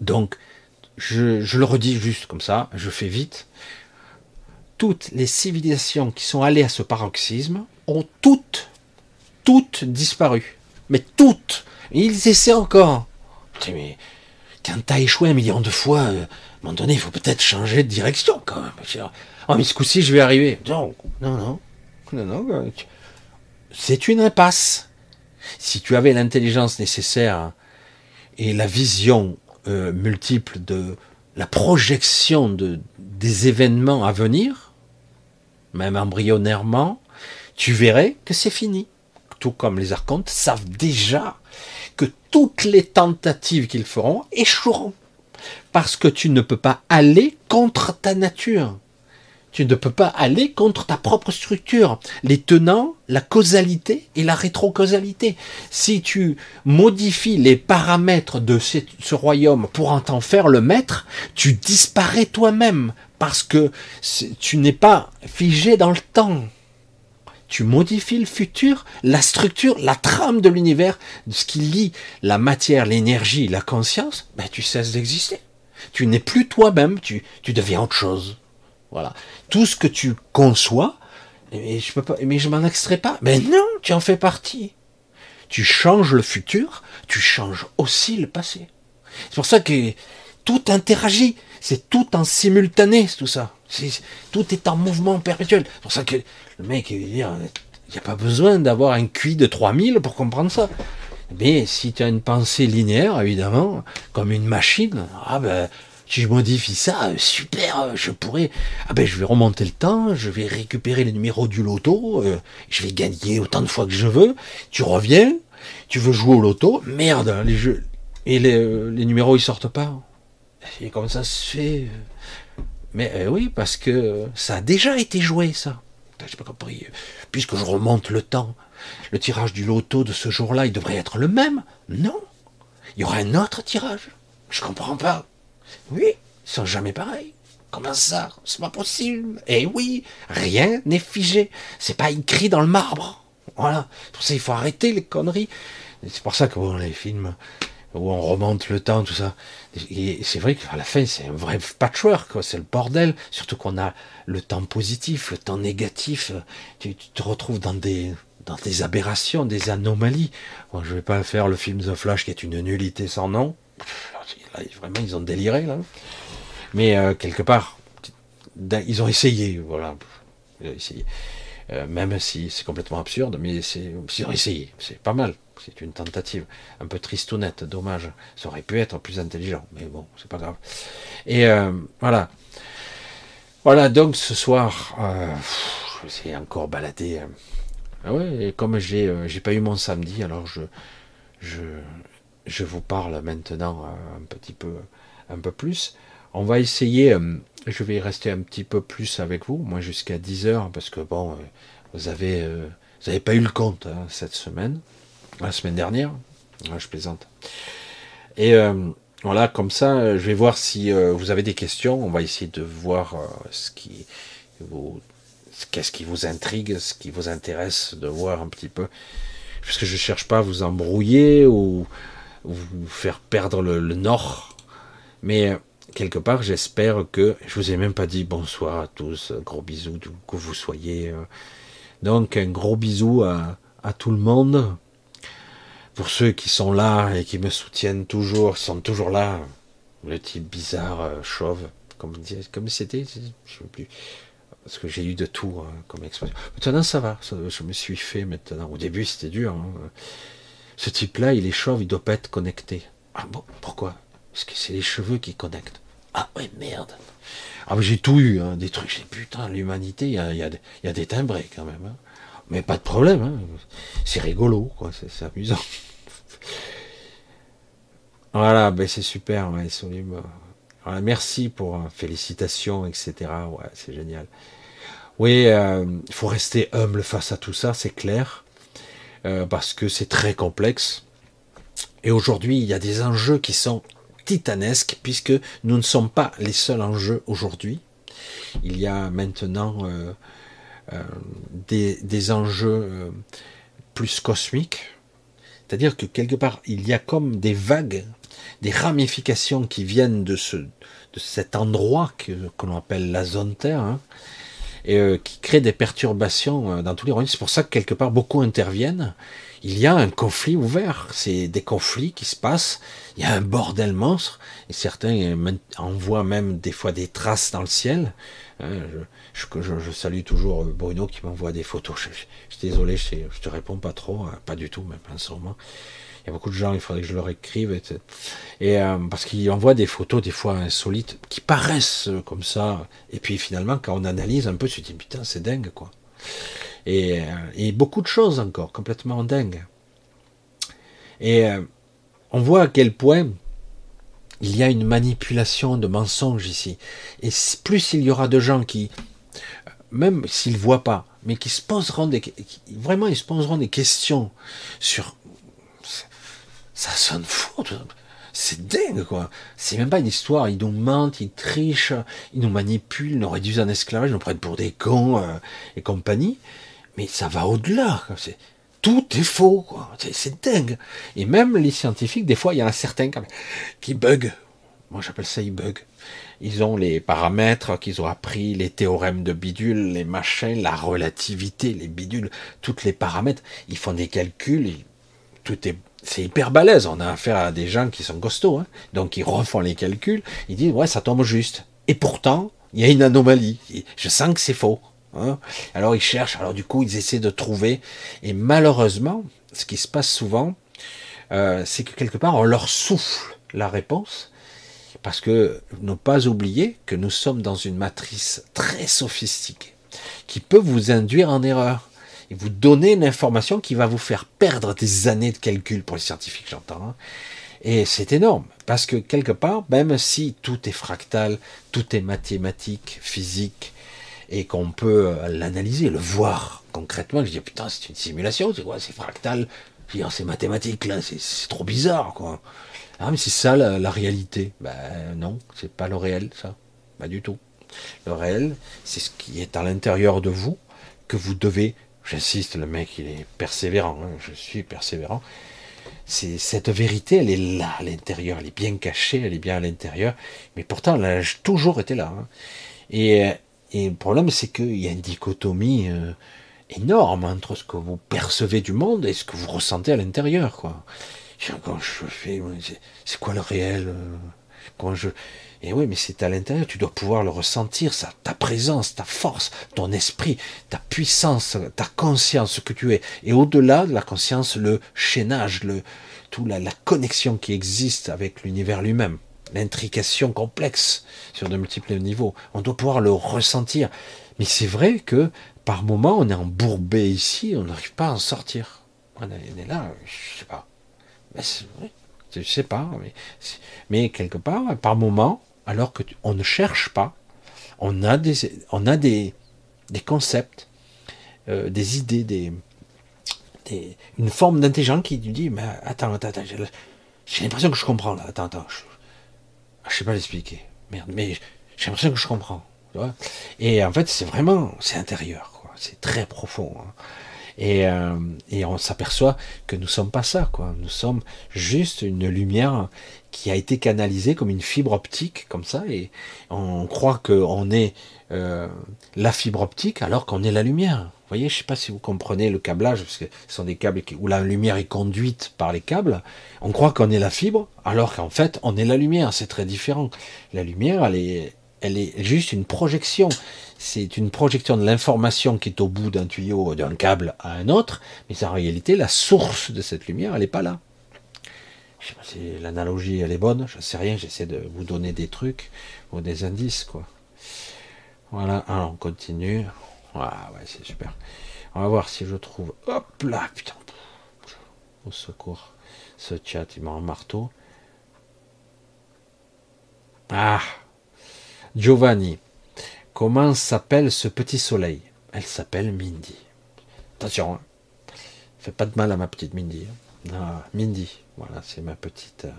Donc, je, je le redis juste comme ça, je fais vite toutes les civilisations qui sont allées à ce paroxysme ont toutes, toutes disparu. Mais toutes. ils essaient encore. Mais quand t'as échoué un million de fois, euh, à un moment donné, il faut peut-être changer de direction quand même. Oh, mais ce coup-ci, je vais arriver. Non, non, non. non, non euh, c'est une impasse. Si tu avais l'intelligence nécessaire et la vision euh, multiple de la projection de, des événements à venir, même embryonnairement, tu verrais que c'est fini. Tout comme les archontes savent déjà que toutes les tentatives qu'ils feront échoueront. Parce que tu ne peux pas aller contre ta nature. Tu ne peux pas aller contre ta propre structure. Les tenants, la causalité et la rétrocausalité. Si tu modifies les paramètres de ce, royaume pour en t'en faire le maître, tu disparais toi-même parce que tu n'es pas figé dans le temps. Tu modifies le futur, la structure, la trame de l'univers, ce qui lie la matière, l'énergie, la conscience, ben tu cesses d'exister. Tu n'es plus toi-même, tu, tu deviens autre chose. Voilà. Tout ce que tu conçois, mais je peux m'en extrais pas. Mais non, tu en fais partie. Tu changes le futur, tu changes aussi le passé. C'est pour ça que tout interagit. C'est tout en simultané, tout ça. tout est en mouvement perpétuel. C'est pour ça que le mec, il n'y a pas besoin d'avoir un QI de 3000 pour comprendre ça. Mais si tu as une pensée linéaire, évidemment, comme une machine, ah ben, si je modifie ça, euh, super, euh, je pourrais, ah ben je vais remonter le temps, je vais récupérer les numéros du loto, euh, je vais gagner autant de fois que je veux. Tu reviens, tu veux jouer au loto, merde, les jeux et les, les numéros ils sortent pas. Et comme ça se fait. Mais oui, parce que ça a déjà été joué, ça. J'ai pas compris. Puisque je remonte le temps, le tirage du loto de ce jour-là, il devrait être le même? Non. Il y aura un autre tirage? Je comprends pas. Oui, ils sont jamais pareils. Comment ça? C'est pas possible. Eh oui, rien n'est figé. C'est pas écrit dans le marbre. Voilà. Pour ça, il faut arrêter les conneries. C'est pour ça que bon, les films où on remonte le temps, tout ça. Et c'est vrai qu'à la fin, c'est un vrai patchwork. C'est le bordel. Surtout qu'on a le temps positif, le temps négatif. Tu, te retrouves dans des, dans des aberrations, des anomalies. Bon, je vais pas faire le film The Flash qui est une nullité sans nom vraiment, ils ont déliré, là. Mais euh, quelque part, ils ont essayé, voilà. essayé. Euh, même si c'est complètement absurde, mais ils ont essayé. C'est pas mal. C'est une tentative. Un peu tristounette, dommage. Ça aurait pu être plus intelligent, mais bon, c'est pas grave. Et euh, voilà. Voilà, donc ce soir, je vais encore balader. Ah ouais, et comme j'ai, j'ai pas eu mon samedi, alors je, je, je vous parle maintenant euh, un petit peu, un peu plus. On va essayer, euh, je vais rester un petit peu plus avec vous, moi jusqu'à 10 heures, parce que bon, euh, vous avez, vous n'avez pas eu le compte hein, cette semaine, la semaine dernière, je plaisante. Et voilà, comme ça, je vais voir si vous avez des questions. On va essayer de voir ce qui vous, qu'est-ce qui vous intrigue, ce qui vous intéresse, de voir un petit peu, parce que je cherche pas à vous embrouiller ou vous faire perdre le, nord. Mais quelque part, j'espère que je vous ai même pas dit bonsoir à tous, gros bisous que vous soyez. Euh. Donc un gros bisou à, à, tout le monde. Pour ceux qui sont là et qui me soutiennent toujours, sont toujours là. Le type bizarre, euh, chauve, comme comme c'était, je sais plus. Parce que j'ai eu de tout hein, comme expression. Maintenant ça va, je me suis fait maintenant. Au début c'était dur. Hein. Ce type-là, il est chauve, il doit pas être connecté. Ah bon, pourquoi? Parce que c'est les cheveux qui connectent. Ah ouais, merde. Ah j'ai tout eu, hein, des trucs. J'ai putain, l'humanité, il y a, des timbrés quand même. Hein. Mais pas de problème. Hein. C'est rigolo, quoi. C'est amusant. voilà, ben c'est super, ouais, voilà, merci pour euh, félicitations, etc. Ouais, c'est génial. Oui, euh, il faut rester humble face à tout ça, c'est clair. Euh, parce que c'est très complexe. Et aujourd'hui, il y a des enjeux qui sont titanesques, puisque nous ne sommes pas les seuls enjeux aujourd'hui. Il y a maintenant euh, euh, des, des, enjeux plus cosmiques, c'est-à-dire que quelque part, il y a comme des vagues, des ramifications qui viennent de, ce, de cet endroit que, que l'on appelle la zone Terre, hein, et euh, qui crée des perturbations euh, dans tous les royaumes. C'est pour ça que quelque part beaucoup interviennent. Il y a un conflit ouvert, c'est des conflits qui se passent, il y a un bordel monstre, et certains envoient même des fois des traces dans le ciel. Hein, Je, salue toujours Bruno qui m'envoie des photos. Je, suis désolé, je, je te réponds pas trop, hein, pas du tout, même en ce moment. Il y a beaucoup de gens, il faudrait que je leur écrive. Et, euh, parce qu'ils envoient des photos des fois insolites qui paraissent comme ça. Et puis finalement, quand on analyse un peu, tu te dis putain, c'est dingue quoi. Et, euh, et, beaucoup de choses encore, complètement dingues. Et euh, on voit à quel point il y a une manipulation de mensonges ici. Et plus il y aura de gens qui, même s'ils voient pas, mais qui se poseront des, vraiment ils se poseront des questions sur ça sonne fou. C'est dingue, quoi. C'est même pas une histoire. Ils nous mentent, ils trichent, ils nous manipulent, ils nous réduisent en esclavage, ils nous prennent pour des cons euh, et compagnie. Mais ça va au-delà. Tout est faux, quoi. C'est dingue. Et même les scientifiques, des fois, il y en a certains qui bug. Moi, j'appelle ça ils bug. Ils ont les paramètres qu'ils ont appris, les théorèmes de bidule, les machins, la relativité, les bidules, tous les paramètres. Ils font des calculs, tout est c'est hyper balèze. On a affaire à des gens qui sont costauds, hein. donc ils refont les calculs. Ils disent ouais, ça tombe juste. Et pourtant, il y a une anomalie. Je sens que c'est faux. Hein. Alors ils cherchent. Alors du coup, ils essaient de trouver. Et malheureusement, ce qui se passe souvent, euh, c'est que quelque part, on leur souffle la réponse. Parce que ne pas oublier que nous sommes dans une matrice très sophistiquée qui peut vous induire en erreur et vous donner une information qui va vous faire perdre des années de calcul pour les scientifiques, j'entends. Hein. Et c'est énorme, parce que quelque part, même si tout est fractal, tout est mathématique, physique, et qu'on peut euh, l'analyser, le voir concrètement, je dis putain c'est une simulation, c'est quoi, c'est fractal, oh, c'est mathématique là, c'est trop bizarre quoi. Ah mais c'est ça la, réalité. Ben non, c'est pas le réel ça, pas du tout. Le réel, c'est ce qui est à l'intérieur de vous que vous devez J'insiste, le mec, il est persévérant. Hein, je suis persévérant. C'est cette vérité, elle est là à l'intérieur. Elle est bien cachée, elle est bien à l'intérieur. Mais pourtant, elle a toujours été là. Hein. Et, et, le problème, c'est qu'il y a une dichotomie euh, énorme entre ce que vous percevez du monde et ce que vous ressentez à l'intérieur. Quoi. Quand je fais, c'est quoi le réel euh, Quand je et oui, mais c'est à l'intérieur, tu dois pouvoir le ressentir, ça, ta présence, ta force, ton esprit, ta puissance, ta conscience, ce que tu es. Et au-delà de la conscience, le chaînage, le, tout la, la connexion qui existe avec l'univers lui-même, l'intrication complexe sur de multiples niveaux. On doit pouvoir le ressentir. Mais c'est vrai que par moment, on est embourbé ici, on n'arrive pas à en sortir. On est là, je sais pas. Mais je sais pas, mais, mais quelque part, par moment, alors qu'on ne cherche pas, on a des, concepts, euh, des idées, une forme d'intelligence qui dit, mais attends, attends, attends, j'ai l'impression que je comprends là, attends, attends, je, ne sais pas l'expliquer, merde, mais j'ai l'impression que je comprends. Et en fait, c'est vraiment, c'est intérieur, c'est très profond. Hein. Et, euh, et, on s'aperçoit que nous sommes pas ça, quoi. Nous sommes juste une lumière qui a été canalisée comme une fibre optique, comme ça, et on croit qu'on est euh, la fibre optique alors qu'on est la lumière. Vous voyez, je sais pas si vous comprenez le câblage, parce que ce sont des câbles où la lumière est conduite par les câbles. On croit qu'on est la fibre, alors qu'en fait, on est la lumière. C'est très différent. La lumière, elle est, elle est juste une projection. C'est une projection de l'information qui est au bout d'un tuyau, d'un câble à un autre, mais en réalité, la source de cette lumière, elle n'est pas là. Je sais pas si l'analogie elle est bonne, je sais rien, j'essaie de vous donner des trucs ou des indices quoi. Voilà, alors on continue. Ah ouais, c'est super. On va voir si je trouve. Hop là, putain. Au secours. Ce chat, il m'a un marteau. Ah Giovanni. Comment s'appelle ce petit soleil? Elle s'appelle Mindy. Attention, hein. Fais pas de mal à ma petite Mindy. Hein. Ah, Mindy. Voilà, c'est ma petite, euh,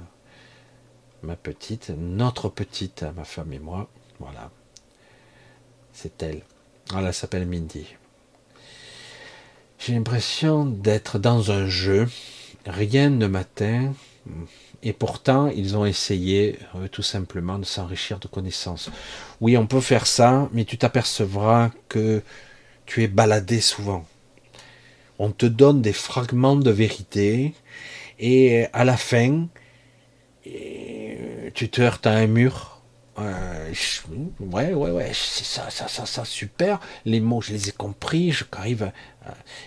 ma petite, notre petite, ma femme et moi. Voilà, c'est elle. Voilà, elle s'appelle Mindy. J'ai l'impression d'être dans un jeu. Rien ne m'atteint. Et pourtant, ils ont essayé euh, tout simplement de s'enrichir de connaissances. Oui, on peut faire ça, mais tu t'apercevras que tu es baladé souvent. On te donne des fragments de vérité et à la fin, tu te heurtes à un mur ouais, ouais, ouais, c'est ça, ça, ça, ça, super. Les mots, je les ai compris, je arrive.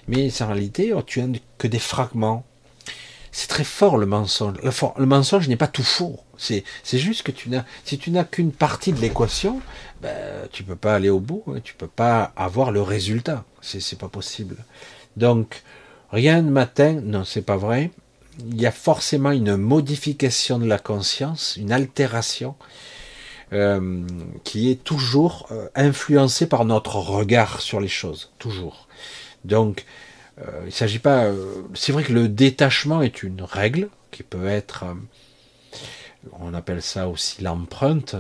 Mais en réalité, oh, tu as que des fragments. C'est très fort le mensonge. Le, mensonge n'est pas tout faux. C'est, juste que n'as, si tu n'as qu'une partie de l'équation, ben, tu peux pas aller au bout. Hein. Tu peux pas avoir le résultat. C'est, c'est pas possible. Donc, rien ne m'atteint. Non, c'est pas vrai. Il y a forcément une modification de la conscience, une altération. Euh, qui est toujours euh, influencée par notre regard sur les choses, toujours. Donc, euh, il s'agit pas. C'est vrai que le détachement est une règle qui peut être. On appelle ça aussi l'empreinte,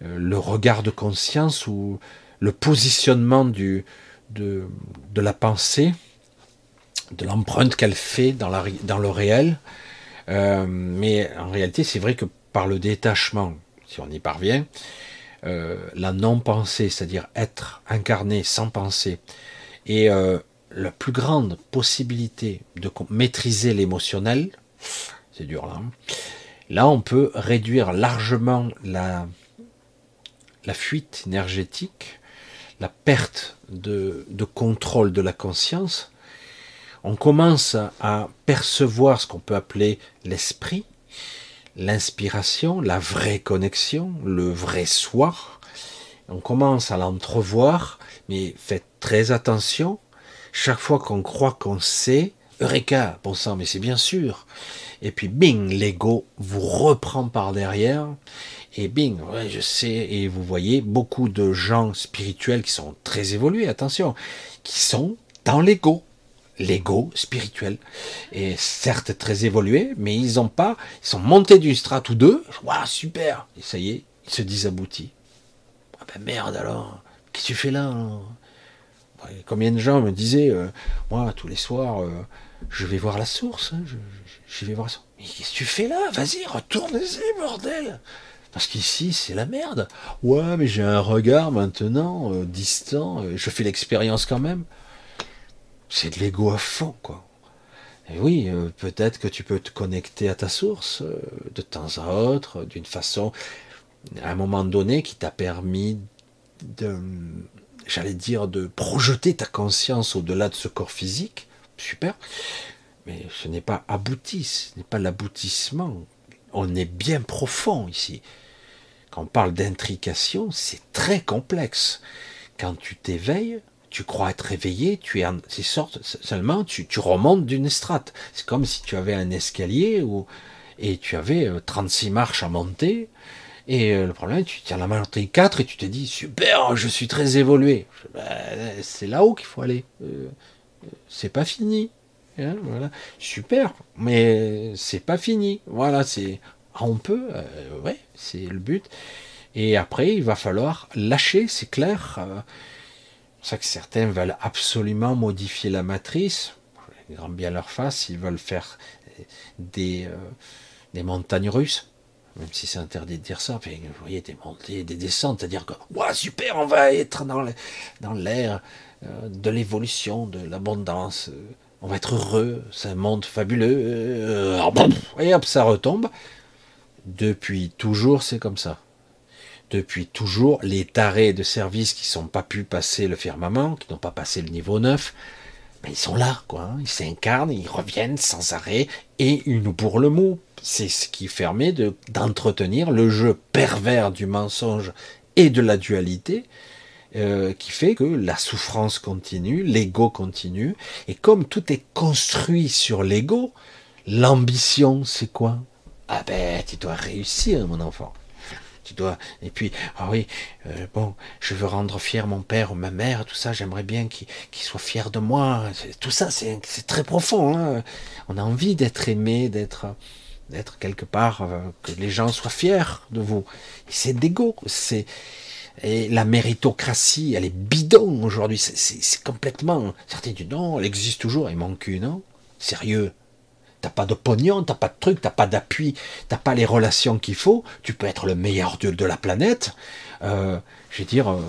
le regard de conscience ou le positionnement de, de la pensée, de l'empreinte qu'elle fait dans, le réel. mais en réalité, c'est vrai que par le détachement, si on y parvient, la non-pensée, c'est-à-dire être incarné sans penser, et la plus grande possibilité de maîtriser l'émotionnel, c'est dur là, hein. là on peut réduire largement la, la fuite énergétique, la perte de contrôle de la conscience. On commence à percevoir ce qu'on peut appeler l'esprit, l'inspiration, la vraie connexion, le vrai soi. On commence à l'entrevoir, mais faites très attention, chaque fois qu'on croit qu'on sait, Eureka, bon sang, mais c'est bien sûr. Et puis bing, l'ego vous reprend par derrière. Et bing, je sais. Et vous voyez beaucoup de gens spirituels qui sont très évolués, attention, qui sont dans l'ego. L'ego spirituel. Et certes très évolué, mais ils n'ont pas, ils sont montés d'une strate ou deux. Waouh, super. Et ça y est, ils se disent aboutis. Ah ben merde alors. Qu'est-ce que tu fais là Combien de gens me disaient, euh, moi, tous les soirs, euh, je vais voir la source, hein, je, vais voir la. Mais qu'est-ce que tu fais là? Vas-y, retourne-y, bordel Parce qu'ici, c'est la merde. Ouais, mais j'ai un regard maintenant, euh, distant, je fais l'expérience quand même. C'est de l'ego à fond, quoi. Oui, peut-être que tu peux te connecter à ta source de temps à autre, d'une façon, à un moment donné, qui t'a permis de j'allais dire, de projeter ta conscience au-delà de ce corps physique, super, mais ce n'est pas abouti, ce n'est pas l'aboutissement. On est bien profond ici. Quand on parle d'intrication, c'est très complexe. Quand tu t'éveilles, tu crois être éveillé, tu es en, sorte, seulement tu, tu remontes d'une strate. C'est comme si tu avais un escalier et tu avais 36 euh, marches à monter, et euh, le problème, tu tiens la main 4 et tu te dis, super, je suis très évolué. Ben, c'est là-haut qu'il faut aller. Euh, c'est pas fini. Hein, voilà. Super, mais c'est pas fini. Voilà, c'est. Ah, on peut, euh, ouais, c'est le but. Et après, il va falloir lâcher, c'est clair. C'est que certains veulent absolument modifier la matrice. Grand bien leur face, ils veulent faire des, des montagnes russes même si c'est interdit de dire ça, vous voyez des montées, des descentes, c'est-à-dire que, ouais, super, on va être dans l'air euh, de l'évolution, de l'abondance, euh, on va être heureux, c'est un monde fabuleux, euh, et hop, ça retombe. Depuis toujours, c'est comme ça. Depuis toujours, les tarés de service qui n'ont pas pu passer le firmament, qui n'ont pas passé le niveau 9, ben, ils sont là, quoi. Hein. Ils s'incarnent, ils reviennent sans arrêt, et nous bourrent le mot c'est ce qui permet d'entretenir le jeu pervers du mensonge et de la dualité, euh, qui fait que la souffrance continue, l'ego continue, et comme tout est construit sur l'ego, l'ambition, c'est quoi? Ah ben, tu dois réussir, mon enfant. Tu dois. Et puis, ah oui, euh, bon, je veux rendre fier mon père ou ma mère, tout ça. J'aimerais bien qu'il soit fier de moi. Tout ça, c'est très profond. Hein. On a envie d'être aimé, d'être d'être quelque part, euh, que les gens soient fiers de vous. C'est d'ego, c'est et la méritocratie, elle est bidon aujourd'hui. C'est complètement. Certains disent non, elle existe toujours. Il manque une, non Sérieux T'as pas de pognon, t'as pas de truc, t'as pas d'appui, t'as pas les relations qu'il faut. Tu peux être le meilleur dieu de la planète. Euh, je veux dire, euh,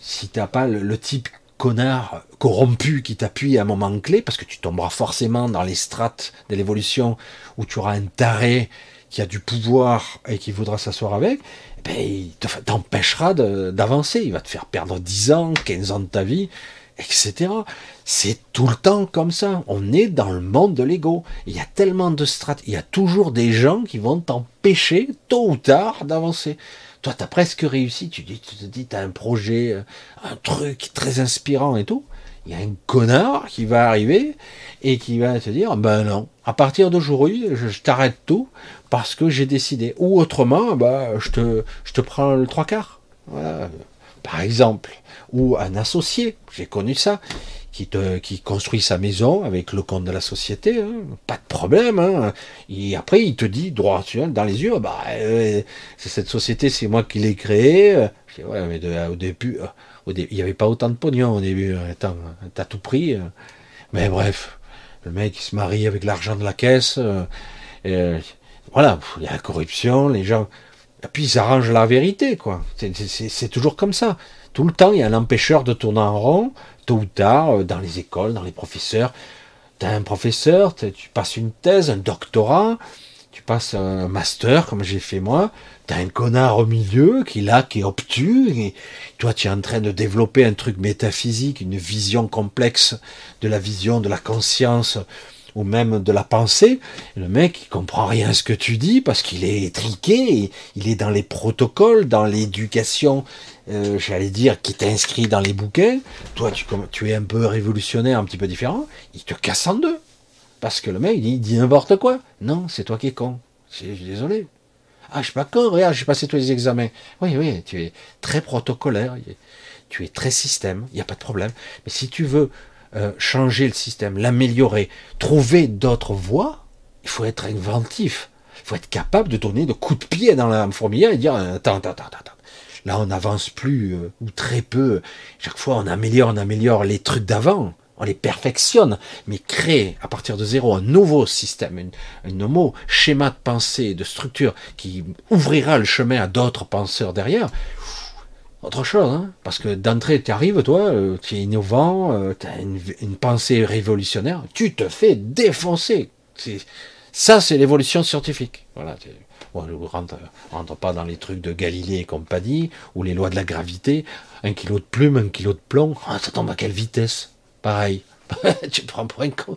si t'as pas le type connard corrompu qui t'appuie à un moment clé, parce que tu tomberas forcément dans les strates de l'évolution où tu auras un taré qui a du pouvoir et qui voudra s'asseoir avec, ben, il t'empêchera d'avancer. Il va te faire perdre 10 ans, 15 ans de ta vie, etc. C'est tout le temps comme ça. On est dans le monde de l'ego. Il y a tellement de strates. Il y a toujours des gens qui vont t'empêcher, tôt ou tard, d'avancer. Toi, tu as presque réussi. Tu, dis, tu te dis, tu as un projet, euh, un truc très inspirant et tout. Il y a un connard qui va arriver et qui va te dire, ben non, à partir d'aujourd'hui, je, t'arrête tout parce que j'ai décidé. Ou autrement, bah, je te, je te prends le trois quarts. Par exemple. Ou un associé, j'ai connu ça, qui, te, construit sa maison avec le compte de la société, hein. pas de problème. Hein. Et après, il te dit droit dans les yeux, bah, euh, cette société, c'est moi qui l'ai créée. Ouais, mais au début, euh, il n'y avait pas autant de pognon au début. Attends, t'as tout pris. Mais bref, le mec il se marie avec l'argent de la caisse. Euh, voilà, il y a la corruption, les gens. Et puis ils arrangent la vérité, quoi. C'est toujours comme ça. Tout le temps, il y a un empêcheur de tourner en rond, tôt ou tard, euh, dans les écoles, dans les professeurs. Tu as un professeur, tu passes une thèse, un doctorat, tu passes un master, comme j'ai fait moi, T'as un connard au milieu qui là, qui est obtus, et toi tu es en train de développer un truc métaphysique, une vision complexe de la vision, de la conscience, ou même de la pensée. le mec, il comprend rien à ce que tu dis parce qu'il est triqué, il est dans les protocoles, dans l'éducation, euh, j'allais dire, qui est inscrit dans les bouquins. Toi, tu, tu es un peu révolutionnaire, un petit peu différent. Il te casse en deux. Parce que le mec, il dit n'importe quoi. Non, c'est toi qui es con. Je suis désolé. Ah, je suis pas con, regarde, j'ai passé tous les examens. Oui, oui, tu es très protocolaire, tu es très système, il n'y a pas de problème. Mais si tu veux euh, changer le système, l'améliorer, trouver d'autres voies, il faut être inventif. Il faut être capable de donner de coups de pied dans la fourmilière et dire attends, attends, attends, attends. Là, on n'avance plus euh, ou très peu. Chaque fois, on améliore, on améliore les trucs d'avant on les perfectionne, mais créer à partir de zéro un nouveau système, un, nouveau schéma de pensée, de structure qui ouvrira le chemin à d'autres penseurs derrière, autre chose, hein parce que d'entrée, tu arrives, toi, euh, tu es innovant, euh, tu as une, pensée révolutionnaire, tu te fais défoncer. Ça, c'est l'évolution scientifique. Voilà. on ne rentre, pas dans les trucs de Galilée et compagnie, ou les lois de la gravité. Un kilo de plume, un kilo de plomb, ah, ça tombe à quelle vitesse? Pareil. tu prends pour un con.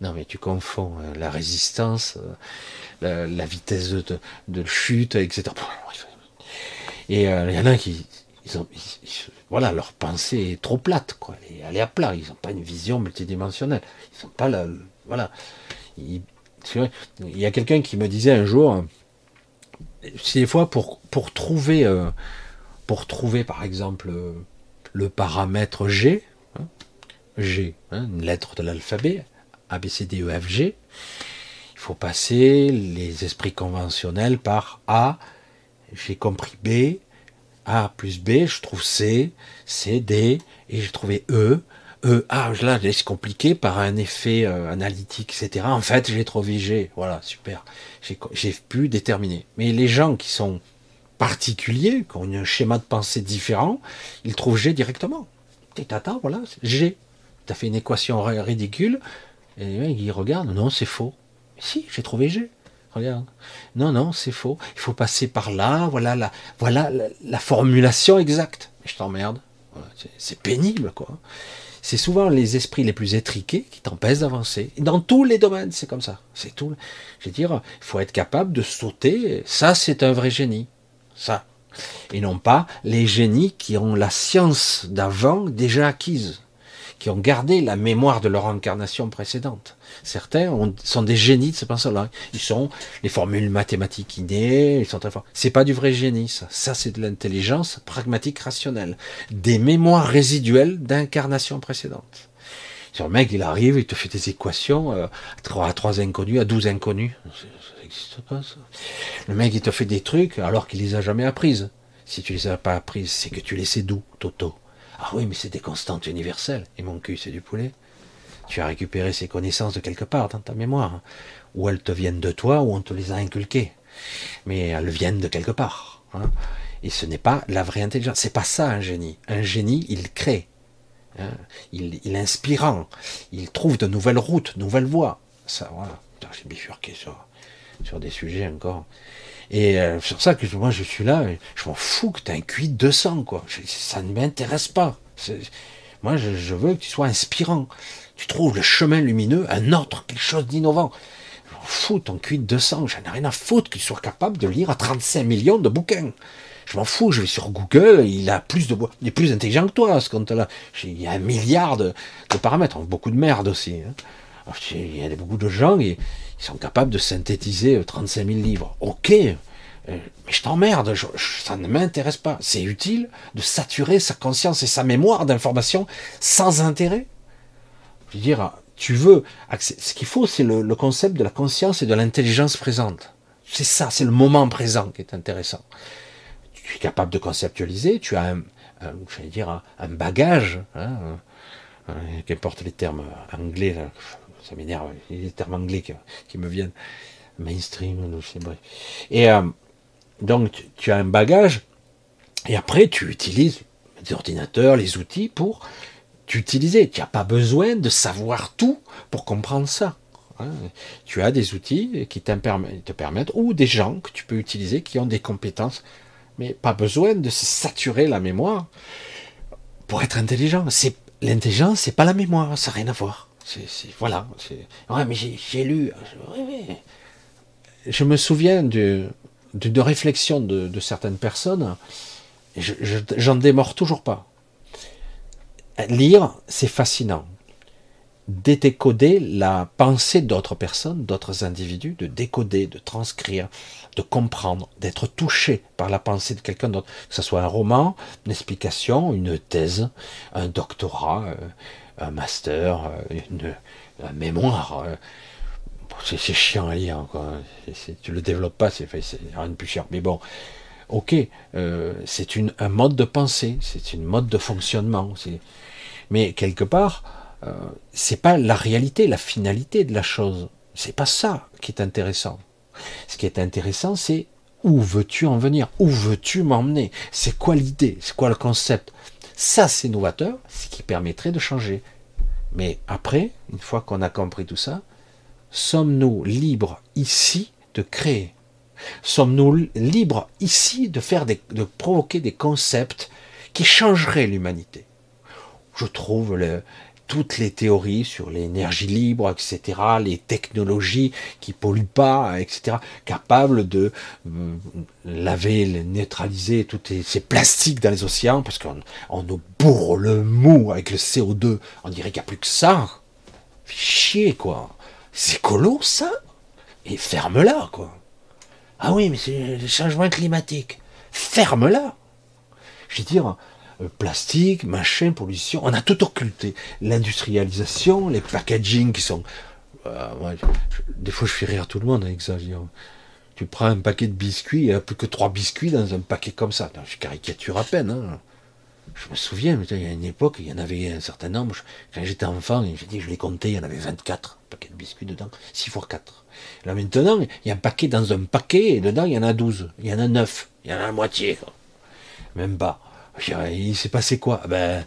Non, mais tu confonds euh, la résistance, euh, la, vitesse de, chute, etc. Et euh, il y en a qui, voilà, leur pensée est trop plate, quoi. Elle est à plat. Ils n'ont pas une vision multidimensionnelle. Ils sont pas là, voilà. Il, y a quelqu'un qui me disait un jour, des fois pour, pour trouver, pour trouver par exemple le paramètre G, G, hein, une lettre de l'alphabet, A, B, C, D, E, F, G. Il faut passer les esprits conventionnels par A, j'ai compris B, A plus B, je trouve C, C, D, et j'ai trouvé E. E, ah, là, c'est compliqué par un effet euh, analytique, etc. En fait, j'ai trouvé G. Voilà, super. J'ai pu déterminer. Mais les gens qui sont particuliers, qui ont un schéma de pensée différent, ils trouvent G directement. Tata, voilà, G tu as fait une équation ridicule, et il regarde, non, c'est faux. si, j'ai trouvé G. Regarde. Non, non, c'est faux. Il faut passer par là, voilà la, voilà la, formulation exacte. Je t'emmerde. c'est pénible, quoi. C'est souvent les esprits les plus étriqués qui t'empêchent d'avancer. Dans tous les domaines, c'est comme ça. C'est tout. Je veux dire, il faut être capable de sauter. Ça, c'est un vrai génie. Ça. Et non pas les génies qui ont la science d'avant déjà acquise qui ont gardé la mémoire de leur incarnation précédente. Certains sont des génies de ce penseur-là. Ils sont les formules mathématiques innées, ils sont très forts. C'est pas du vrai génie, ça. Ça, c'est de l'intelligence pragmatique rationnelle. Des mémoires résiduelles d'incarnation précédente. Sur le mec, il arrive, il te fait des équations euh, à trois inconnus, à 12 inconnus. Ça n'existe pas, ça. Le mec, il te fait des trucs alors qu'il les a jamais apprises. Si tu les as pas apprises, c'est que tu les sais d'où, Toto ah oui, mais c'est des constantes universelles. Et mon cul, c'est du poulet. Tu as récupéré ces connaissances de quelque part dans ta mémoire. Ou elles te viennent de toi, ou on te les a inculquées. Mais elles viennent de quelque part. Hein. Et ce n'est pas la vraie intelligence. C'est pas ça un génie. Un génie, il crée. Hein. Il, il inspirant. Il trouve de nouvelles routes, de nouvelles voies. Ça, voilà. J'ai bifurqué ça. sur des sujets encore. Et c'est euh, sur ça que moi je suis là, je m'en fous que tu aies un QI de 200, quoi. ça ne m'intéresse pas. Moi je, veux que tu sois inspirant. Tu trouves le chemin lumineux, un autre, quelque chose d'innovant. Fous ton QI de 200, j'en ai rien à foutre qu'il soit capable de lire à 35 millions de bouquins. Je m'en fous, je vais sur Google, il a plus de il est plus intelligent que toi à ce compte-là. Il y a un milliard de, paramètres, beaucoup de merde aussi. Hein. il y a beaucoup de gens qui sont capables de synthétiser 35 000 livres. Ok, euh, mais je t'emmerde, ça ne m'intéresse pas. C'est utile de saturer sa conscience et sa mémoire d'informations sans intérêt? Je veux dire, tu veux, ce qu'il faut, c'est le, concept de la conscience et de l'intelligence présente. C'est ça, c'est le moment présent qui est intéressant tu es capable de conceptualiser, tu as un, dire, un, bagage, hein, qu'importe les termes anglais, ça m'énerve, les termes anglais qui, me viennent, mainstream, je sais. Et euh, donc, tu as un bagage, et après, tu utilises les ordinateurs, les outils pour Tu n'as pas besoin de savoir tout pour comprendre ça. Hein. Tu as des outils qui te permettent, ou des gens que tu peux utiliser qui ont des compétences mais pas besoin de se saturer la mémoire pour être intelligent. C'est l'intelligence, c'est pas la mémoire, ça n'a rien à voir. C'est, voilà. Ouais, mais j'ai, lu. Je me souviens de, de, réflexion de, certaines personnes. J'en démords toujours pas. Lire, c'est fascinant décoder la pensée d'autres personnes, d'autres individus, de décoder, de transcrire, de comprendre, d'être touché par la pensée de quelqu'un d'autre, que ce soit un roman, une explication, une thèse, un doctorat, euh, un master, euh, une, un mémoire. Euh, c'est chiant à lire, quoi. tu le développes pas, c'est rien de plus cher. Mais bon, ok, c'est un mode de pensée, c'est une mode de fonctionnement. Mais quelque part, euh, c'est pas la réalité, la finalité de la chose. C'est pas ça qui est intéressant. Ce qui est intéressant, c'est où veux-tu en venir? Où veux-tu m'emmener? C'est quoi l'idée? C'est quoi le concept? Ça, c'est novateur, ce qui permettrait de changer. Mais après, une fois qu'on a compris tout ça, sommes-nous libres ici de créer? Sommes-nous libres ici de faire de provoquer des concepts qui changeraient l'humanité? Je trouve toutes les théories sur l'énergie libre, etc., les technologies qui polluent pas, etc., capables de euh, laver, neutraliser tous ces plastiques dans les océans, parce qu'on on nous bourre le mou avec le CO2, on dirait qu'il n'y a plus que ça. chier, quoi. C'est écolo, ça Et ferme-la, quoi. Ah oui, mais c'est le changement climatique. Ferme-la. Je veux dire, euh, plastique, machin, pollution. On a tout occulté. L'industrialisation, les packaging qui sont. Euh, des fois, je fais rire tout le monde avec ça. Tu prends un paquet de biscuits, il n'y a plus que trois biscuits dans un paquet comme ça. je caricature à peine. Hein. Je me souviens, il y a une époque, il y en avait un certain nombre. Quand j'étais enfant, j'ai dit, je l'ai compté, il y en avait 24 paquets de biscuits dedans, 6 fois 4. Là maintenant, il y a un paquet dans un paquet, et dedans, il y en a 12, il y en a 9, il y en a la moitié. Même pas. Il s'est passé quoi? Ben,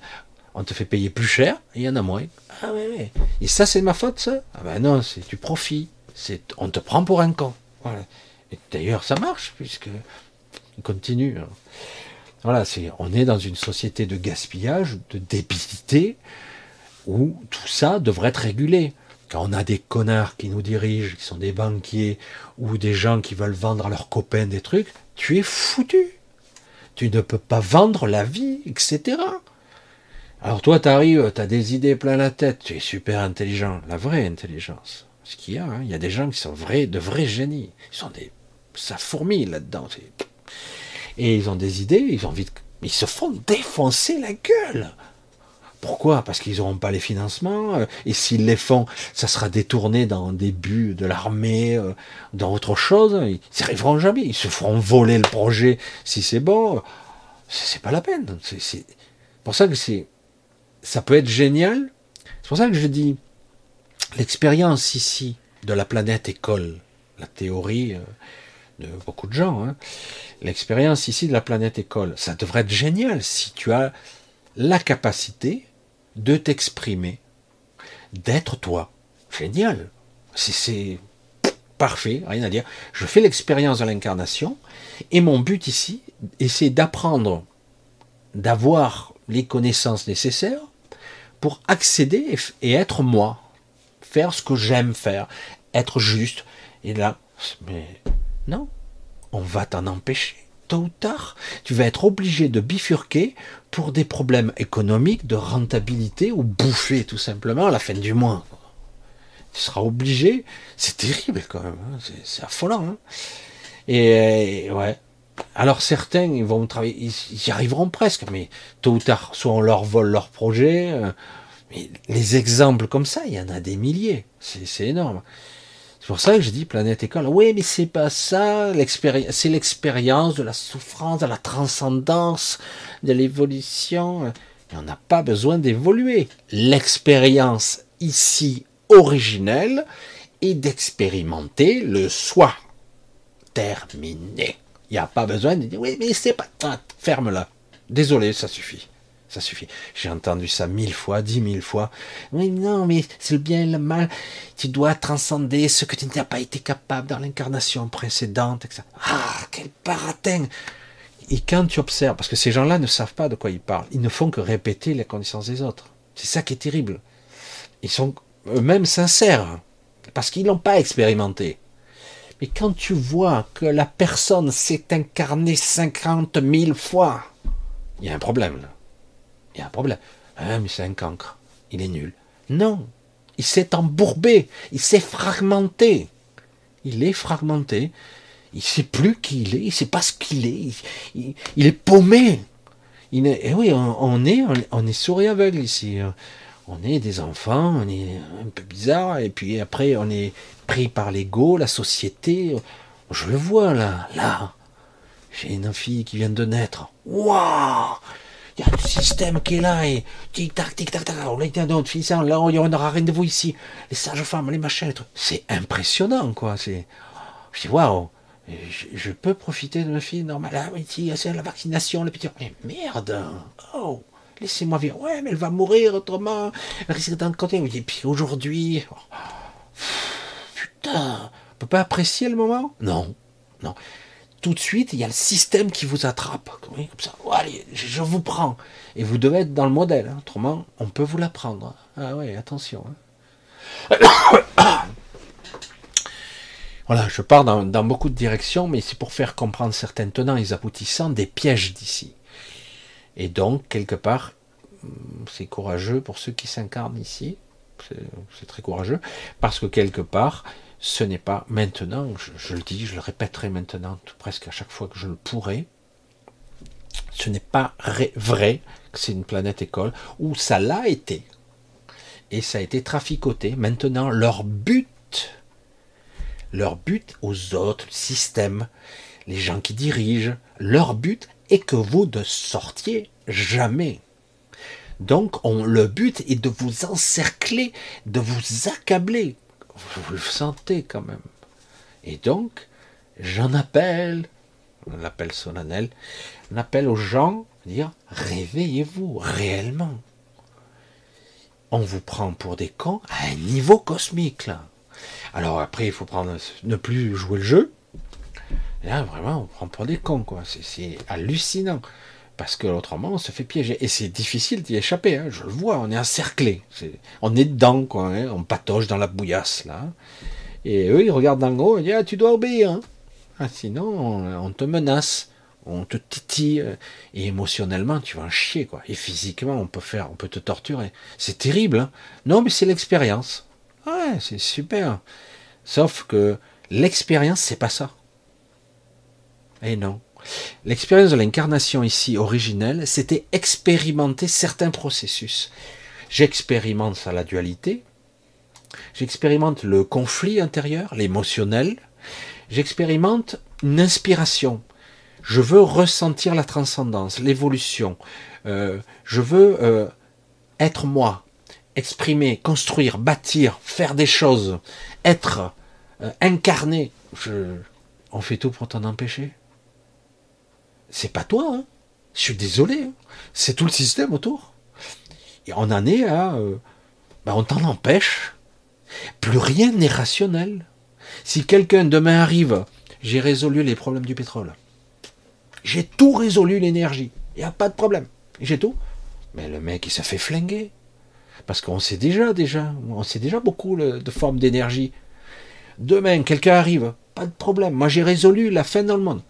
on te fait payer plus cher, il y en a moins. Ah oui, oui. Et ça, c'est ma faute, ça? Ah ben non, c'est du profit. C'est, on te prend pour un con. Voilà. Et d'ailleurs, ça marche, puisque il continue. Hein. Voilà, c'est, on est dans une société de gaspillage, de débité, où tout ça devrait être régulé. Quand on a des connards qui nous dirigent, qui sont des banquiers, ou des gens qui veulent vendre à leurs copains des trucs, tu es foutu tu ne peux pas vendre la vie, etc. Alors toi, tu arrives, tu as des idées plein la tête, tu es super intelligent, la vraie intelligence. Ce qu'il y a, hein, il y a des gens qui sont vrais, de vrais génies. Ils sont des, ça fourmille là-dedans. Et ils ont des idées, ils ont envie ils se font défoncer la gueule. Pourquoi? Parce qu'ils n'auront pas les financements, euh, et s'ils les font, ça sera détourné dans des buts de l'armée, euh, dans autre chose. Ils n'y arriveront jamais. Ils se feront voler le projet si c'est bon. C'est pas la peine. C'est pour ça que c'est, ça peut être génial. C'est pour ça que je dis, l'expérience ici de la planète école, la théorie euh, de beaucoup de gens, hein, l'expérience ici de la planète école, ça devrait être génial si tu as la capacité de t'exprimer, d'être toi. Génial. C'est parfait, rien à dire. Je fais l'expérience de l'incarnation, et mon but ici, c'est d'apprendre, d'avoir les connaissances nécessaires pour accéder et être moi, faire ce que j'aime faire, être juste. Et là, non, on va t'en empêcher. Tôt ou tard, tu vas être obligé de bifurquer pour des problèmes économiques, de rentabilité ou bouffer tout simplement à la fin du mois. Tu seras obligé. C'est terrible quand même. Hein. C'est affolant. Hein. et ouais, alors certains, ils vont travailler, ils y arriveront presque, mais tôt ou tard, soit on leur vole leur projet. Euh, les exemples comme ça, il y en a des milliers. C'est énorme. C'est pour ça que je dis planète école. Oui, mais c'est pas ça. C'est l'expérience de la souffrance, de la transcendance, de l'évolution. On n'a pas besoin d'évoluer. L'expérience ici originelle est d'expérimenter le soi. Terminé. Il n'y a pas besoin de dire oui, mais c'est pas. Ferme-la. Désolé, ça suffit. Ça suffit. J'ai entendu ça mille fois, dix mille fois. Oui, non, mais c'est le bien et le mal. Tu dois transcender ce que tu n'as pas été capable dans l'incarnation précédente, etc. Ah, quel baratin Et quand tu observes, parce que ces gens-là ne savent pas de quoi ils parlent, ils ne font que répéter les connaissances des autres. C'est ça qui est terrible. Ils sont eux-mêmes sincères, parce qu'ils n'ont pas expérimenté. Et quand tu vois que la personne s'est incarnée cinquante mille fois, il y a un problème là. Il y a un problème. Ah, mais c'est un cancre. Il est nul. Non. Il s'est embourbé. Il s'est fragmenté. Il est fragmenté. Il ne sait plus qui il est. Il ne sait pas ce qu'il est. Il, est paumé. Il est, eh oui, on, est, on est souris aveugle ici. On est des enfants, on est un peu bizarre, et puis après on est pris par l'ego, la société. Je le vois là, là. J'ai une fille qui vient de naître. Waouh Il y a le système qui est là et tic-tac, tic-tac, tac. On été d'autres filles, là, on aura rendez-vous ici. Les sages-femmes, les machins, C'est impressionnant, quoi. C'est. Je dis, waouh je, peux profiter de ma fille normale. Ah oui, c'est la vaccination, le petit. Mais merde Oh Laissez-moi vivre. Ouais, mais elle va mourir autrement. Elle risque d'en côté. Et puis aujourd'hui. Oh, putain, on peut pas apprécier le moment? Non, non. Tout de suite, il y a le système qui vous attrape. Ça. allez, je vous prends. Et vous devez être dans le modèle. Hein. Autrement, on peut vous l'apprendre. Ah ouais, attention. Hein. voilà, je pars dans, dans, beaucoup de directions, mais c'est pour faire comprendre certains tenants et aboutissants des pièges d'ici. Et donc, quelque part, c'est courageux pour ceux qui s'incarnent ici. C'est très courageux, parce que quelque part, ce n'est pas maintenant, je, le dis, je le répéterai maintenant presque à chaque fois que je le pourrai, ce n'est pas vrai que c'est une planète école, où ça l'a été, et ça a été traficoté. Maintenant, leur but, leur but aux autres, le système, les gens qui dirigent, leur but est que vous ne sortiez jamais. Donc, on, le but est de vous encercler, de vous accabler, vous le sentez quand même. Et donc, j'en appelle, on solennel, on aux gens, dire réveillez-vous réellement. On vous prend pour des cons à un niveau cosmique là. Alors après, il faut prendre, ne plus jouer le jeu. là, vraiment, on prend pour des cons quoi. C'est hallucinant parce que autrement on se fait piéger. Et c'est difficile d'y échapper, hein. je le vois, on est encerclé. on est dedans, quoi, hein. on patoche dans la bouillasse, là. Et eux, ils regardent le haut, ils disent, ah, tu dois obéir. Hein. Ah, sinon, on, te menace, on te titille, et émotionnellement, tu vas en chier, quoi. Et physiquement, on peut faire, on peut te torturer. C'est terrible, Non, mais c'est l'expérience. Ouais, c'est super. Sauf que l'expérience, c'est pas ça. Et non. L'expérience de l'incarnation ici originelle, c'était expérimenter certains processus. J'expérimente ça la dualité, j'expérimente le conflit intérieur, l'émotionnel, j'expérimente une inspiration. Je veux ressentir la transcendance, l'évolution. Euh, je veux euh, être moi, exprimer, construire, bâtir, faire des choses, être euh, incarné. on fait tout pour t'en empêcher? C'est pas toi. Hein. Je suis désolé. Hein. C'est tout le système autour. Et on en est à. Euh, ben, on t'en empêche. Plus rien n'est rationnel. Si quelqu'un demain arrive, j'ai résolu les problèmes du pétrole. J'ai tout résolu l'énergie. Il n'y a pas de problème. J'ai tout. Mais le mec, il se fait flinguer. Parce qu'on sait déjà, déjà, on sait déjà beaucoup de formes d'énergie. Demain, quelqu'un arrive, pas de problème. Moi, j'ai résolu la fin dans le monde.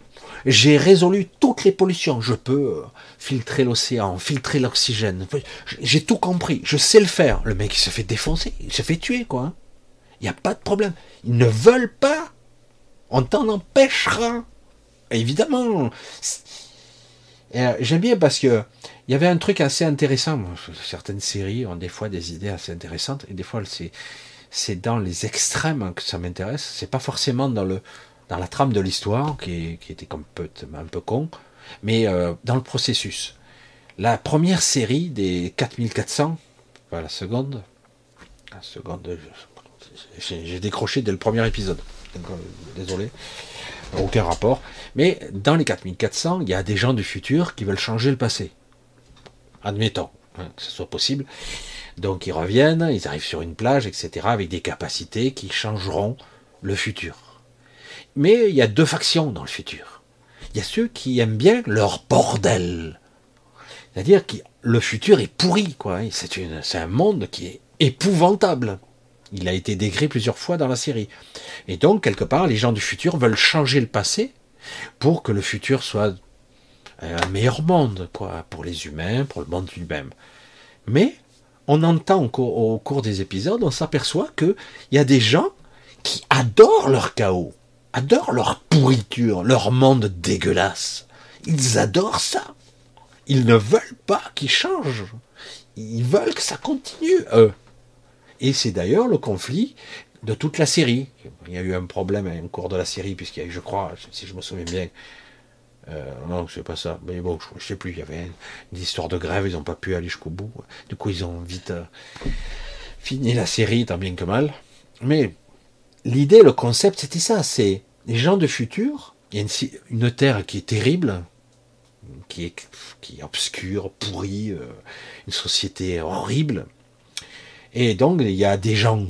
J'ai résolu toutes les pollutions. Je peux euh, filtrer l'océan, filtrer l'oxygène. J'ai tout compris. Je sais le faire. Le mec, il se fait défoncer. Il se fait tuer, quoi. Il n'y a pas de problème. Ils ne veulent pas. On t'en empêchera. Évidemment. Euh, j'aime bien parce que il y avait un truc assez intéressant. Certaines séries ont des fois des idées assez intéressantes et des fois c'est c'est dans les extrêmes que ça m'intéresse. C'est pas forcément dans le dans la trame de l'histoire qui, était comme un peu con, mais euh, dans le processus. La première série des 4400, pas la seconde, la seconde, j'ai décroché dès le premier épisode. Euh, désolé, aucun rapport. Mais dans les 4400, il y a des gens du futur qui veulent changer le passé. Admettons hein, que ce soit possible. Donc ils reviennent, ils arrivent sur une plage, etc., avec des capacités qui changeront le futur. Mais il y a deux factions dans le futur. Il y a ceux qui aiment bien leur bordel. C'est-à-dire que le futur est pourri, quoi. C'est un monde qui est épouvantable. Il a été décrit plusieurs fois dans la série. Et donc, quelque part, les gens du futur veulent changer le passé pour que le futur soit un meilleur monde, quoi, pour les humains, pour le monde lui-même. Mais on entend au, cours des épisodes, on s'aperçoit qu'il y a des gens qui adorent leur chaos, adorent leur pourriture, leur monde dégueulasse. Ils adorent ça. Ils ne veulent pas qu'il change. Ils veulent que ça continue, eux. Et c'est d'ailleurs le conflit de toute la série. Il y a eu un problème au cours de la série, puisqu'il y a eu, je crois, si je me souviens bien, euh, non, c'est pas ça. Mais bon, je, sais plus, il y avait une, histoire de grève, ils n'ont pas pu aller jusqu'au bout. Du coup, ils ont vite euh, fini la série, tant bien que mal. Mais l'idée, le concept, c'était ça. C'est les gens de futur. Il y a une, terre qui est terrible, qui est, qui obscure, pourrie, euh, une société horrible. Et donc, il y a des gens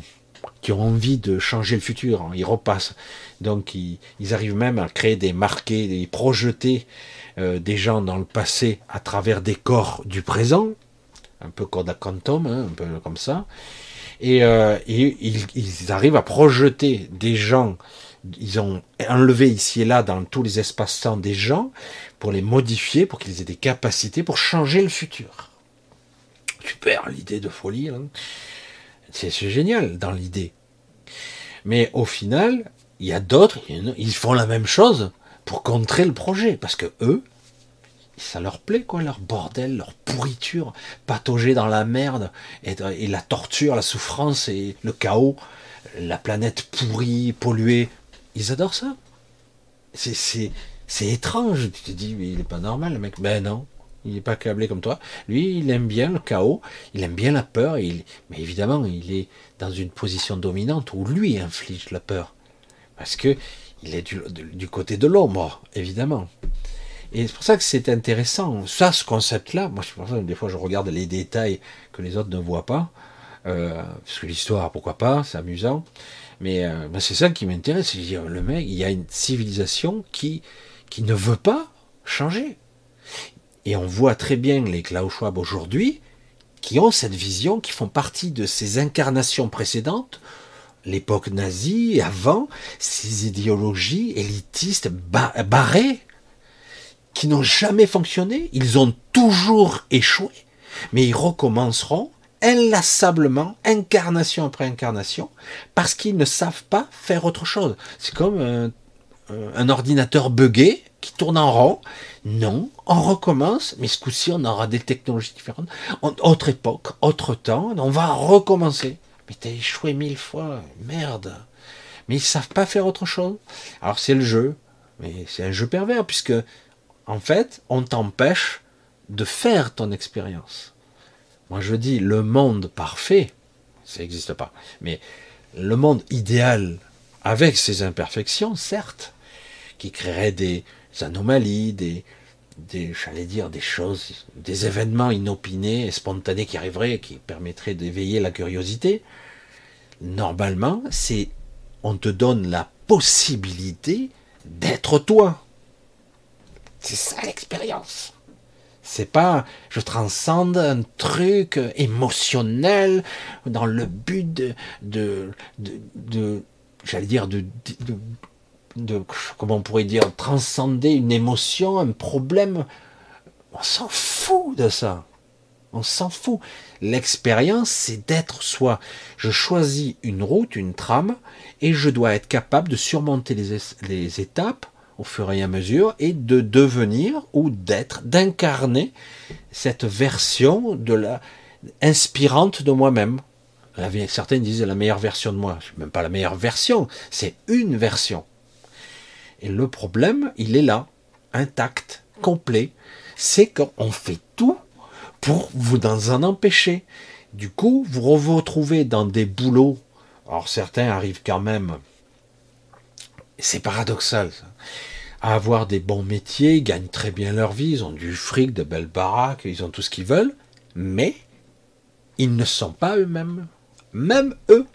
qui ont envie de changer le futur. Hein. Ils repassent. Donc ils, arrivent même à créer des marqués, des projeter euh, des gens dans le passé à travers des corps du présent, un peu Quantum, hein, un peu comme ça. Et, euh, ils, arrivent à projeter des gens. Ils ont enlevé ici et là dans tous les espaces-temps des gens pour les modifier, pour qu'ils aient des capacités pour changer le futur. Super, l'idée de folie. Hein. C'est génial dans l'idée. Mais au final, il y a d'autres, ils font la même chose pour contrer le projet, parce que eux, ça leur plaît, quoi, leur bordel, leur pourriture, patauger dans la merde, et, la torture, la souffrance et le chaos, la planète pourrie, polluée. Ils adorent ça. C'est étrange. Tu te dis, mais il n'est pas normal, le mec. Ben non, il n'est pas câblé comme toi. Lui, il aime bien le chaos, il aime bien la peur, mais évidemment, il est dans une position dominante où lui inflige la peur. Parce que il est du, côté de l'ombre, évidemment. Et c'est pour ça que c'est intéressant. Ça, ce concept-là, moi, pour ça des fois, je regarde les détails que les autres ne voient pas. Euh, parce que l'histoire, pourquoi pas, c'est amusant. Mais euh, ben, c'est ça qui m'intéresse. Le mec, il y a une civilisation qui, qui ne veut pas changer. Et on voit très bien les Klaus Schwab aujourd'hui qui ont cette vision, qui font partie de ces incarnations précédentes, l'époque nazie avant, ces idéologies élitistes barrées, qui n'ont jamais fonctionné, ils ont toujours échoué, mais ils recommenceront inlassablement, incarnation après incarnation, parce qu'ils ne savent pas faire autre chose. C'est comme un, un ordinateur buggé qui tourne en rond, non, on recommence, mais ce coup-ci, on aura des technologies différentes, autre époque, autre temps, on va recommencer. Mais t'as échoué mille fois, merde. Mais ils savent pas faire autre chose. Alors c'est le jeu, mais c'est un jeu pervers, puisque, en fait, on t'empêche de faire ton expérience. Moi je dis, le monde parfait, ça n'existe pas, mais le monde idéal, avec ses imperfections, certes, qui créerait des, anomalies, des, des j'allais dire, des choses, des événements inopinés et spontanés qui arriveraient, qui permettraient d'éveiller la curiosité. Normalement, c'est on te donne la possibilité d'être toi. C'est ça l'expérience. C'est pas je transcende un truc émotionnel dans le but de, j'allais dire de, comment on pourrait dire transcender une émotion, un problème. On s'en fout de ça. On s'en fout. L'expérience, c'est d'être soi. Je choisis une route, une trame, et je dois être capable de surmonter les étapes au fur et à mesure et de devenir ou d'être, d'incarner cette version de la inspirante de moi-même. Certains disent la meilleure version de moi. Je même pas la meilleure version, c'est une version. Et le problème, il est là, intact, complet. C'est qu'on fait tout pour vous en empêcher. Du coup, vous vous retrouvez dans des boulots. Alors certains arrivent quand même. C'est paradoxal. Ça avoir des bons métiers, ils gagnent très bien leur vie, ils ont du fric, de belles baraques, ils ont tout ce qu'ils veulent, mais ils ne sont pas eux-mêmes. Même eux.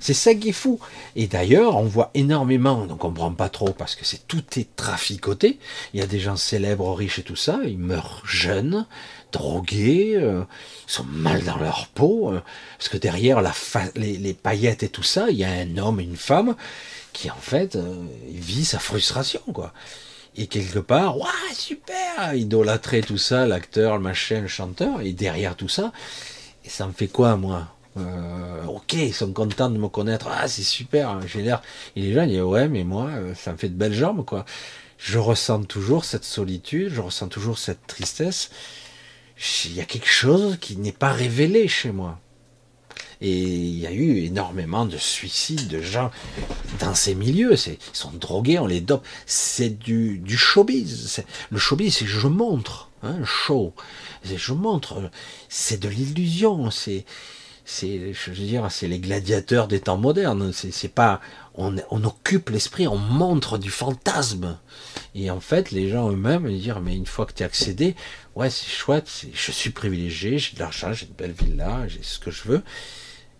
C'est ça qui est fou. Et d'ailleurs, on voit énormément, on ne comprend pas trop parce que c'est tout est traficoté. Il y a des gens célèbres, riches et tout ça, ils meurent jeunes, drogués, euh, ils sont mal dans leur peau, euh, parce que derrière les, les, paillettes et tout ça, il y a un homme une femme qui en fait euh, vit sa frustration quoi. Et quelque part, waouh super, idolâtrer tout ça, l'acteur, le machin, le chanteur, et derrière tout ça, ça me fait quoi moi? Euh, Ok, ils sont contents de me connaître, ah c'est super, hein, j'ai l'air. Et les gens disent ouais mais moi euh, ça me fait de belles jambes quoi. Je ressens toujours cette solitude, je ressens toujours cette tristesse. Il y a quelque chose qui n'est pas révélé chez moi. Et il y a eu énormément de suicides de gens dans ces milieux. Ils sont drogués, on les dope. C'est du, showbiz. Le showbiz, c'est je montre. Hein, show. Je montre. C'est de l'illusion. C'est, c'est, je veux dire, c'est les gladiateurs des temps modernes. C'est, pas, on, on occupe l'esprit, on montre du fantasme. Et en fait, les gens eux-mêmes ils disent, mais une fois que tu es accédé, ouais, c'est chouette, je suis privilégié, j'ai de l'argent, j'ai une belle villa, j'ai ce que je veux.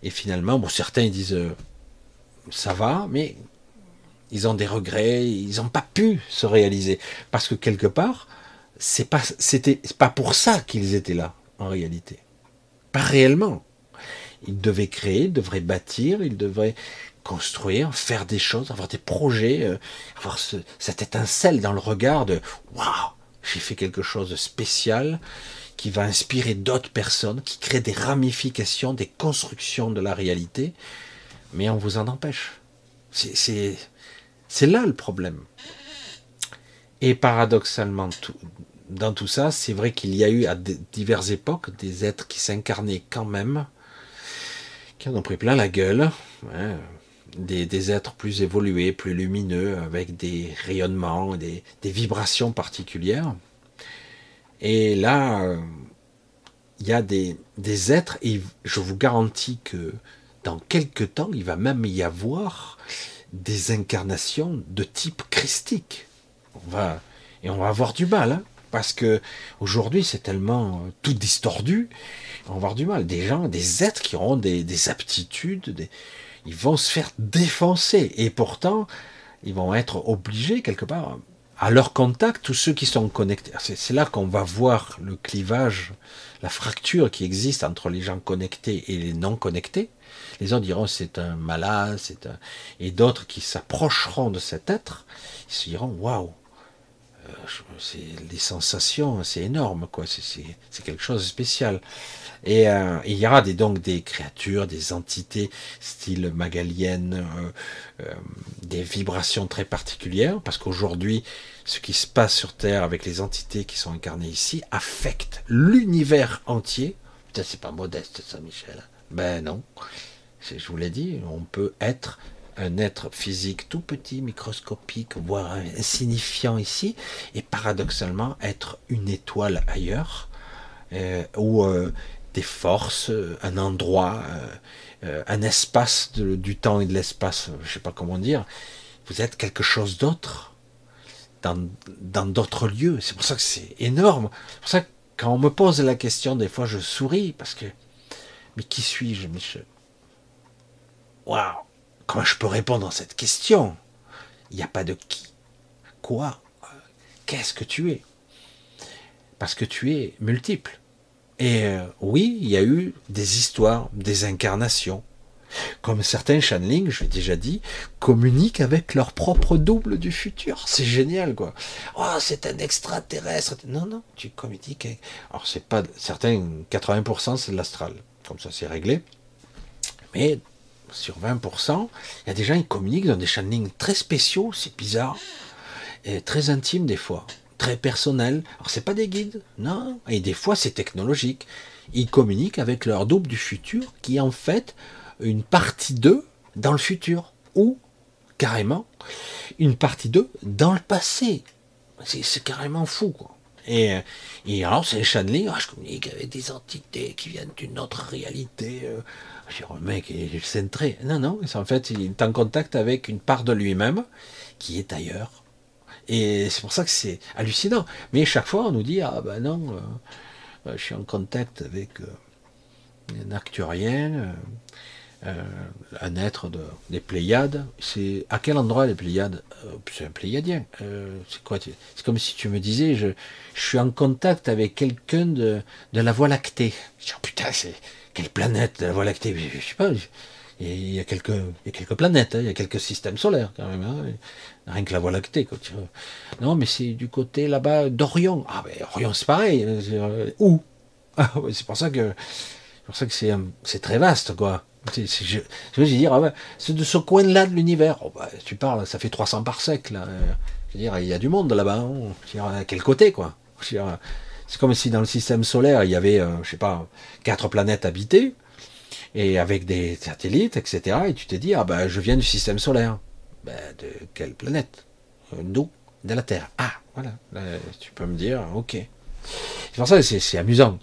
Et finalement, bon, certains disent euh, ça va, mais ils ont des regrets, ils n'ont pas pu se réaliser. Parce que quelque part, c'est pas, pas pour ça qu'ils étaient là en réalité, pas réellement. Ils devaient créer, ils devraient bâtir, ils devraient construire, faire des choses, avoir des projets, euh, avoir cette étincelle dans le regard de waouh, j'ai fait quelque chose de spécial, qui va inspirer d'autres personnes, qui crée des ramifications, des constructions de la réalité, mais on vous en empêche. C'est là le problème. Et paradoxalement, dans tout ça, c'est vrai qu'il y a eu à diverses époques des êtres qui s'incarnaient quand même, qui en ont pris plein la gueule, hein, des, êtres plus évolués, plus lumineux, avec des rayonnements, des vibrations particulières. Et là, euh, il y a des, êtres, et je vous garantis que dans quelques temps, il va même y avoir des incarnations de type christique. On va, et on va avoir du mal, hein, parce que aujourd'hui c'est tellement euh, tout distordu, on va avoir du mal. Des gens, des êtres qui auront des, aptitudes, ils vont se faire défoncer, et pourtant ils vont être obligés quelque part à leur contact, tous ceux qui sont connectés, c'est là qu'on va voir le clivage, la fracture qui existe entre les gens connectés et les non connectés. Les gens diront c'est un malade, c'est un... et d'autres qui s'approcheront de cet être, ils se diront waouh, c'est les sensations, c'est énorme quoi, c'est quelque chose de spécial. Et euh, il y aura des, donc des créatures, des entités style magalienne, euh, euh, des vibrations très particulières, parce qu'aujourd'hui, ce qui se passe sur Terre avec les entités qui sont incarnées ici affecte l'univers entier. Putain, c'est pas modeste ça, Michel. Ben non. Je vous l'ai dit, on peut être un être physique tout petit, microscopique, voire insignifiant ici, et paradoxalement être une étoile ailleurs, euh, ou euh, des forces, euh, un endroit, euh, euh, un espace du temps et de l'espace, je ne sais pas comment dire. Vous êtes quelque chose d'autre dans d'autres lieux. C'est pour ça que c'est énorme. C'est pour ça que quand on me pose la question, des fois, je souris parce que mais qui suis-je, Michel? Waouh comment je peux répondre à cette question? Il n'y a pas de qui, quoi, qu'est-ce que tu es Parce que tu es multiple. Et euh, oui, il y a eu des histoires, des incarnations, comme certains channeling, je l'ai déjà dit, communiquent avec leur propre double du futur. C'est génial, quoi. Oh, c'est un extraterrestre. Non, non, tu communiques avec... Alors, c'est pas... Certains, 80%, c'est de l'astral. Comme ça, c'est réglé. Mais sur 20%, il y a des gens qui communiquent dans des channelings très spéciaux, c'est bizarre, très intimes des fois, très personnels. Alors, c'est pas des guides, non. Et des fois, c'est technologique. Ils communiquent avec leur double du futur qui, en fait, une partie d'eux dans le futur, ou carrément une partie d'eux dans le passé. C'est carrément fou, quoi. Et, et alors, c'est les channelings, ah, je communique avec des entités qui viennent d'une autre réalité. Euh. Je dis, le mec il est centré. Non, non, en fait, il est en contact avec une part de lui-même qui est ailleurs. Et c'est pour ça que c'est hallucinant. Mais chaque fois, on nous dit, ah ben non, euh, je suis en contact avec euh, un acturien, euh, un être de, des Pléiades. C'est à quel endroit les Pléiades euh, C'est un Pléiadien. Euh, c'est quoi C'est comme si tu me disais, je, je suis en contact avec quelqu'un de, de la Voie lactée. Je dis, oh, putain, c'est quelle planète la Voie lactée je, sais pas. il y a quelques, il y a quelques planètes, hein, il y a quelques systèmes solaires quand même. Hein, rien que la Voie lactée. Non, mais c'est du côté là-bas d'Orion. Ah, ben Orion, c'est pareil. où? Ah, C'est pour ça que, c'est pour ça que c'est, c'est très vaste, quoi. Je, veux dire, ah c'est de ce coin-là de l'univers. Oh, bah, tu parles, ça fait 300 par siècle. Là. Je veux dire, il y a du monde là-bas. Hein. à quel côté, quoi? C'est comme si dans le système solaire, il y avait, euh, je sais pas, quatre planètes habitées, et avec des satellites, etc. Et tu te dis, ah ben, je viens du système solaire. Ben, de quelle planète? Euh, Nous, de la Terre. Ah, voilà. tu peux me dire, ok. C'est pour ça que c'est amusant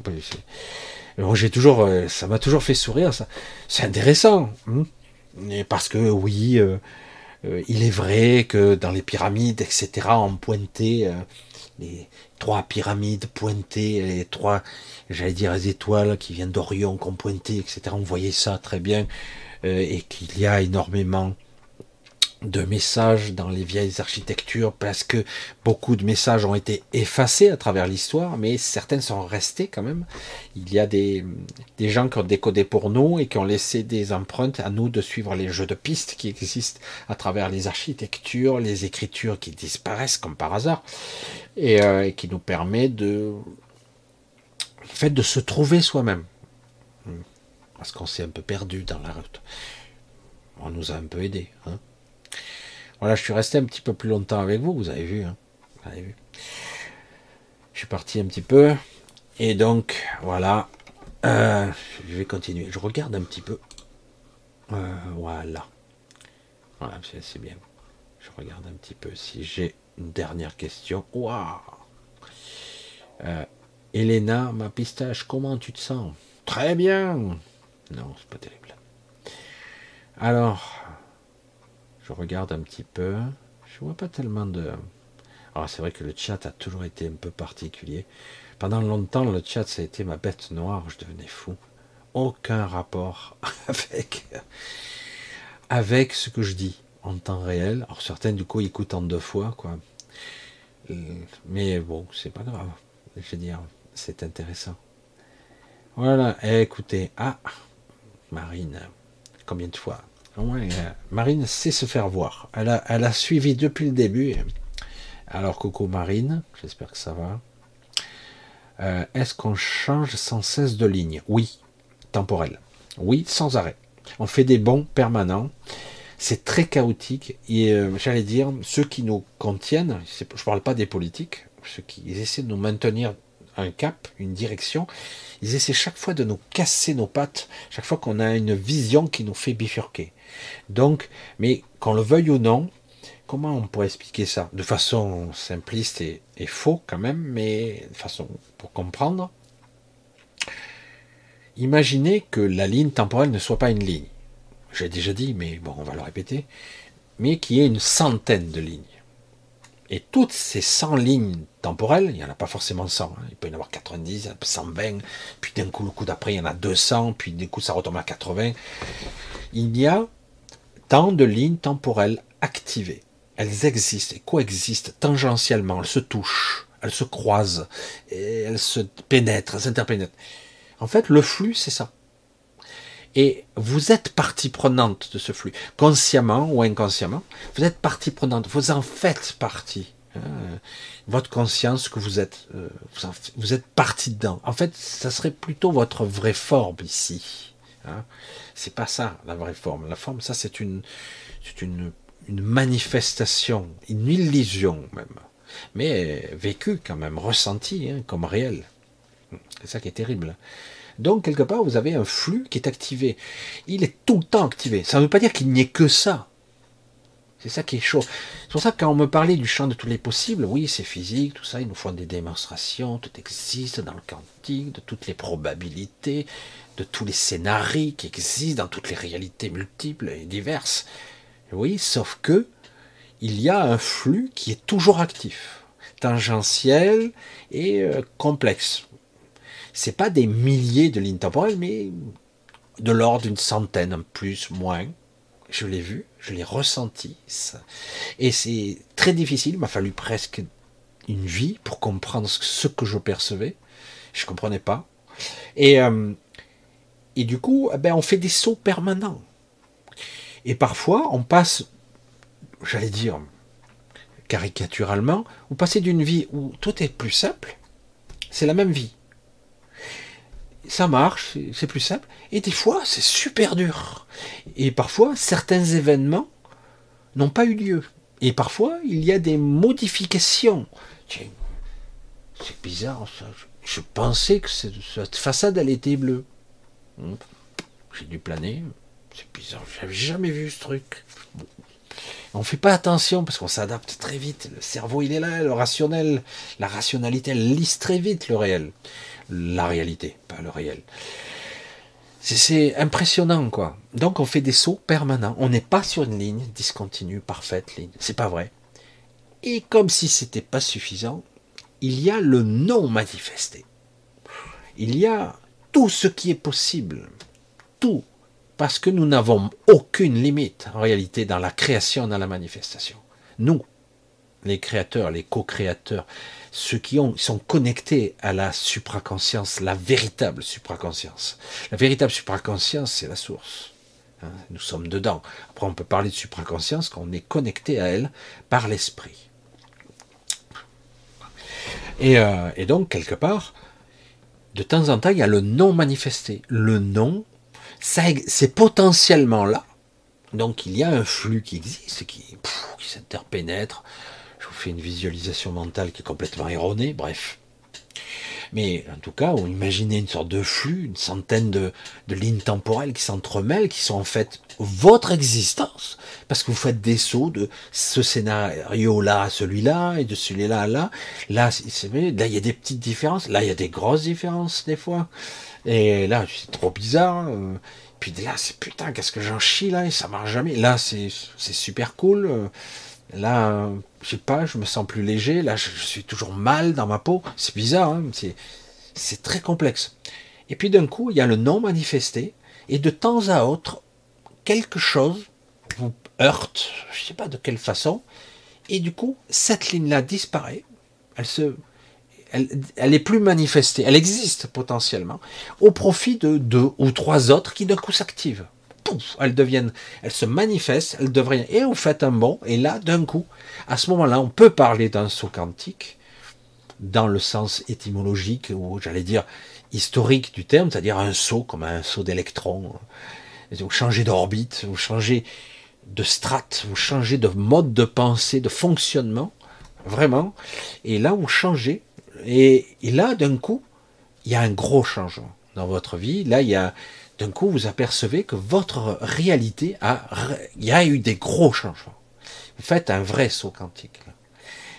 j'ai toujours, euh, ça m'a toujours fait sourire. Ça, c'est intéressant, hein. parce que oui, euh, euh, il est vrai que dans les pyramides, etc., on pointait les trois pyramides pointées, les trois, j'allais dire, les étoiles qui viennent d'Orion qu'on pointait, etc. On voyait ça très bien, et qu'il y a énormément de messages dans les vieilles architectures parce que beaucoup de messages ont été effacés à travers l'histoire, mais certaines sont restées quand même. Il y a des, des gens qui ont décodé pour nous et qui ont laissé des empreintes à nous de suivre les jeux de pistes qui existent à travers les architectures, les écritures qui disparaissent comme par hasard et, euh, qui nous permet de, fait, de se trouver soi-même. Parce qu'on s'est un peu perdu dans la route. On nous a un peu aidé. Hein voilà, je suis resté un petit peu plus longtemps avec vous, vous avez vu. Hein vous avez vu. Je suis parti un petit peu. Et donc, voilà. Euh, je vais continuer. Je regarde un petit peu. Euh, voilà. Voilà, c'est bien. Je regarde un petit peu si j'ai une dernière question. Waouh Elena, ma pistache, comment tu te sens? Très bien. Non, c'est pas terrible. Alors, je regarde un petit peu. Je vois pas tellement de. Alors ah, c'est vrai que le chat a toujours été un peu particulier. Pendant longtemps, le chat, ça a été ma bête noire. Je devenais fou. Aucun rapport avec avec ce que je dis en temps réel. Alors certains du coup écoutent en deux fois, quoi. Mais bon, c'est pas grave. Je veux dire, c'est intéressant. Voilà. écoutez, ah, Marine, combien de fois? Euh, Marine sait se faire voir. Elle a, elle a suivi depuis le début. Alors, coucou Marine, j'espère que ça va. Euh, est-ce qu'on change sans cesse de ligne? Oui, temporel. Oui, sans arrêt. On fait des bons permanents. C'est très chaotique. Et euh, j'allais dire, ceux qui nous contiennent, je ne parle pas des politiques, ceux qui essaient de nous maintenir un cap, une direction, ils essaient chaque fois de nous casser nos pattes, chaque fois qu'on a une vision qui nous fait bifurquer. Donc, mais qu'on le veuille ou non, comment on pourrait expliquer ça? De façon simpliste et, faux quand même, mais de façon pour comprendre. Imaginez que la ligne temporelle ne soit pas une ligne. J'ai déjà dit, mais bon, on va le répéter. Mais qu'il y ait une centaine de lignes. Et toutes ces 100 lignes temporelles, il n'y en a pas forcément 100, hein. il peut y en avoir 90, 120, puis d'un coup, le coup d'après, il y en a 200, puis d'un coup, ça retombe à 80. Il y a tant de lignes temporelles activées. Elles existent et coexistent tangentiellement, elles se touchent, elles se croisent, elles se pénètrent, elles s'interpénètrent. En fait, le flux, c'est ça. Et vous êtes partie prenante de ce flux, consciemment ou inconsciemment. Vous êtes partie prenante, vous en faites partie. Hein. votre conscience que vous êtes, euh, vous, êtes partie dedans. En fait, ça serait plutôt votre vraie forme ici. Hein. C'est pas ça la vraie forme. La forme, ça, c'est une, c'est une, manifestation, une illusion même, mais vécue quand même, ressentie hein, comme réelle. C'est ça qui est terrible. Donc, quelque part, vous avez un flux qui est activé. Il est tout le temps activé. Ça ne veut pas dire qu'il n'y ait que ça. C'est ça qui est chaud. C'est pour ça que quand on me parlait du champ de tous les possibles, oui, c'est physique, tout ça, ils nous font des démonstrations, tout existe dans le quantique, de toutes les probabilités, de tous les scénarios qui existent dans toutes les réalités multiples et diverses. Oui, sauf que il y a un flux qui est toujours actif, tangentiel et euh, complexe c'est pas des milliers de lignes temporelles, mais de l'ordre d'une centaine, plus, moins. Je l'ai vu, je l'ai ressenti. Et c'est très difficile, il m'a fallu presque une vie pour comprendre ce que je percevais. Je ne comprenais pas. Et, euh, et du coup, eh ben, on fait des sauts permanents. Et parfois, on passe, j'allais dire, caricaturalement, vous passez d'une vie où tout est plus simple, c'est la même vie ça marche, c'est plus simple. Et des fois, c'est super dur. Et parfois, certains événements n'ont pas eu lieu. Et parfois, il y a des modifications. C'est bizarre, ça. Je pensais que cette façade, elle était bleue. J'ai dû planer. C'est bizarre, j'avais jamais vu ce truc. On ne fait pas attention parce qu'on s'adapte très vite. Le cerveau, il est là, le rationnel, la rationalité, elle lise très vite le réel la réalité, pas le réel. C'est impressionnant, quoi. Donc on fait des sauts permanents. On n'est pas sur une ligne discontinue, parfaite ligne. C'est pas vrai. Et comme si c'était pas suffisant, il y a le non manifesté. Il y a tout ce qui est possible. Tout. Parce que nous n'avons aucune limite, en réalité, dans la création, dans la manifestation. Nous, les créateurs, les co-créateurs, ceux qui ont, sont connectés à la supraconscience, la véritable supraconscience. La véritable supraconscience, c'est la source. Hein, nous sommes dedans. Après, on peut parler de supraconscience quand on est connecté à elle par l'esprit. Et, euh, donc, quelque part, de temps en temps, il y a le non manifesté. Le non, c'est potentiellement là. Donc, il y a un flux qui existe, qui, qui s'interpénètre fait une visualisation mentale qui est complètement erronée, bref. Mais en tout cas, on imaginez une sorte de flux, une centaine de, lignes temporelles qui s'entremêlent, qui sont en fait votre existence, parce que vous faites des sauts de ce scénario-là à celui-là, et de celui-là à là. Là, là, il y a des petites différences, là, il y a des grosses différences des fois. Et là, c'est trop bizarre. Euh. Puis là, c'est putain, qu'est-ce que j'en chie là, et ça marche jamais. Là, c'est super cool. Là, je sais pas, je me sens plus léger. Là, je, suis toujours mal dans ma peau. C'est bizarre, hein c'est très complexe. Et puis d'un coup, il y a le non manifesté, et de temps à autre, quelque chose vous heurte, je sais pas de quelle façon, et du coup, cette ligne-là disparaît. Elle se, elle, elle est plus manifestée. Elle existe potentiellement au profit de deux ou trois autres qui d'un coup s'activent elles deviennent, elles se manifestent, elles devraient, et vous faites un bond, et là, d'un coup, à ce moment-là, on peut parler d'un saut quantique, dans le sens étymologique, ou j'allais dire historique du terme, c'est-à-dire un saut comme un saut d'électrons. Vous changez d'orbite, vous changez de strate, vous changez de mode de pensée, de fonctionnement, vraiment. Et là, vous changez. Et là, d'un coup, il y a un gros changement dans votre vie. Là, il y a, d'un coup, vous apercevez que votre réalité a, il y a eu des gros changements. Vous faites un vrai saut quantique.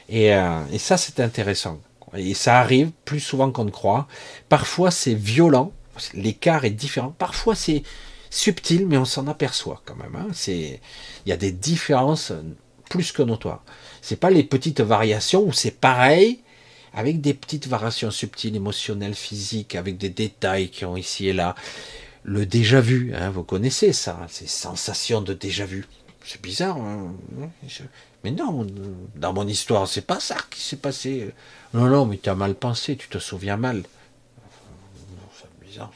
Et, euh, et ça, c'est intéressant. Et ça arrive plus souvent qu'on ne croit. Parfois, c'est violent. L'écart est différent. Parfois, c'est subtil, mais on s'en aperçoit quand même. Hein. C'est, il y a des différences plus que notoires. C'est pas les petites variations où c'est pareil, avec des petites variations subtiles, émotionnelles, physiques, avec des détails qui ont ici et là le déjà vu, hein, vous connaissez ça, ces sensations de déjà vu. c'est bizarre. Hein. Mais non, dans mon histoire, c'est pas ça qui s'est passé. Non, non, mais tu as mal pensé, tu te souviens mal. C'est bizarre.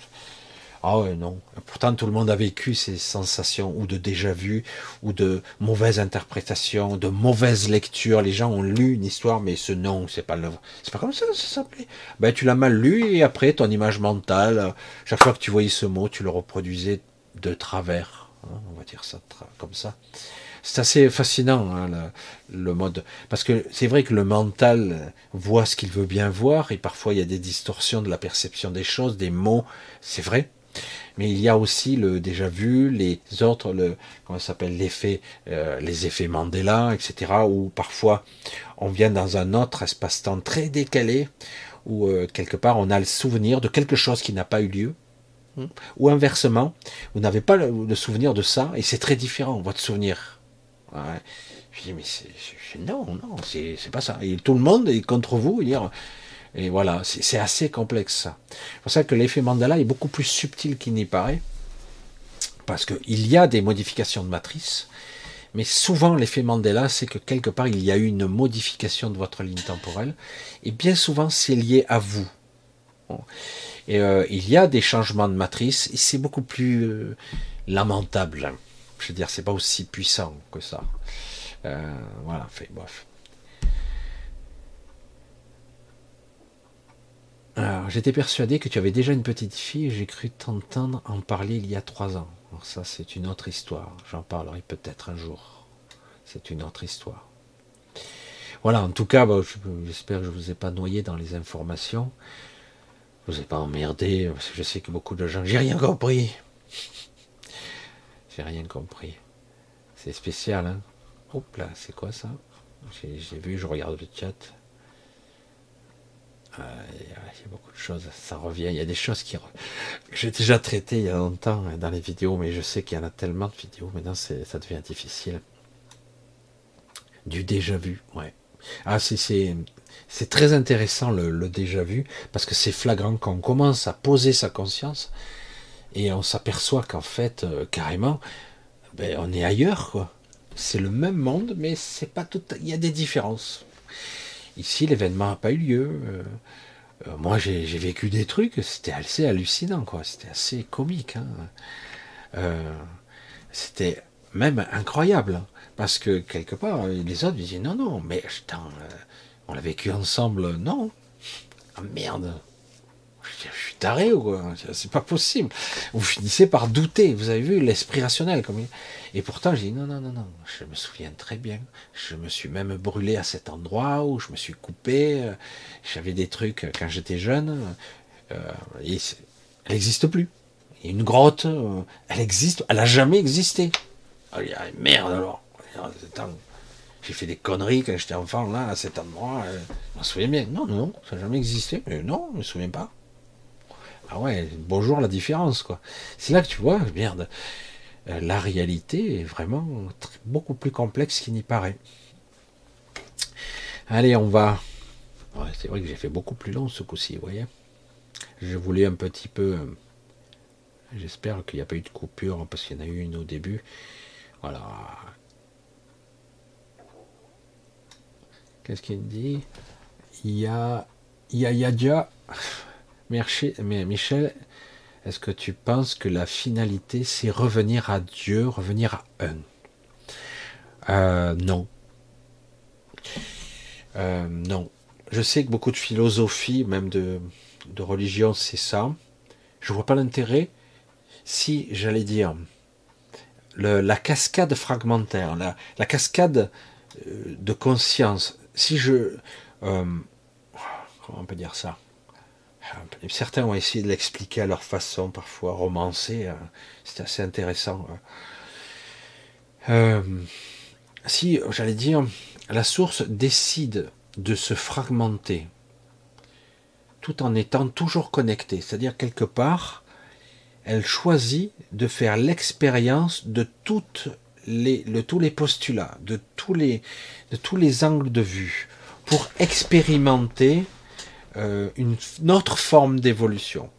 Ah ouais, non. Pourtant, tout le monde a vécu ces sensations, ou de déjà-vu, ou de mauvaises interprétations, de mauvaises lectures. Les gens ont lu une histoire, mais ce non, c'est pas le... c'est pas comme ça, ça s'appelait. Ben, tu l'as mal lu, et après, ton image mentale, chaque fois que tu voyais ce mot, tu le reproduisais de travers. Hein, on va dire ça comme ça. C'est assez fascinant, hein, le, mode. Parce que c'est vrai que le mental voit ce qu'il veut bien voir, et parfois il y a des distorsions de la perception des choses, des mots, c'est vrai. Mais il y a aussi le déjà vu, les autres, le, comment s'appelle, l'effet, euh, les effets Mandela, etc., où parfois on vient dans un autre espace-temps très décalé, où euh, quelque part on a le souvenir de quelque chose qui n'a pas eu lieu, hein, ou inversement, vous n'avez pas le, souvenir de ça, et c'est très différent, votre souvenir. Je dis, mais c'est, non, non, c'est, pas ça. Et tout le monde est contre vous, dire, et voilà, c'est assez complexe ça. C'est pour ça que l'effet Mandela est beaucoup plus subtil qu'il n'y paraît, parce qu'il y a des modifications de matrice, mais souvent l'effet Mandela, c'est que quelque part il y a eu une modification de votre ligne temporelle, et bien souvent c'est lié à vous. Et euh, il y a des changements de matrice, et c'est beaucoup plus euh, lamentable. Je veux dire, c'est pas aussi puissant que ça. Euh, voilà, fait, bref. Alors, j'étais persuadé que tu avais déjà une petite fille j'ai cru t'entendre en parler il y a trois ans. Alors ça, c'est une autre histoire. J'en parlerai peut-être un jour. C'est une autre histoire. Voilà, en tout cas, bah, j'espère que je ne vous ai pas noyé dans les informations. Je vous ai pas emmerdé, parce que je sais que beaucoup de gens... J'ai rien compris. J'ai rien compris. C'est spécial, hein Hop là, c'est quoi ça? J'ai vu, je regarde le chat. Euh, il y a beaucoup de choses, ça revient. Il y a des choses qui. J'ai déjà traité il y a longtemps hein, dans les vidéos, mais je sais qu'il y en a tellement de vidéos, maintenant ça devient difficile. Du déjà vu, ouais. Ah, c'est très intéressant le, déjà vu, parce que c'est flagrant quand on commence à poser sa conscience et on s'aperçoit qu'en fait, euh, carrément, ben, on est ailleurs, quoi. C'est le même monde, mais c'est pas tout. Il y a des différences. Ici, l'événement n'a pas eu lieu. Euh, euh, moi, j'ai vécu des trucs, c'était assez hallucinant, quoi. C'était assez comique. Hein. Euh, c'était même incroyable, hein. parce que quelque part, les autres disaient non, non, mais on l'a vécu ensemble, non. Ah, merde, je suis taré ou quoi? C'est pas possible. Vous finissez par douter. Vous avez vu l'esprit rationnel comme Et pourtant, j'ai dit non, non, non, non. Je me souviens très bien. Je me suis même brûlé à cet endroit où je me suis coupé. J'avais des trucs quand j'étais jeune. Euh, elle n'existe plus. Il une grotte. Euh, elle existe. Elle a jamais existé. Ah, merde alors. J'ai fait des conneries quand j'étais enfant là à cet endroit. Euh, je me souviens bien. Non, non, ça n'a jamais existé. Non, je me souviens pas. Ah ouais, bonjour la différence, quoi. C'est là que tu vois, merde, euh, la réalité est vraiment beaucoup plus complexe qu'il n'y paraît. Allez, on va. c'est vrai que j'ai fait beaucoup plus long ce coup-ci, vous voyez. Je voulais un petit peu. Euh, j'espère qu'il n'y a pas eu de coupure parce qu'il y en a eu une au début. Voilà. Qu'est-ce qu'il dit? Il y a. Il y a Mais Michel, est-ce que tu penses que la finalité, c'est revenir à Dieu, revenir à un? Euh, Non. Euh, non. Je sais que beaucoup de philosophie, même de, religion, c'est ça. Je vois pas l'intérêt. Si, j'allais dire, la cascade fragmentaire, la, cascade euh, de conscience, si je... comment on peut dire ça? Certains ont essayé de l'expliquer à leur façon, parfois romancée. Hein. C'est assez intéressant. Hein. Euh, si, j'allais dire, la source décide de se fragmenter tout en étant toujours connectée, c'est-à-dire quelque part, elle choisit de faire l'expérience de tous les postulats, de tous les angles de vue, pour expérimenter euh, une, autre forme d'évolution.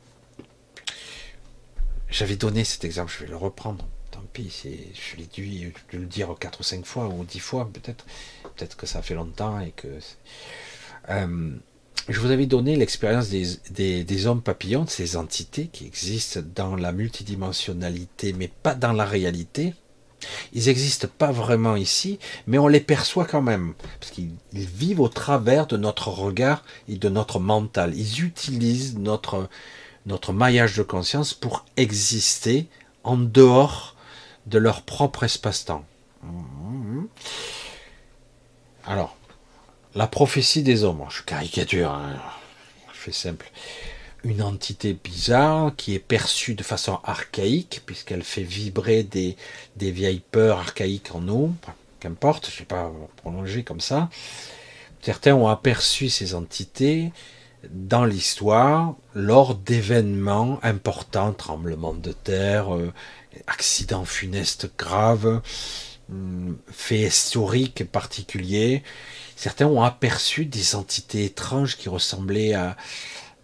J'avais donné cet exemple, je vais le reprendre, tant puis je l'ai dû le dire quatre ou cinq fois, ou dix fois peut-être. Peut-être que ça fait longtemps et que. Euh, je vous avais donné l'expérience des, des, hommes papillons, de ces entités qui existent dans la multidimensionnalité, mais pas dans la réalité. Ils n'existent pas vraiment ici, mais on les perçoit quand même, parce qu'ils vivent au travers de notre regard et de notre mental. Ils utilisent notre, notre maillage de conscience pour exister en dehors de leur propre espace-temps. Alors, la prophétie des hommes, je caricature, hein, je fais simple une entité bizarre qui est perçue de façon archaïque, puisqu'elle fait vibrer des, vieilles peurs archaïques en nous, qu'importe, je ne vais pas prolonger comme ça. Certains ont aperçu ces entités dans l'histoire lors d'événements importants, tremblements de terre, euh, accidents funestes graves, hum, faits historiques particuliers. Certains ont aperçu des entités étranges qui ressemblaient à,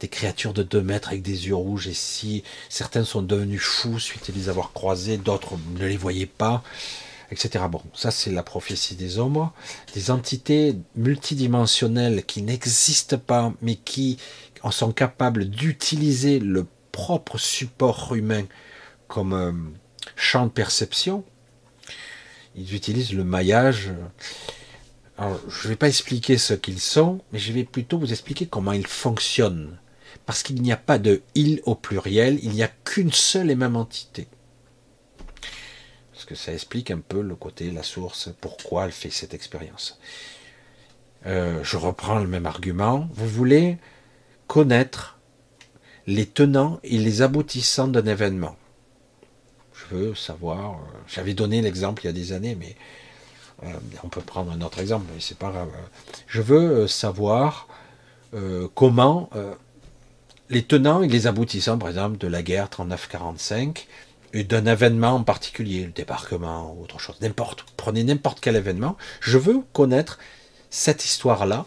des créatures de 2 mètres avec des yeux rouges, et si certains sont devenus fous suite à les avoir croisés, d'autres ne les voyaient pas, etc. Bon, ça c'est la prophétie des ombres, des entités multidimensionnelles qui n'existent pas, mais qui en sont capables d'utiliser le propre support humain comme euh, champ de perception. Ils utilisent le maillage. Je ne vais pas expliquer ce qu'ils sont, mais je vais plutôt vous expliquer comment ils fonctionnent parce qu'il n'y a pas de il au pluriel, il n'y a qu'une seule et même entité. Parce que ça explique un peu le côté, la source, pourquoi elle fait cette expérience. Euh, je reprends le même argument. Vous voulez connaître les tenants et les aboutissants d'un événement. Je veux savoir. Euh, j'avais donné l'exemple il y a des années, mais euh, on peut prendre un autre exemple, mais c'est pas grave. Je veux savoir comment les tenants et les aboutissants, par exemple, de la guerre 39-45, et d'un événement en particulier, le débarquement ou autre chose, n'importe, prenez n'importe quel événement, je veux connaître cette histoire-là.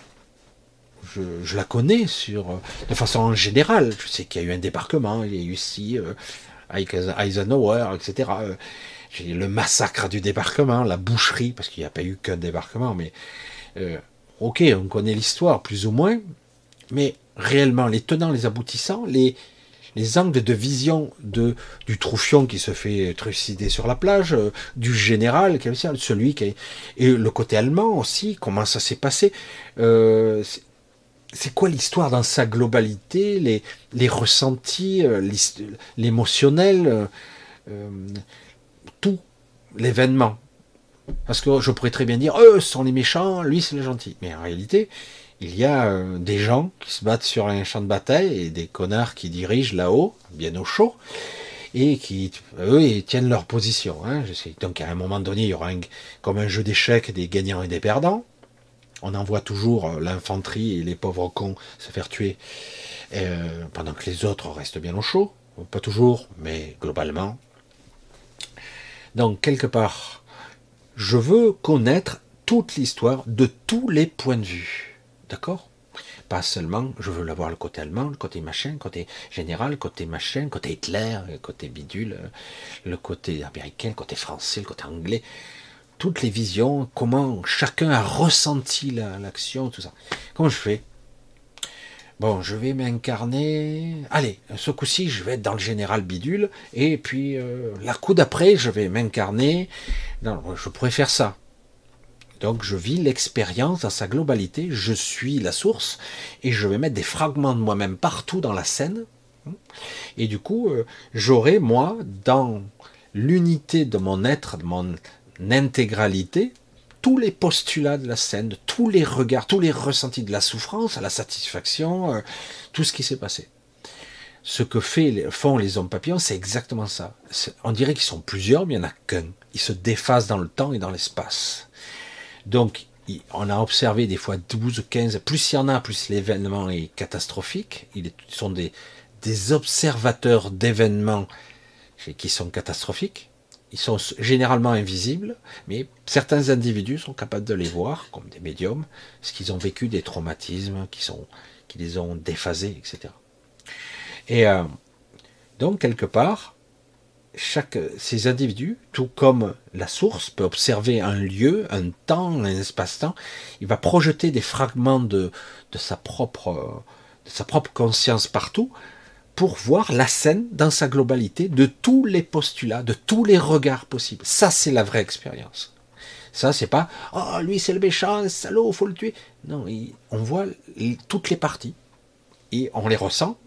Je, la connais sur, de façon générale. Je sais qu'il y a eu un débarquement, il y a eu ici euh, Eisenhower, etc. J'ai le massacre du débarquement, la boucherie, parce qu'il n'y a pas eu qu'un débarquement, mais euh, ok, on connaît l'histoire plus ou moins, mais réellement les tenants, les aboutissants, les, les angles de vision de, du troufion qui se fait trucider sur la plage, euh, du général, celui qui est, et le côté allemand aussi, comment ça s'est passé. Euh, c'est quoi l'histoire dans sa globalité, les, les ressentis, euh, l'émotionnel, tout, l'événement? Parce que je pourrais très bien dire, eux sont les méchants, lui c'est le gentil. Mais en réalité, il y a euh, des gens qui se battent sur un champ de bataille et des connards qui dirigent là-haut, bien au chaud, et qui, eux, tiennent leur position. Hein. Donc à un moment donné, il y aura comme un jeu d'échecs des gagnants et des perdants. On envoie toujours euh, l'infanterie et les pauvres cons se faire tuer, euh, pendant que les autres restent bien au chaud. Pas toujours, mais globalement. Donc quelque part, je veux connaître toute l'histoire de tous les points de vue. D'accord? Pas seulement, je veux l'avoir le côté allemand, le côté machin, le côté général, le côté machin, le côté Hitler, le côté bidule, le côté américain, le côté français, le côté anglais. Toutes les visions, comment chacun a ressenti l'action, tout ça. Comment je fais? Bon, je vais m'incarner. Allez, ce coup-ci, je vais être dans le général bidule, et puis euh, la coup d'après, je vais m'incarner. Je pourrais faire ça. Donc je vis l'expérience dans sa globalité, je suis la source, et je vais mettre des fragments de moi-même partout dans la scène. Et du coup, euh, j'aurai, moi, dans l'unité de mon être, de mon intégralité, tous les postulats de la scène, tous les regards, tous les ressentis de la souffrance, à la satisfaction, euh, tout ce qui s'est passé. Ce que font les hommes papillons, c'est exactement ça. On dirait qu'ils sont plusieurs, mais il n'y en a qu'un. Ils se déphasent dans le temps et dans l'espace. Donc, on a observé des fois 12, 15, plus il y en a, plus l'événement est catastrophique. Ils sont des, observateurs d'événements qui sont catastrophiques. Ils sont généralement invisibles, mais certains individus sont capables de les voir, comme des médiums, parce qu'ils ont vécu des traumatismes qui, les ont déphasés, etc. Et euh, donc, quelque part, chaque, ces individus, tout comme la source peut observer un lieu, un temps, un espace-temps, il va projeter des fragments de, de, sa propre, de sa propre conscience partout pour voir la scène dans sa globalité de tous les postulats, de tous les regards possibles. Ça, c'est la vraie expérience. Ça, c'est pas oh lui c'est le méchant, salaud, faut le tuer. Non, on voit toutes les parties et on les ressent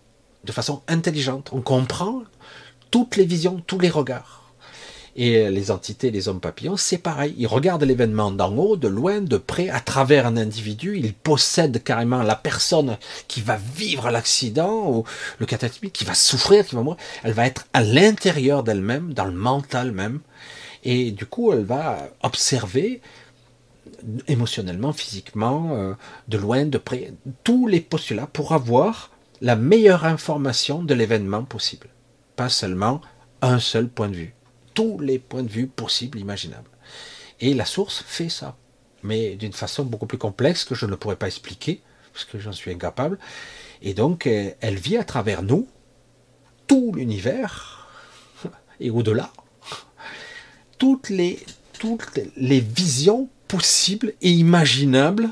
de façon intelligente. On comprend toutes les visions, tous les regards. Et les entités, les hommes papillons, c'est pareil. Ils regardent l'événement d'en haut, de loin, de près, à travers un individu. Ils possèdent carrément la personne qui va vivre l'accident ou le cataclysme, qui va souffrir, qui va mourir. Elle va être à l'intérieur d'elle-même, dans le mental même. Et du coup, elle va observer émotionnellement, physiquement, euh, de loin, de près, tous les postulats pour avoir la meilleure information de l'événement possible. Seulement un seul point de vue. Tous les points de vue possibles, imaginables. Et la source fait ça. Mais d'une façon beaucoup plus complexe que je ne pourrais pas expliquer, parce que j'en suis incapable. Et donc, euh, elle vit à travers nous, tout l'univers, et au-delà, toutes les, toutes les visions possibles et imaginables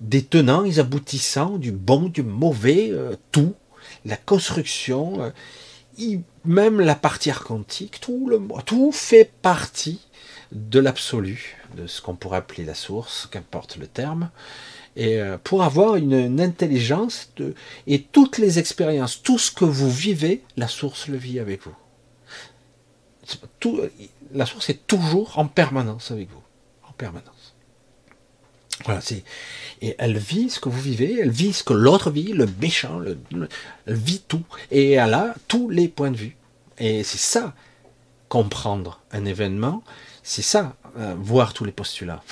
des tenants et aboutissants, du bon, du mauvais, euh, tout, la construction, euh, même la partie archontique, tout, le, tout fait partie de l'absolu, de ce qu'on pourrait appeler la source, qu'importe le terme, et euh, pour avoir une, intelligence et toutes les expériences, tout ce que vous vivez, la source le vit avec vous. Tout, la source est toujours en permanence avec vous. En permanence. Voilà, c'est, et elle vit ce que vous vivez, elle vit ce que l'autre vit, le méchant, le, elle vit tout. Et elle a tous les points de vue. Et c'est ça, comprendre un événement, c'est ça, euh, voir tous les postulats.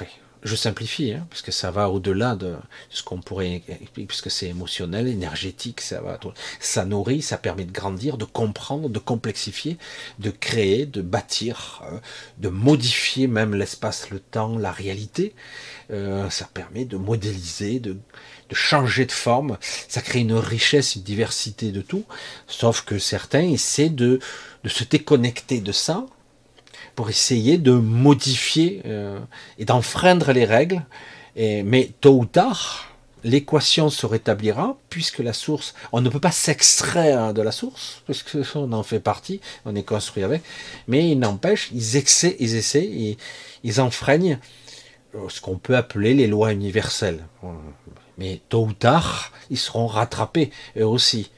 Je simplifie, hein, parce que ça va au-delà de ce qu'on pourrait expliquer, puisque c'est émotionnel, énergétique, ça va, ça nourrit, ça permet de grandir, de comprendre, de complexifier, de créer, de bâtir, euh, de modifier même l'espace, le temps, la réalité. Euh, ça permet de modéliser, de, de changer de forme. Ça crée une richesse, une diversité de tout. Sauf que certains essaient de, de se déconnecter de ça pour essayer de modifier euh, et d'enfreindre les règles. Mais tôt ou tard, l'équation se rétablira puisque la source, on ne peut pas s'extraire de la source puisque on en fait partie, on est construit avec. Mais il n'empêche, ils, essaient, ils essaient, ils, ils enfreignent euh, ce qu'on peut appeler les lois universelles. Mais tôt ou tard, ils seront rattrapés eux aussi.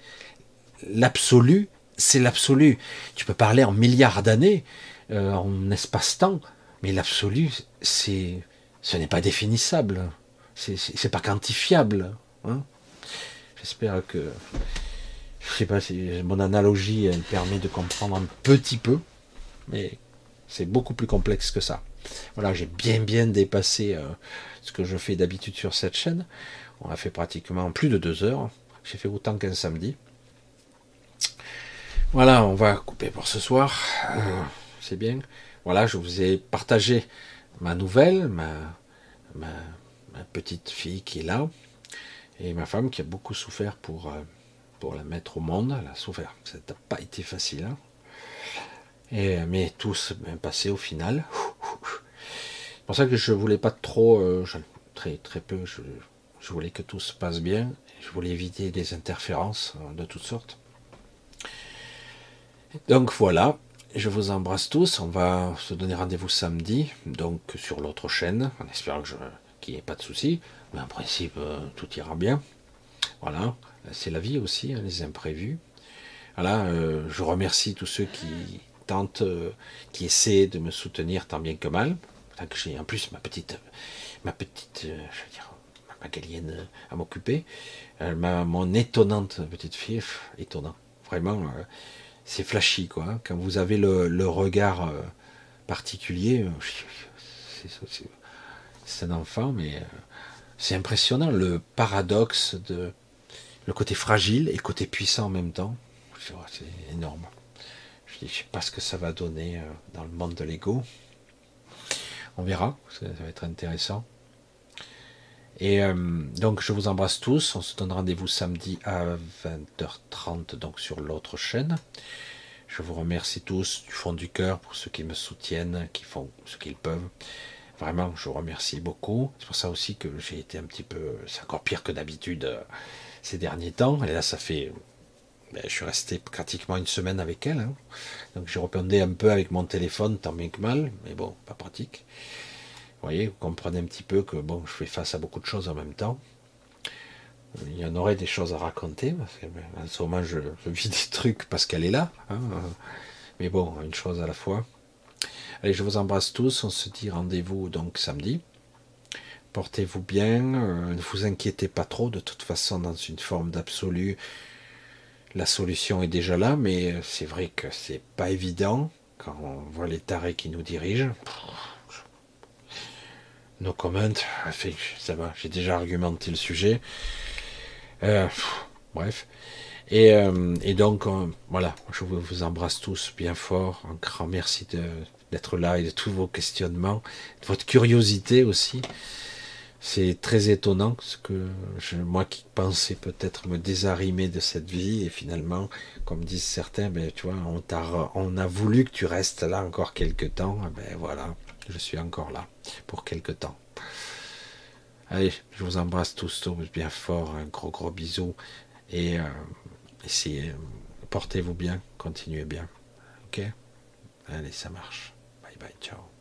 L'absolu, c'est l'absolu. Tu peux parler en milliards d'années, euh, en espace-temps. Mais l'absolu, c'est, ce n'est pas définissable. C'est pas quantifiable. Hein. J'espère que, je sais pas si mon analogie elle permet de comprendre un petit peu, mais c'est beaucoup plus complexe que ça. Voilà, j'ai bien bien dépassé euh, ce que je fais d'habitude sur cette chaîne. On a fait pratiquement plus de deux heures. J'ai fait autant qu'un samedi. Voilà, on va couper pour ce soir. Euh, c'est bien. Voilà, je vous ai partagé ma nouvelle, ma, petite fille qui est là, et ma femme qui a beaucoup souffert pour, euh, pour la mettre au monde. Elle a souffert. Ça n'a pas été facile. Hein. Et, mais tout s'est bien passé au final. C'est pour ça que je voulais pas trop, euh, très très peu, je, je, voulais que tout se passe bien. Je voulais éviter des interférences euh, de toutes sortes. Donc voilà, je vous embrasse tous. On va se donner rendez-vous samedi, donc sur l'autre chaîne, en espérant qu'il n'y ait pas de soucis. Mais en principe, euh, tout ira bien. Voilà, c'est la vie aussi, hein, les imprévus. Voilà, euh, je remercie tous ceux qui tentent, euh, qui essaient de me soutenir tant bien que mal. Que j'ai en plus ma petite, ma petite, je veux dire, ma galienne à m'occuper. mon étonnante petite fille, étonnant, vraiment c'est flashy, quoi. Quand vous avez le, regard euh, particulier, euh, c'est un enfant, mais euh, c'est impressionnant le paradoxe de le côté fragile et le côté puissant en même temps. C'est énorme. Je ne sais pas ce que ça va donner dans le monde de l'ego. On verra, ça va être intéressant. Et donc je vous embrasse tous. On se donne rendez-vous samedi à 20h30 donc sur l'autre chaîne. Je vous remercie tous du fond du cœur pour ceux qui me soutiennent, qui font ce qu'ils peuvent. Vraiment, je vous remercie beaucoup. C'est pour ça aussi que j'ai été un petit peu, c'est encore pire que d'habitude euh, ces derniers temps. Et là, ça fait, ben, je suis resté pratiquement une semaine avec elle. Hein. Donc, j'ai répondu un peu avec mon téléphone, tant bien que mal, mais bon, pas pratique. Vous voyez, vous comprenez un petit peu que bon, je fais face à beaucoup de choses en même temps. Il y en aurait des choses à raconter, en ce moment, je, vis des trucs parce qu'elle est là. Hein. Mais bon, une chose à la fois. Allez, je vous embrasse tous. On se dit rendez-vous donc samedi. Portez-vous bien. Euh, ne vous inquiétez pas trop. De toute façon, dans une forme d'absolu, la solution est déjà là. Mais c'est vrai que c'est pas évident quand on voit les tarés qui nous dirigent. No comment. Ça va. J'ai déjà argumenté le sujet. Euh, bref. Et, euh, donc, voilà, je vous embrasse tous bien fort. Un grand merci d'être là et de tous vos questionnements, de votre curiosité aussi. C'est très étonnant ce que moi qui pensais peut-être me désarimer de cette vie et finalement, comme disent certains, ben tu vois, on, a, on a voulu que tu restes là encore quelques temps. Ben voilà, je suis encore là pour quelques temps. Allez, je vous embrasse tous, tous bien fort, un gros gros bisou et euh, essayez, portez-vous bien, continuez bien. Ok? Allez, ça marche. Bye bye, ciao.